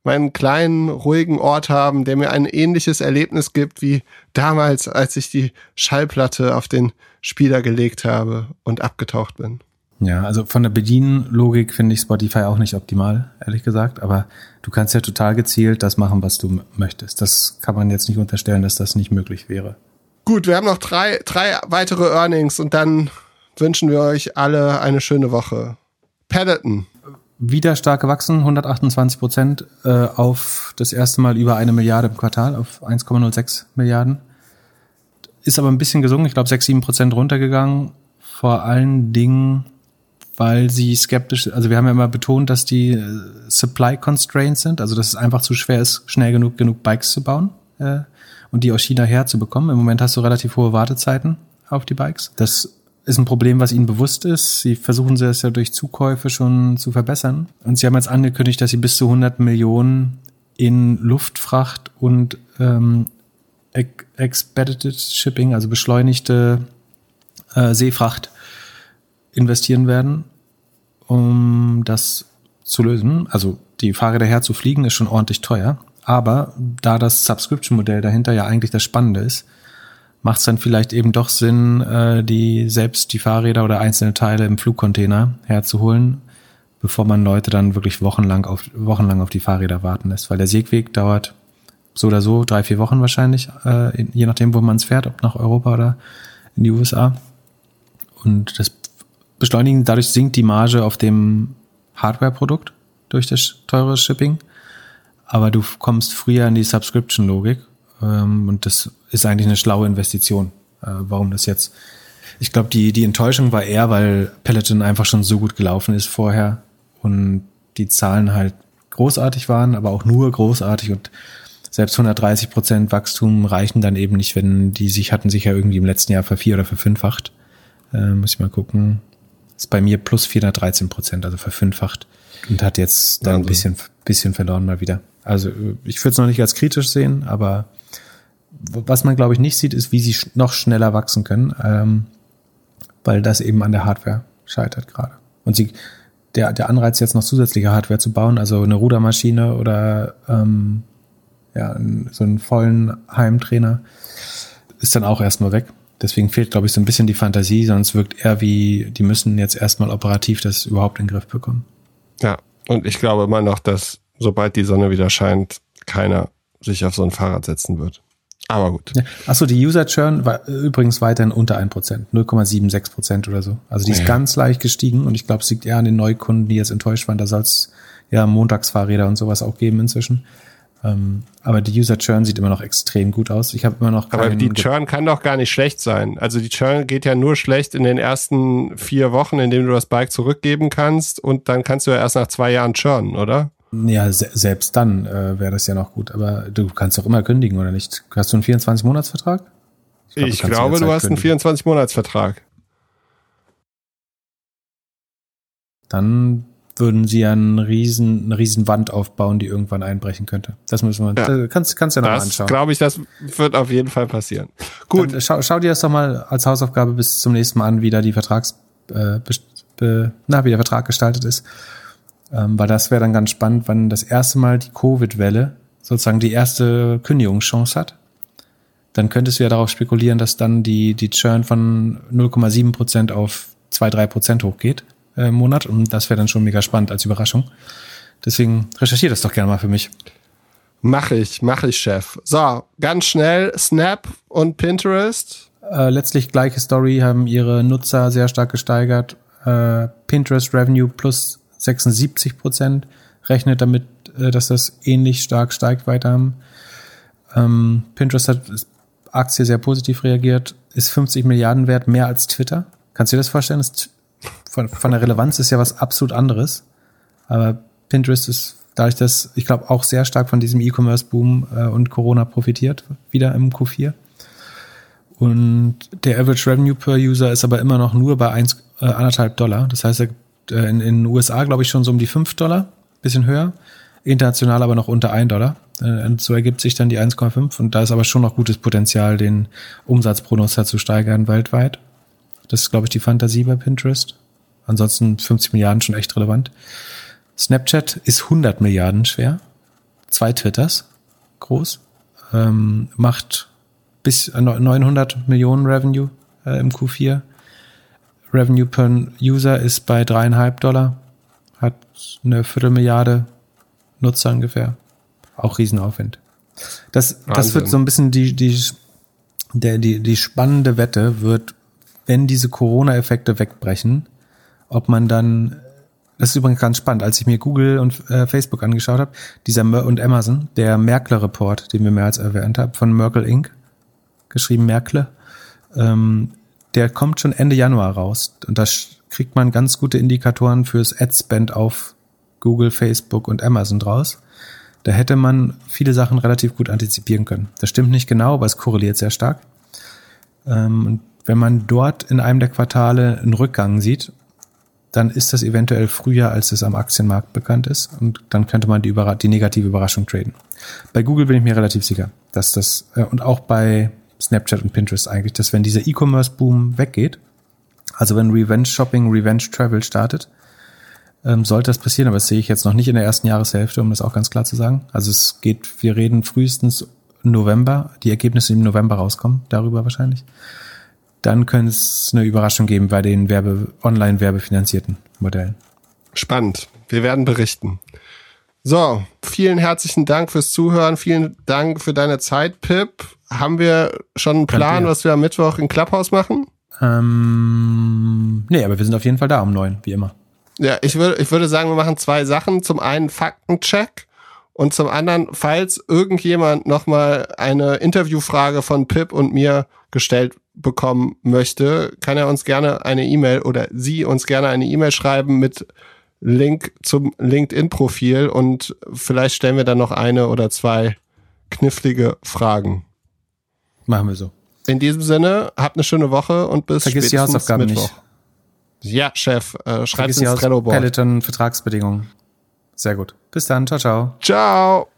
meinen kleinen, ruhigen Ort haben, der mir ein ähnliches Erlebnis gibt wie damals, als ich die Schallplatte auf den Spieler gelegt habe und abgetaucht bin. Ja, also von der Bedienlogik finde ich Spotify auch nicht optimal, ehrlich gesagt. Aber du kannst ja total gezielt das machen, was du möchtest. Das kann man jetzt nicht unterstellen, dass das nicht möglich wäre. Gut, wir haben noch drei, drei weitere Earnings und dann wünschen wir euch alle eine schöne Woche. Peloton. Wieder stark gewachsen, 128 Prozent äh, auf das erste Mal über eine Milliarde im Quartal, auf 1,06 Milliarden. Ist aber ein bisschen gesungen, ich glaube 6, 7 Prozent runtergegangen. Vor allen Dingen weil sie skeptisch, also wir haben ja immer betont, dass die äh, Supply Constraints sind, also dass es einfach zu schwer ist, schnell genug genug Bikes zu bauen äh, und die aus China herzubekommen. Im Moment hast du relativ hohe Wartezeiten auf die Bikes. Das ist ein Problem, was ihnen bewusst ist. Sie versuchen es ja durch Zukäufe schon zu verbessern. Und sie haben jetzt angekündigt, dass sie bis zu 100 Millionen in Luftfracht und ähm, Expedited Shipping, also beschleunigte äh, Seefracht, investieren werden um das zu lösen. Also die Fahrräder herzufliegen ist schon ordentlich teuer. Aber da das Subscription-Modell dahinter ja eigentlich das Spannende ist, macht es dann vielleicht eben doch Sinn, äh, die selbst die Fahrräder oder einzelne Teile im Flugcontainer herzuholen, bevor man Leute dann wirklich wochenlang auf wochenlang auf die Fahrräder warten lässt, weil der Segweg dauert so oder so drei vier Wochen wahrscheinlich, äh, je nachdem, wo man es fährt, ob nach Europa oder in die USA. Und das Beschleunigen dadurch sinkt die Marge auf dem Hardware-Produkt durch das teure Shipping, aber du kommst früher in die Subscription-Logik ähm, und das ist eigentlich eine schlaue Investition. Äh, warum das jetzt? Ich glaube, die, die Enttäuschung war eher, weil Peloton einfach schon so gut gelaufen ist vorher und die Zahlen halt großartig waren, aber auch nur großartig und selbst 130 Prozent Wachstum reichen dann eben nicht, wenn die sich hatten sich ja irgendwie im letzten Jahr vervier oder verfünffacht. Äh, muss ich mal gucken. Ist bei mir plus 413 Prozent, also verfünffacht und hat jetzt dann also. ein bisschen, bisschen verloren mal wieder. Also ich würde es noch nicht als kritisch sehen, aber was man, glaube ich, nicht sieht, ist, wie sie noch schneller wachsen können, ähm, weil das eben an der Hardware scheitert gerade. Und sie, der, der Anreiz, jetzt noch zusätzliche Hardware zu bauen, also eine Rudermaschine oder ähm, ja, so einen vollen Heimtrainer, ist dann auch erstmal weg. Deswegen fehlt, glaube ich, so ein bisschen die Fantasie, sonst wirkt eher wie, die müssen jetzt erstmal operativ das überhaupt in den Griff bekommen. Ja, und ich glaube immer noch, dass sobald die Sonne wieder scheint, keiner sich auf so ein Fahrrad setzen wird. Aber gut. Ja. Achso, die User Churn war übrigens weiterhin unter 1%, 0,76 Prozent oder so. Also die ist ja. ganz leicht gestiegen und ich glaube, es liegt eher an den Neukunden, die jetzt enttäuscht waren. Da soll es ja Montagsfahrräder und sowas auch geben inzwischen. Ähm, aber die User Churn sieht immer noch extrem gut aus. Ich habe immer noch Aber die Churn kann doch gar nicht schlecht sein. Also die Churn geht ja nur schlecht in den ersten vier Wochen, in denen du das Bike zurückgeben kannst und dann kannst du ja erst nach zwei Jahren churnen, oder? Ja, se selbst dann äh, wäre das ja noch gut. Aber du kannst doch immer kündigen, oder nicht? Hast du einen 24-Monats-Vertrag? Ich, glaub, ich glaube, du hast kündigen. einen 24-Monats-Vertrag. Dann würden sie ja einen riesen, eine riesen Wand aufbauen, die irgendwann einbrechen könnte. Das müssen wir, ja. kannst, kannst du ja noch das anschauen. glaube ich, das wird auf jeden Fall passieren. Gut. Dann schau, schau dir das doch mal als Hausaufgabe bis zum nächsten Mal an, wie da die Vertrags, äh, na, wie der Vertrag gestaltet ist. Ähm, weil das wäre dann ganz spannend, wann das erste Mal die Covid-Welle sozusagen die erste Kündigungschance hat. Dann könntest du ja darauf spekulieren, dass dann die, die Churn von 0,7 Prozent auf 2, 3 Prozent hochgeht äh, im Monat. Und das wäre dann schon mega spannend als Überraschung. Deswegen recherchiere das doch gerne mal für mich. Mach ich, mach ich, Chef. So, ganz schnell, Snap und Pinterest. Äh, letztlich gleiche Story, haben ihre Nutzer sehr stark gesteigert. Äh, Pinterest Revenue plus 76 Prozent, rechnet damit, äh, dass das ähnlich stark steigt weiter. Ähm, Pinterest hat Aktie sehr positiv reagiert, ist 50 Milliarden wert, mehr als Twitter. Kannst du dir das vorstellen? Das von, von der Relevanz ist ja was absolut anderes. Aber Pinterest ist dadurch, dass ich glaube auch sehr stark von diesem E-Commerce-Boom äh, und Corona profitiert, wieder im Q4. Und der Average Revenue per User ist aber immer noch nur bei 1, äh, Dollar. Das heißt, er in, in den USA, glaube ich, schon so um die 5 Dollar, bisschen höher. International aber noch unter 1 Dollar. Äh, und so ergibt sich dann die 1,5 und da ist aber schon noch gutes Potenzial, den Umsatz pro Nutzer zu steigern weltweit. Das ist, glaube ich, die Fantasie bei Pinterest. Ansonsten 50 Milliarden schon echt relevant. Snapchat ist 100 Milliarden schwer. Zwei Twitters groß. Ähm, macht bis 900 Millionen Revenue äh, im Q4. Revenue per User ist bei dreieinhalb Dollar, hat eine Viertelmilliarde Nutzer ungefähr. Auch Riesenaufwind. Das, das wird so ein bisschen die, die, der, die, die spannende Wette wird, wenn diese Corona-Effekte wegbrechen, ob man dann, das ist übrigens ganz spannend, als ich mir Google und äh, Facebook angeschaut habe, dieser Mer und Amazon, der Merkle-Report, den wir mehr als erwähnt haben, von Merkel Inc., geschrieben Merkle, ähm, der kommt schon Ende Januar raus. Und da kriegt man ganz gute Indikatoren fürs Ad-Spend auf Google, Facebook und Amazon draus. Da hätte man viele Sachen relativ gut antizipieren können. Das stimmt nicht genau, aber es korreliert sehr stark. Ähm, und wenn man dort in einem der Quartale einen Rückgang sieht, dann ist das eventuell früher, als es am Aktienmarkt bekannt ist. Und dann könnte man die, Überra die negative Überraschung traden. Bei Google bin ich mir relativ sicher, dass das, äh, und auch bei Snapchat und Pinterest eigentlich, dass wenn dieser E-Commerce-Boom weggeht, also wenn Revenge Shopping, Revenge Travel startet, ähm, sollte das passieren, aber das sehe ich jetzt noch nicht in der ersten Jahreshälfte, um das auch ganz klar zu sagen. Also es geht, wir reden frühestens November, die Ergebnisse im November rauskommen, darüber wahrscheinlich, dann könnte es eine Überraschung geben bei den Werbe, online werbefinanzierten Modellen. Spannend. Wir werden berichten. So, vielen herzlichen Dank fürs Zuhören. Vielen Dank für deine Zeit, Pip. Haben wir schon einen Plan, was wir am Mittwoch in Clubhouse machen? Ähm, nee, aber wir sind auf jeden Fall da um neun, wie immer. Ja, ich würde, ich würde sagen, wir machen zwei Sachen. Zum einen Faktencheck und zum anderen, falls irgendjemand nochmal eine Interviewfrage von Pip und mir gestellt bekommen möchte, kann er uns gerne eine E-Mail oder sie uns gerne eine E-Mail schreiben mit Link zum LinkedIn-Profil und vielleicht stellen wir dann noch eine oder zwei knifflige Fragen. Machen wir so. In diesem Sinne, habt eine schöne Woche und bis Vergiss die Hausaufgaben Mittwoch. nicht. Ja, Chef, äh, schreibt ins Trello-Board. Vertragsbedingungen. Sehr gut. Bis dann. Ciao, ciao. Ciao.